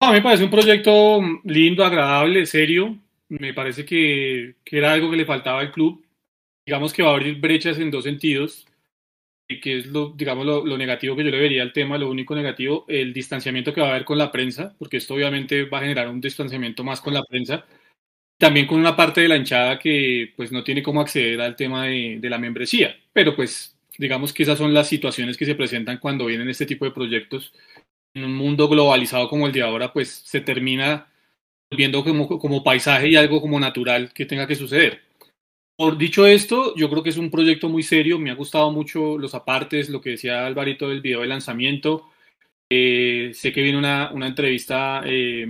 A mí me parece un proyecto lindo, agradable, serio. Me parece que, que, era algo que le faltaba al club. Digamos que va a abrir brechas en dos sentidos, que es lo, digamos, lo, lo, negativo que yo le vería al tema, lo único negativo, el distanciamiento que va a haber con la prensa, porque esto obviamente va a generar un distanciamiento más con la prensa. También con una parte de la hinchada que pues no tiene cómo acceder al tema de, de la membresía, pero pues digamos que esas son las situaciones que se presentan cuando vienen este tipo de proyectos en un mundo globalizado como el de ahora, pues se termina viendo como, como paisaje y algo como natural que tenga que suceder. Por dicho esto, yo creo que es un proyecto muy serio, me ha gustado mucho los apartes, lo que decía Alvarito del video de lanzamiento. Eh, sé que viene una, una entrevista eh,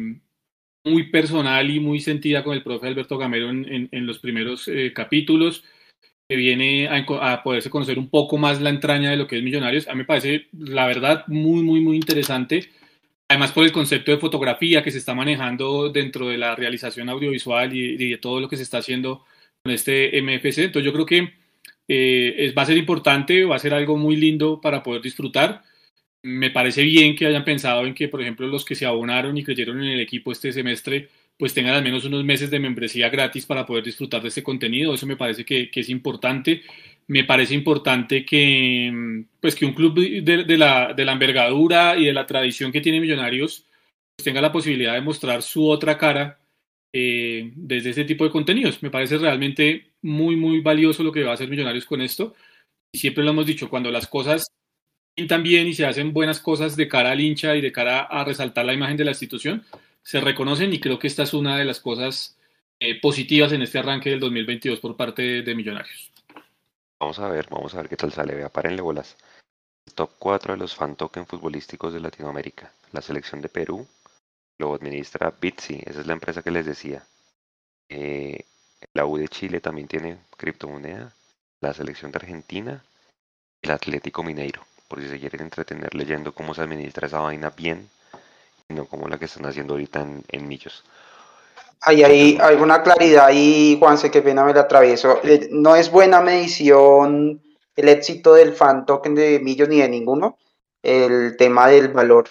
muy personal y muy sentida con el profe Alberto Gamero en, en, en los primeros eh, capítulos que viene a, a, poderse conocer un poco más la entraña de lo que es Millonarios. A mí me parece, la verdad, muy, muy, muy interesante. Además, por el concepto de fotografía que se está manejando dentro de la realización audiovisual y, y de todo lo que se está haciendo con este MFC. Entonces, yo creo que eh, es, va a ser importante, va a ser algo muy lindo para poder disfrutar. Me parece bien que hayan pensado en que, por ejemplo, los que se abonaron y creyeron en el equipo este semestre pues tengan al menos unos meses de membresía gratis para poder disfrutar de este contenido. Eso me parece que, es importante. Me parece importante que, pues que un club de, de, la, de la envergadura y de la tradición que tiene Millonarios pues tenga la posibilidad de mostrar su otra cara eh, desde este tipo de contenidos. Me parece realmente muy, muy valioso lo que va a hacer Millonarios con esto. Y siempre lo hemos dicho, cuando las cosas pintan bien y se hacen buenas cosas de cara al hincha y de cara a resaltar la imagen de la institución, se reconocen y creo que esta es una de las cosas eh, positivas en este arranque del 2022 por parte de, Millonarios. Vamos a ver, vamos a ver qué tal sale. Vea, párenle bolas. Top 4 de los fan token futbolísticos de Latinoamérica. La selección de Perú lo administra Bitsi, esa es la empresa que les decía. Eh, la U de Chile también tiene criptomoneda. La selección de Argentina. El Atlético Mineiro. Por si se quieren entretener leyendo cómo se administra esa vaina bien no como la que están haciendo ahorita en, en Millos. Hay, hay alguna claridad ahí, Juanse, qué pena me la atravieso. Eh, no es buena medición el éxito del fan token de Millos ni de ninguno, el tema del valor,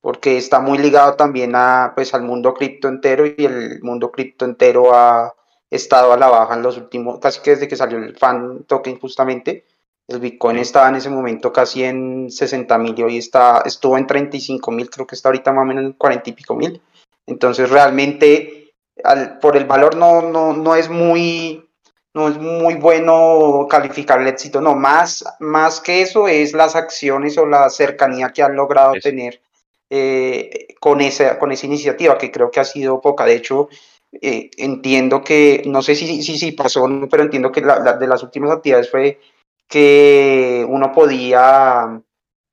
porque está muy ligado también a, pues, al mundo cripto entero y el mundo cripto entero ha estado a la baja en los últimos, casi que desde que salió el fan token justamente el Bitcoin estaba en ese momento casi en 60 mil y hoy está, estuvo en 35 mil, creo que está ahorita más o menos en 40 y pico mil. Entonces realmente al, por el valor no, no, no, es muy, no es muy bueno calificar el éxito, no, más, más que eso es las acciones o la cercanía que han logrado tener eh, con, esa, con esa iniciativa, que creo que ha sido poca. De hecho, eh, entiendo que, no sé si, si, si pasó, pero entiendo que la, de las últimas actividades fue que uno podía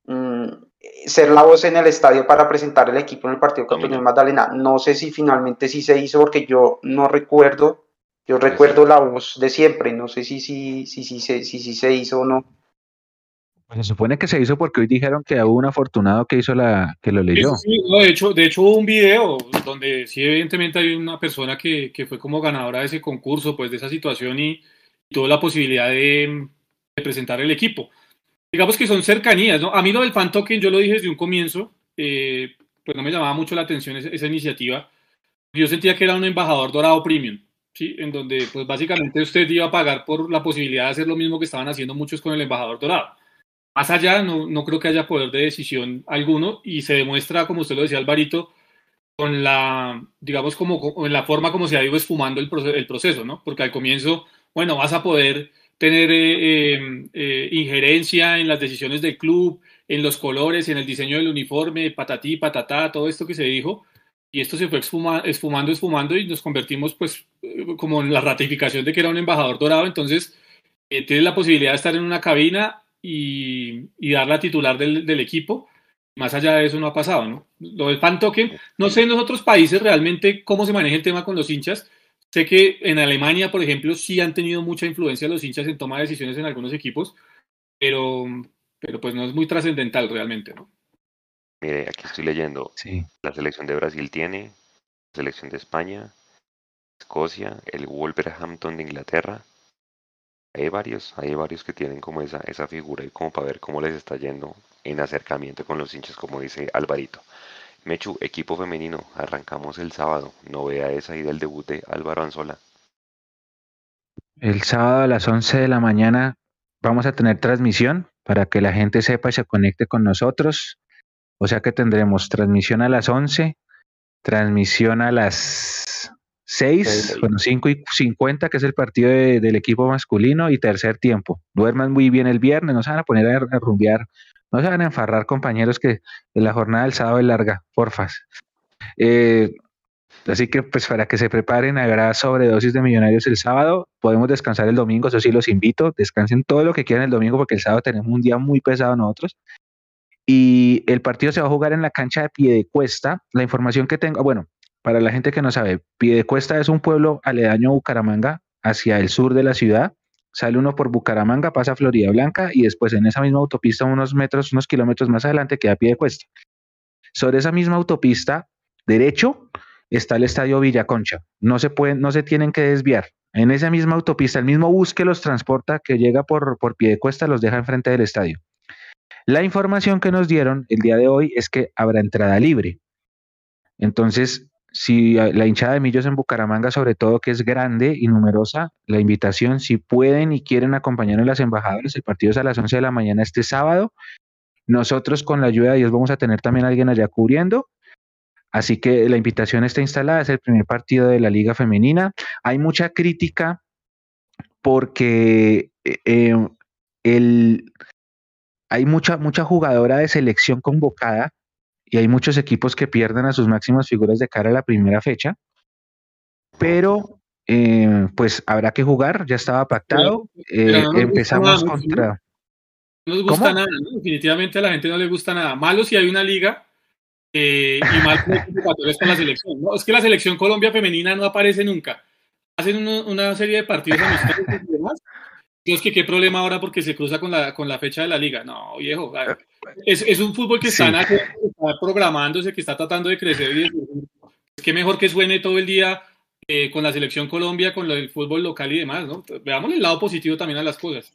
mm, ser la voz en el estadio para presentar el equipo en el partido contra el Magdalena. No sé si finalmente sí se hizo porque yo no recuerdo, yo recuerdo la voz de siempre, no sé si sí si, si, si, si, se hizo o no. Pues se supone que se hizo porque hoy dijeron que hubo un afortunado que hizo la que lo leyó. de hecho, de hecho hubo un video donde sí evidentemente hay una persona que, que, fue como ganadora de ese concurso, pues de esa situación y, tuvo la posibilidad de, de, presentar el equipo. Digamos que son cercanías, ¿no? A mí lo del fan token, yo lo dije desde un comienzo, eh, pues no me llamaba mucho la atención esa, esa, iniciativa. Yo sentía que era un embajador dorado premium, ¿sí? En donde pues básicamente usted iba a pagar por la posibilidad de hacer lo mismo que estaban haciendo muchos con el embajador dorado más allá, no, no, creo que haya poder de decisión alguno y se demuestra, como usted lo decía, Alvarito, con la, digamos, como en la forma como se ha ido esfumando el, proceso, el proceso ¿no? Porque al comienzo, bueno, vas a poder tener eh, eh, eh, injerencia en las decisiones del club, en los colores, en el diseño del uniforme, patatí, patatá, todo esto que se dijo, y esto se fue esfumando, esfumando y nos convertimos pues como en la ratificación de que era un embajador dorado, entonces tienes la posibilidad de estar en una cabina y, dar la titular del, del, equipo. Más allá de eso no ha pasado, ¿no? Lo del fan token, no sé en los otros países realmente cómo se maneja el tema con los hinchas. Sé que en Alemania, por ejemplo, sí han tenido mucha influencia los hinchas en toma de decisiones en algunos equipos, pero, pero pues no es muy trascendental realmente, ¿no? Mire, aquí estoy leyendo. Sí. La selección de Brasil tiene, la selección de España, Escocia, el Wolverhampton de Inglaterra, hay varios, hay varios que tienen como esa, esa figura y como para ver cómo les está yendo en acercamiento con los hinchas, como dice Alvarito. Mechu, equipo femenino, arrancamos el sábado. Novedades ahí del debut de Álvaro Anzola. El sábado a las 11 de la mañana vamos a tener transmisión para que la gente sepa y se conecte con nosotros. O sea que tendremos transmisión a las 11, transmisión a las 6, bueno, 5 y 50, que es el partido del equipo masculino, y tercer tiempo. Duerman muy bien el viernes, no se van a poner a, rumbear, no se van a enfarrar, compañeros, que la jornada del sábado es larga, porfas. Eh, así que, pues, para que se preparen, habrá sobredosis de millonarios el sábado. Podemos descansar el domingo, eso sí los invito. Descansen todo lo que quieran el domingo, porque el sábado tenemos un día muy pesado nosotros. Y el partido se va a jugar en la cancha de pie de cuesta. La información que tengo, bueno, para la gente que no sabe, Piedecuesta es un pueblo aledaño a Bucaramanga, hacia el sur de la ciudad. Sale uno por Bucaramanga, pasa a Florida Blanca y después en esa misma autopista, unos metros, unos kilómetros más adelante, queda Piedecuesta. Sobre esa misma autopista, derecho, está el estadio Villaconcha. No se pueden, no se tienen que desviar. En esa misma autopista, el mismo bus que los transporta, que llega por, por Piedecuesta, los deja enfrente del estadio. La información que nos dieron el día de hoy es que habrá entrada libre. Entonces, si la hinchada de Millos en Bucaramanga, sobre todo que es grande y numerosa, la invitación, si pueden y quieren acompañar a las embajadoras, el partido es a las 11 de la mañana este sábado. Nosotros con la ayuda de Dios vamos a tener también a alguien allá cubriendo. Así que la invitación está instalada, es el primer partido de la Liga Femenina. Hay mucha crítica porque eh, eh, el, hay mucha, mucha jugadora de selección convocada y hay muchos equipos que pierden a sus máximas figuras de cara a la primera fecha, pero eh, pues habrá que jugar, ya estaba pactado, eh, empezamos contra... No nos gusta nada, definitivamente a la gente no le gusta nada. Malo si hay una liga eh, y mal con la selección. ¿no? Es que la selección Colombia femenina no aparece nunca. Hacen una serie de partidos amistosos y demás, Dios, que qué problema ahora porque se cruza con la, con la fecha de la liga. No, viejo. Es, es un fútbol que está, programándose, que está tratando de crecer. Y es que mejor que suene todo el día eh, con la selección Colombia, con el fútbol local y demás, ¿no? Veamos el lado positivo también a las cosas.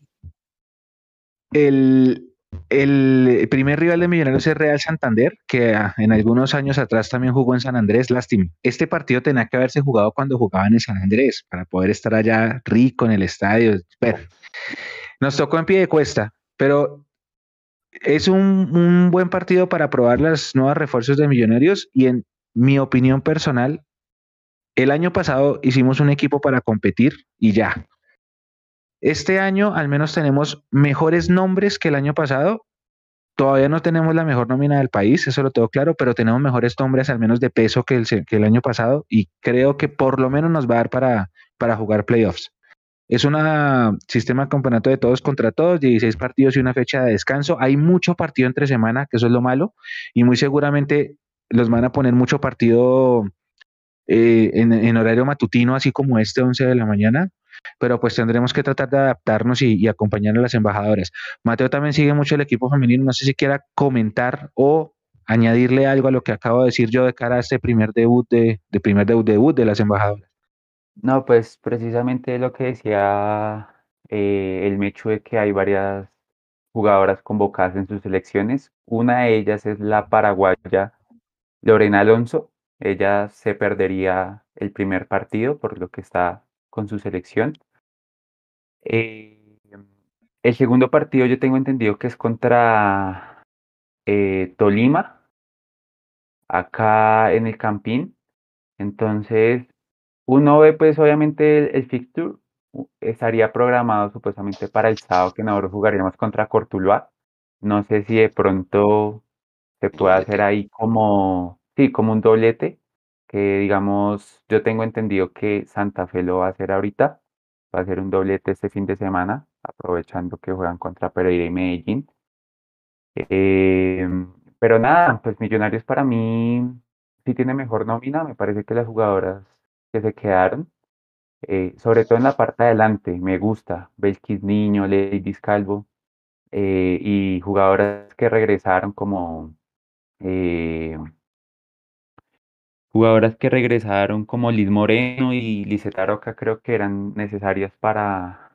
El, el primer rival de Millonarios es Real Santander, que ah, en algunos años atrás también jugó en San Andrés. Lástima. Este partido tenía que haberse jugado cuando jugaban en San Andrés, para poder estar allá rico en el estadio. nos tocó en pie de cuesta, pero es un, un buen partido para probar las nuevas refuerzos de Millonarios y en mi opinión personal, el año pasado hicimos un equipo para competir y ya. Este año al menos tenemos mejores nombres que el año pasado Todavía no tenemos la mejor nómina del país, eso lo tengo claro, pero tenemos mejores nombres al menos de peso que el, que el año pasado y creo que por lo menos nos va a dar para, para jugar playoffs. Es un sistema de campeonato de todos contra todos, 16 partidos y una fecha de descanso. Hay mucho partido entre semana, que eso es lo malo, y muy seguramente los van a poner mucho partido eh, en, horario matutino, así como este 11 de la mañana, pero pues tendremos que tratar de adaptarnos y, acompañar a las embajadoras. Mateo también sigue mucho el equipo femenino, no sé si quiera comentar o añadirle algo a lo que acabo de decir yo de cara a este primer debut de, primer debut, debut de las embajadoras. No, pues precisamente lo que decía eh, el Mechu de que hay varias jugadoras convocadas en sus selecciones. Una de ellas es la paraguaya Lorena Alonso. Ella se perdería el primer partido por lo que está con su selección. Eh, el segundo partido yo tengo entendido que es contra eh, Tolima, acá en el Campín. Entonces, uno ve pues obviamente el, fixture estaría programado supuestamente para el sábado que nosotros jugaríamos contra Cortuluá. No sé si de pronto se puede hacer ahí como, sí, como un doblete, que digamos, yo tengo entendido que Santa Fe lo va a hacer ahorita, va a ser un doblete este fin de semana, aprovechando que juegan contra Pereira y Medellín. Em, pero nada, pues Millonarios para mí sí tiene mejor nómina, me parece que las jugadoras que se quedaron, eh, sobre todo en la parte de adelante, me gusta, Belkis Niño, Lady Calvo, eh, y jugadoras que regresaron como eh, jugadoras que regresaron como Liz Moreno y Lizeta Roca creo que eran necesarias para,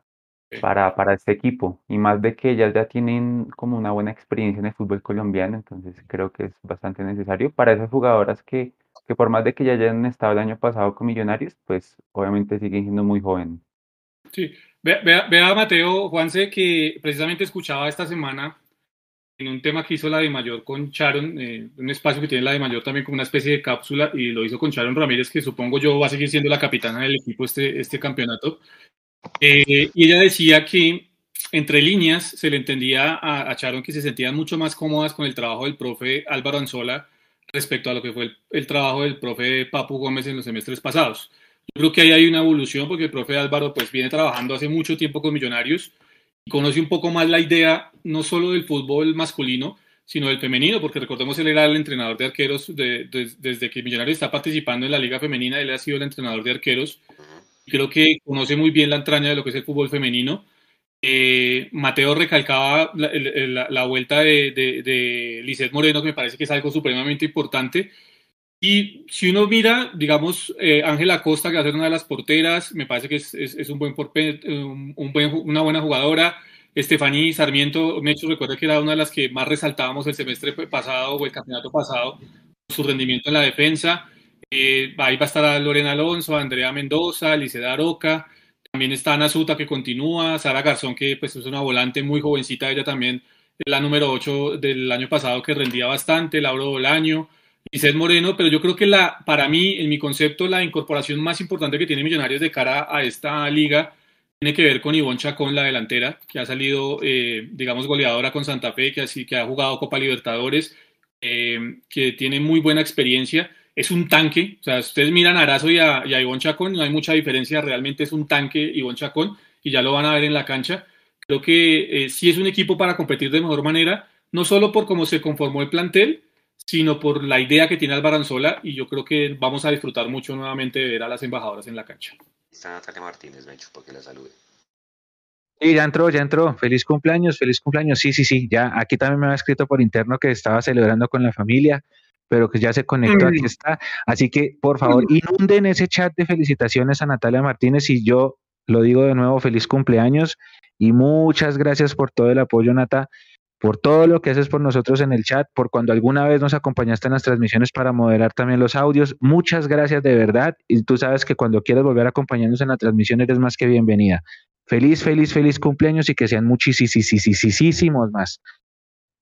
para, para este equipo. Y más de que ellas ya tienen como una buena experiencia en el fútbol colombiano, entonces creo que es bastante necesario para esas jugadoras que, que por más de que ya hayan estado el año pasado con Millonarios, pues obviamente siguen siendo muy jóvenes. Sí, vea, vea, Mateo, Juanse, que precisamente escuchaba esta semana en un tema que hizo la de Mayor con Sharon, eh, un espacio que tiene la de Mayor también como una especie de cápsula, y lo hizo con Sharon Ramírez, que supongo yo va a seguir siendo la capitana del equipo este, este campeonato. Eh, y ella decía que entre líneas se le entendía a, a, Sharon que se sentían mucho más cómodas con el trabajo del profe Álvaro Anzola respecto a lo que fue el, trabajo del profe Papu Gómez en los semestres pasados. Creo que ahí hay una evolución porque el profe Álvaro pues viene trabajando hace mucho tiempo con Millonarios y conoce un poco más la idea no solo del fútbol masculino, sino del femenino, porque recordemos él era el entrenador de arqueros desde que Millonarios está participando en la liga femenina, él ha sido el entrenador de arqueros creo que conoce muy bien la entraña de lo que es el fútbol femenino. Eh, Mateo recalcaba la, vuelta de, de, Moreno, que me parece que es algo supremamente importante. Y si uno mira, digamos, eh, Ángela Costa, que va a ser una de las porteras, me parece que es, un buen, un, buen, una buena jugadora. Estefaní Sarmiento, Mecho, recuerda que era una de las que más resaltábamos el semestre pasado o el campeonato pasado, su rendimiento en la defensa. Eh, ahí va a estar Lorena Alonso, Andrea Mendoza, Liceda Aroca, también está Ana Suta que continúa, Sara Garzón que pues es una volante muy jovencita, ella también la número 8 del año pasado que rendía bastante, Lauro Bolaño, Lizeth Moreno, pero yo creo que la, para mí, en mi concepto, la incorporación más importante que tiene Millonarios de cara a esta liga tiene que ver con Ivonne Chacón, la delantera, que ha salido, eh, digamos, goleadora con Santa Fe, que, así, que ha jugado Copa Libertadores, eh, que tiene muy buena experiencia es un tanque. O sea, si ustedes miran a Arazo y a, Ivonne Chacón, no hay mucha diferencia. Realmente es un tanque Ivonne Chacón y ya lo van a ver en la cancha. Creo que eh, sí es un equipo para competir de mejor manera, no solo por cómo se conformó el plantel, sino por la idea que tiene Albaranzola y yo creo que vamos a disfrutar mucho nuevamente de ver a las embajadoras en la cancha. Está Natalia Martínez, Mencho, porque la salude. Sí, ya entró, ya entró. Feliz cumpleaños, feliz cumpleaños. Sí, sí, sí. Ya aquí también me ha escrito por interno que estaba celebrando con la familia pero que ya se conectó, aquí está. Así que, por favor, inunden ese chat de felicitaciones a Natalia Martínez y yo lo digo de nuevo, feliz cumpleaños y muchas gracias por todo el apoyo, Nata, por todo lo que haces por nosotros en el chat, por cuando alguna vez nos acompañaste en las transmisiones para moderar también los audios. Muchas gracias de verdad y tú sabes que cuando quieras volver a acompañarnos en la transmisión eres más que bienvenida. Feliz, feliz, feliz cumpleaños y que sean muchísimos más.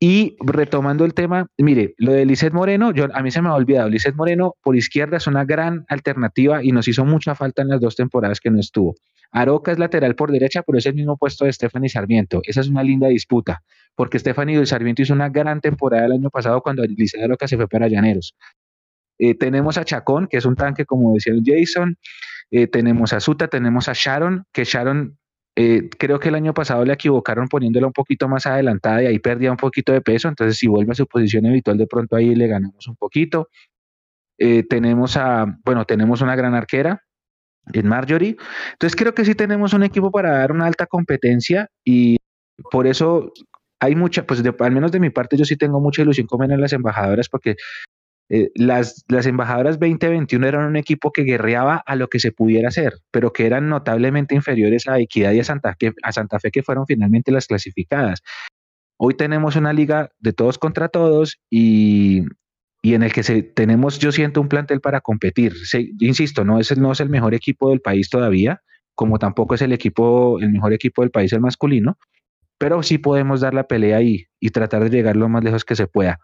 Y retomando el tema, mire, lo de Lizeth Moreno, yo, a mí se me ha olvidado, Lizeth Moreno por izquierda es una gran alternativa y nos hizo mucha falta en las dos temporadas que no estuvo. Aroca es lateral por derecha, pero es el mismo puesto de Stephanie Sarmiento. Esa es una linda disputa. porque Stephanie Sarmiento hizo una gran temporada el año pasado cuando Alicia Loca se fue para Llaneros. Eh, tenemos a Chacón, que es un tanque, como decía Jason. Eh, tenemos a Suta, tenemos a Sharon, que Sharon eh, creo que el año pasado le equivocaron poniéndola un poquito más adelantada y ahí perdía un poquito de peso. Entonces, si vuelve a su posición habitual, de pronto ahí le ganamos un poquito. tenemos a, bueno, tenemos una gran arquera en Marjorie. Entonces, creo que sí tenemos un equipo para dar una alta competencia y por eso hay mucha, pues al menos de mi parte, yo sí tengo mucha ilusión con en las embajadoras porque eh, las, las embajadoras 2021 eran un equipo que guerreaba a lo que se pudiera hacer, pero que eran notablemente inferiores a Equidad y a Santa, Fe, a Santa Fe, que fueron finalmente las clasificadas. Hoy tenemos una liga de todos contra todos y, y en el que se, tenemos, yo siento, un plantel para competir. insisto, no es, no es el mejor equipo del país todavía, como tampoco es el equipo, el mejor equipo del país el masculino, pero sí podemos dar la pelea ahí y tratar de llegar lo más lejos que se pueda.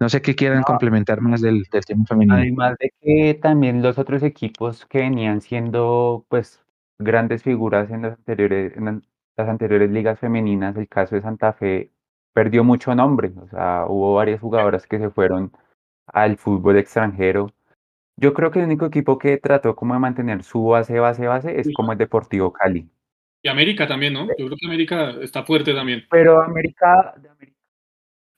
No sé qué quieran complementar más del, del tema femenino. Además de que también los otros equipos que venían siendo pues grandes figuras en las anteriores, en las anteriores ligas femeninas, el caso de Santa Fe perdió mucho nombre, o sea, hubo varias jugadoras que se fueron al fútbol extranjero. Yo creo que el único equipo que trató como de mantener su base, base, base es como el Deportivo Cali. Y América también, ¿no? Yo creo que América está fuerte también. Pero América,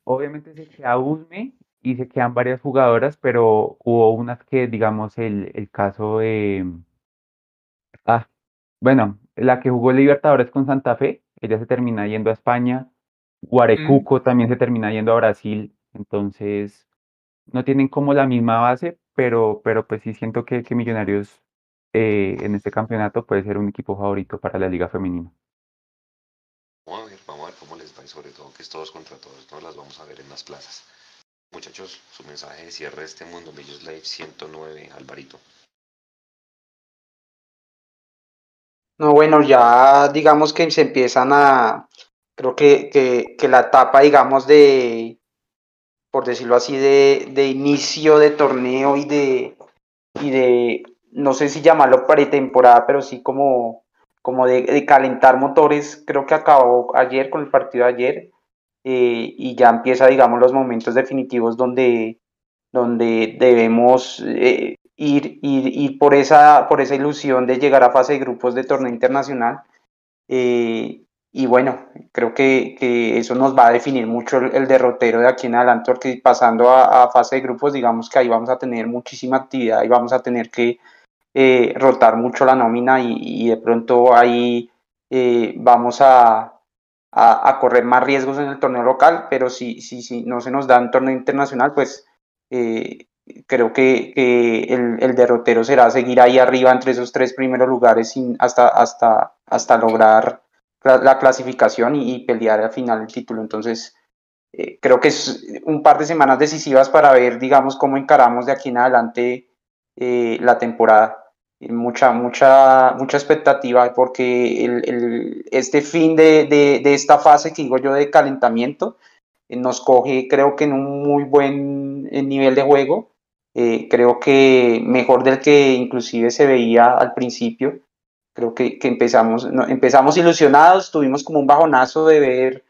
obviamente se queda UNME y se quedan varias jugadoras, pero hubo unas que, digamos, el, el caso de... Ah, bueno, la que jugó Libertadores con Santa Fe, ella se termina yendo a España. Guarecuco mm. también se termina yendo a Brasil. Entonces, no tienen como la misma base, pero, pero pues sí siento que, que Millonarios eh, en este campeonato puede ser un equipo favorito para la liga femenina. Vamos a ver, vamos a ver cómo les va sobre todo que es todos contra todos, no las vamos a ver en las plazas. Muchachos, su mensaje de cierre de este Mundo Millos Live 109, Alvarito. No, bueno, ya digamos que se empiezan a, creo que, que, que la etapa, digamos, de, por decirlo así, de, de inicio de torneo y de, y de no sé si llamarlo pretemporada, pero sí como, como de, calentar motores, creo que acabó ayer con el partido de ayer eh, y ya empieza, digamos, los momentos definitivos donde, donde debemos eh, ir, ir, por, esa, por esa ilusión de llegar a fase de grupos de torneo internacional. Eh, y bueno, creo que, que, eso nos va a definir mucho el, derrotero de aquí en adelante, porque pasando a, a, fase de grupos, digamos que ahí vamos a tener muchísima actividad y vamos a tener que eh, rotar mucho la nómina y, de pronto ahí eh, vamos a, a, correr más riesgos en el torneo local, pero si, si, si no se nos da en torneo internacional, pues eh, creo que, el, el, derrotero será seguir ahí arriba entre esos tres primeros lugares sin, hasta, hasta, hasta lograr la, clasificación y, pelear al final el título. Entonces, creo que es un par de semanas decisivas para ver, digamos, cómo encaramos de aquí en adelante la temporada mucha, mucha, mucha expectativa porque el, este fin de, de, esta fase que digo yo de calentamiento eh, nos coge creo que en un muy buen eh, nivel de juego, eh, creo que mejor del que inclusive se veía al principio, creo que, que empezamos, empezamos ilusionados, tuvimos como un bajonazo de ver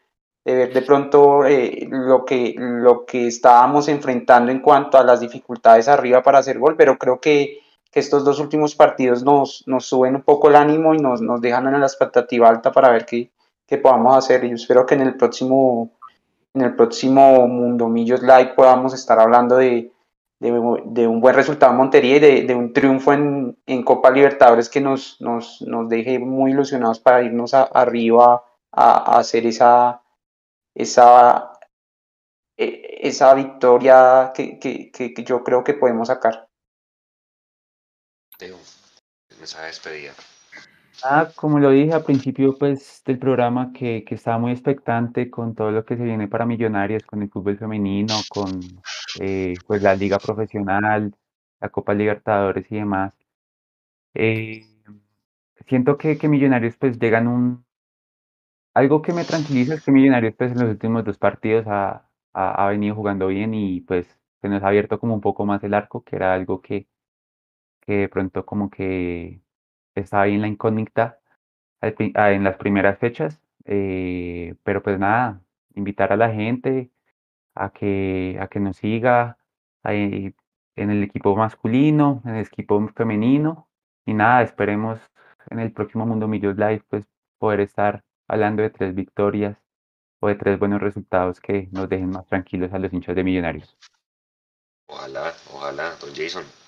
de ver de pronto lo, que, lo que estábamos enfrentando en cuanto a las dificultades arriba para hacer gol, pero creo que que estos dos últimos partidos nos, nos suben un poco el ánimo y nos, nos dejan en la expectativa alta para ver qué, qué podamos hacer. Y yo espero que en el próximo, en el próximo Mundo Millos Live podamos estar hablando de, de, un buen resultado en Montería y de, de un triunfo en, en, Copa Libertadores que nos, nos, nos deje muy ilusionados para irnos arriba a, a, hacer esa, esa, e, esa victoria que, que, que yo creo que podemos sacar mensaje de despedida. Ah, como lo dije al principio pues, del programa, que, que, estaba muy expectante con todo lo que se viene para Millonarios, con el fútbol femenino, con eh, pues, la liga profesional, la Copa Libertadores y demás. Eh, siento que, que, Millonarios pues llegan un... Algo que me tranquiliza es que Millonarios pues en los últimos dos partidos ha, ha, ha venido jugando bien y pues se nos ha abierto como un poco más el arco, que era algo que, que de pronto como que estaba ahí en la incógnita ah, en las primeras fechas, eh, pero pues nada, invitar a la gente a que, a que nos siga en el equipo masculino, en el equipo femenino. Y nada, esperemos en el próximo Mundo Millos Live pues poder estar hablando de tres victorias o de tres buenos resultados que nos dejen más tranquilos a los hinchas de Millonarios. Ojalá, ojalá, don Jason.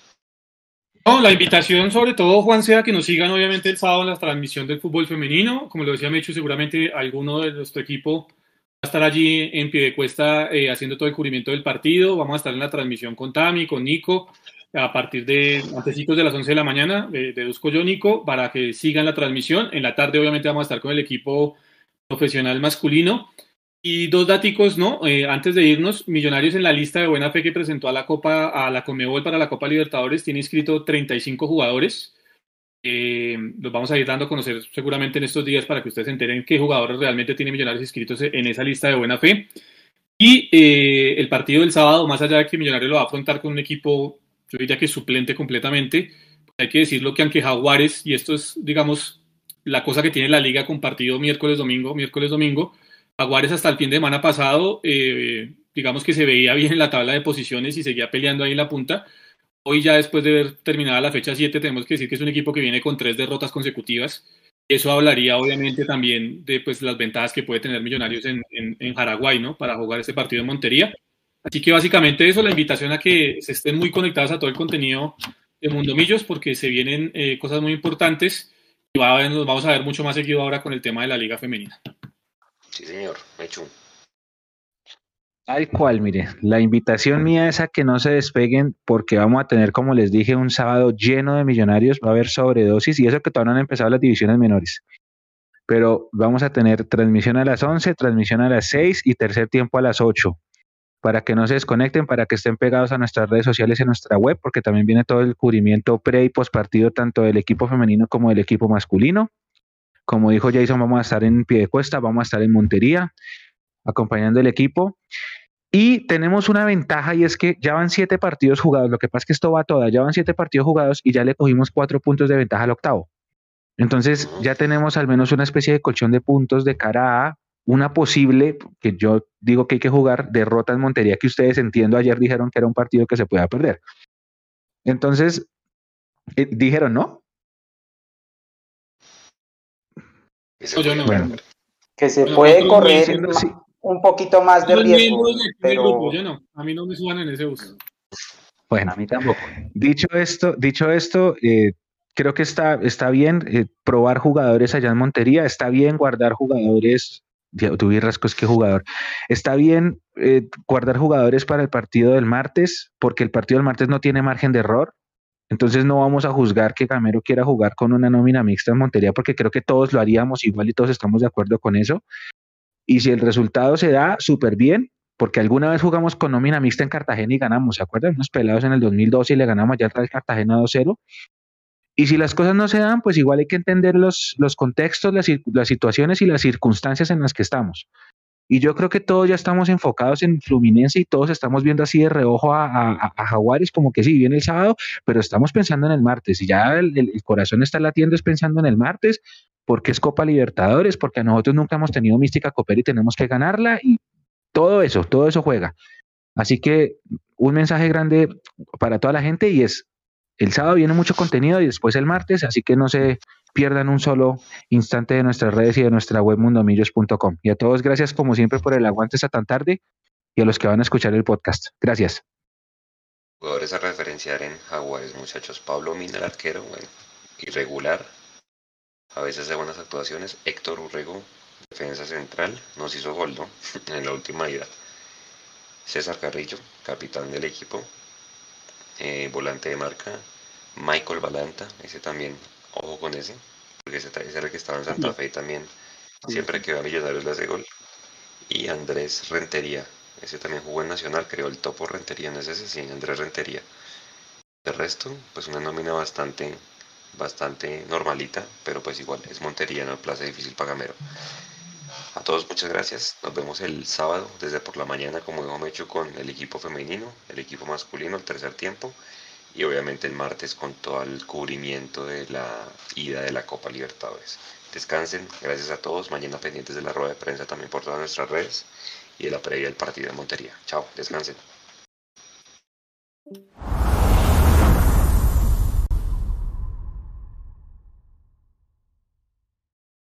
No, la invitación sobre todo, Juan, sea que nos sigan obviamente el sábado en la transmisión del fútbol femenino. Como lo decía Mecho, seguramente alguno de nuestro equipo va a estar allí en pie de cuesta eh, haciendo todo el cubrimiento del partido. Vamos a estar en la transmisión con Tami, con Nico, a partir de antecitos de las 11 de la mañana, de, deduzco yo, Nico, para que sigan la transmisión. En la tarde obviamente vamos a estar con el equipo profesional masculino. Y dos daticos, ¿no? Eh, antes de irnos, Millonarios en la lista de buena fe que presentó a la Copa, a la Comebol para la Copa Libertadores, tiene inscrito 35 jugadores. Eh, los vamos a ir dando a conocer seguramente en estos días para que ustedes se enteren qué jugadores realmente tiene Millonarios inscritos en esa lista de buena fe. Y eh, el partido del sábado, más allá de que Millonarios lo va a afrontar con un equipo, yo diría que suplente completamente, hay que decirlo que aunque Jaguares, y esto es, digamos, la cosa que tiene la liga con partido miércoles-domingo, miércoles-domingo, Aguares hasta el fin de semana pasado, eh, digamos que se veía bien en la tabla de posiciones y seguía peleando ahí en la punta. Hoy ya después de ver terminada la fecha 7, tenemos que decir que es un equipo que viene con tres derrotas consecutivas. Eso hablaría obviamente también de pues, las ventajas que puede tener Millonarios en, en, Paraguay, ¿no? Para jugar este partido en Montería. Así que básicamente eso, la invitación a que se estén muy conectados a todo el contenido de Mundo Millos, porque se vienen eh, cosas muy importantes y va nos vamos a ver mucho más seguido ahora con el tema de la Liga Femenina. Sí, señor, Mechu. Tal cual, mire, la invitación mía es a que no se despeguen porque vamos a tener, como les dije, un sábado lleno de millonarios, va a haber sobredosis y eso que todavía no han empezado las divisiones menores. Pero vamos a tener transmisión a las 11, transmisión a las 6 y tercer tiempo a las 8 para que no se desconecten, para que estén pegados a nuestras redes sociales y a nuestra web, porque también viene todo el cubrimiento pre y post partido tanto del equipo femenino como del equipo masculino. Como dijo Jason, vamos a estar en pie de cuesta, vamos a estar en Montería, acompañando el equipo. Y tenemos una ventaja y es que ya van siete partidos jugados. Lo que pasa es que esto va toda. Ya van siete partidos jugados y ya le cogimos cuatro puntos de ventaja al octavo. Entonces ya tenemos al menos una especie de colchón de puntos de cara a una posible, que yo digo que hay que jugar, derrota en Montería, que ustedes entiendo ayer dijeron que era un partido que se podía perder. Entonces, eh, dijeron, ¿no? Bueno, que se puede correr un poquito más de riesgo. Pero... A mí no me suban en ese bus. Bueno, a mí tampoco. Dicho esto, dicho esto, eh, creo que está, está bien eh, probar jugadores allá en Montería, está bien guardar jugadores. Tuve rascos que jugador. Está bien eh, guardar jugadores para el partido del martes, porque el partido del martes no tiene margen de error. Entonces no vamos a juzgar que Gamero quiera jugar con una nómina mixta en Montería porque creo que todos lo haríamos igual y todos estamos de acuerdo con eso. Y si el resultado se da, súper bien, porque alguna vez jugamos con nómina mixta en Cartagena y ganamos, ¿se acuerdan? Unos pelados en el 2012 y le ganamos ya atrás Cartagena 2-0. Y si las cosas no se dan, pues igual hay que entender los, los contextos, las situaciones y las circunstancias en las que estamos. Y yo creo que todos ya estamos enfocados en Fluminense y todos estamos viendo así de reojo a, a, Jaguares, como que sí, viene el sábado, pero estamos pensando en el martes. Y ya el, corazón está latiendo es pensando en el martes, porque es Copa Libertadores, porque a nosotros nunca hemos tenido mística Copera y tenemos que ganarla. Y todo eso, todo eso juega. Así que un mensaje grande para toda la gente y es, el sábado viene mucho contenido y después el martes, así que no se pierdan un solo instante de nuestras redes y de nuestra web mundomillos.com. Y a todos, gracias como siempre por el aguante esta tan tarde y a los que van a escuchar el podcast. Gracias. Jugadores a referenciar en Jaguares, muchachos. Pablo Mina, el arquero, bueno, irregular. A veces de buenas actuaciones. Héctor Urrego, defensa central, nos hizo gol, ¿no? [LAUGHS] en la última ida. César Carrillo, capitán del equipo. Eh, volante de marca. Michael Balanta, ese también Ojo con ese, porque ese, ese era el que estaba en Santa Fe también. Siempre que va a Millonarios le hace gol. Y Andrés Rentería, ese también jugó en Nacional, creó el topo Rentería, no es ese, sí, Andrés Rentería. De resto, pues una nómina bastante, bastante normalita, pero pues igual, es Montería, no plaza difícil para Gamero. A todos muchas gracias, nos vemos el sábado desde por la mañana como hemos hecho con el equipo femenino, el equipo masculino, el tercer tiempo y obviamente el martes con todo el cubrimiento de la ida de la Copa Libertadores. Descansen, gracias a todos, mañana pendientes de la rueda de prensa también por todas nuestras redes y de la previa del partido de Montería. Chao, descansen.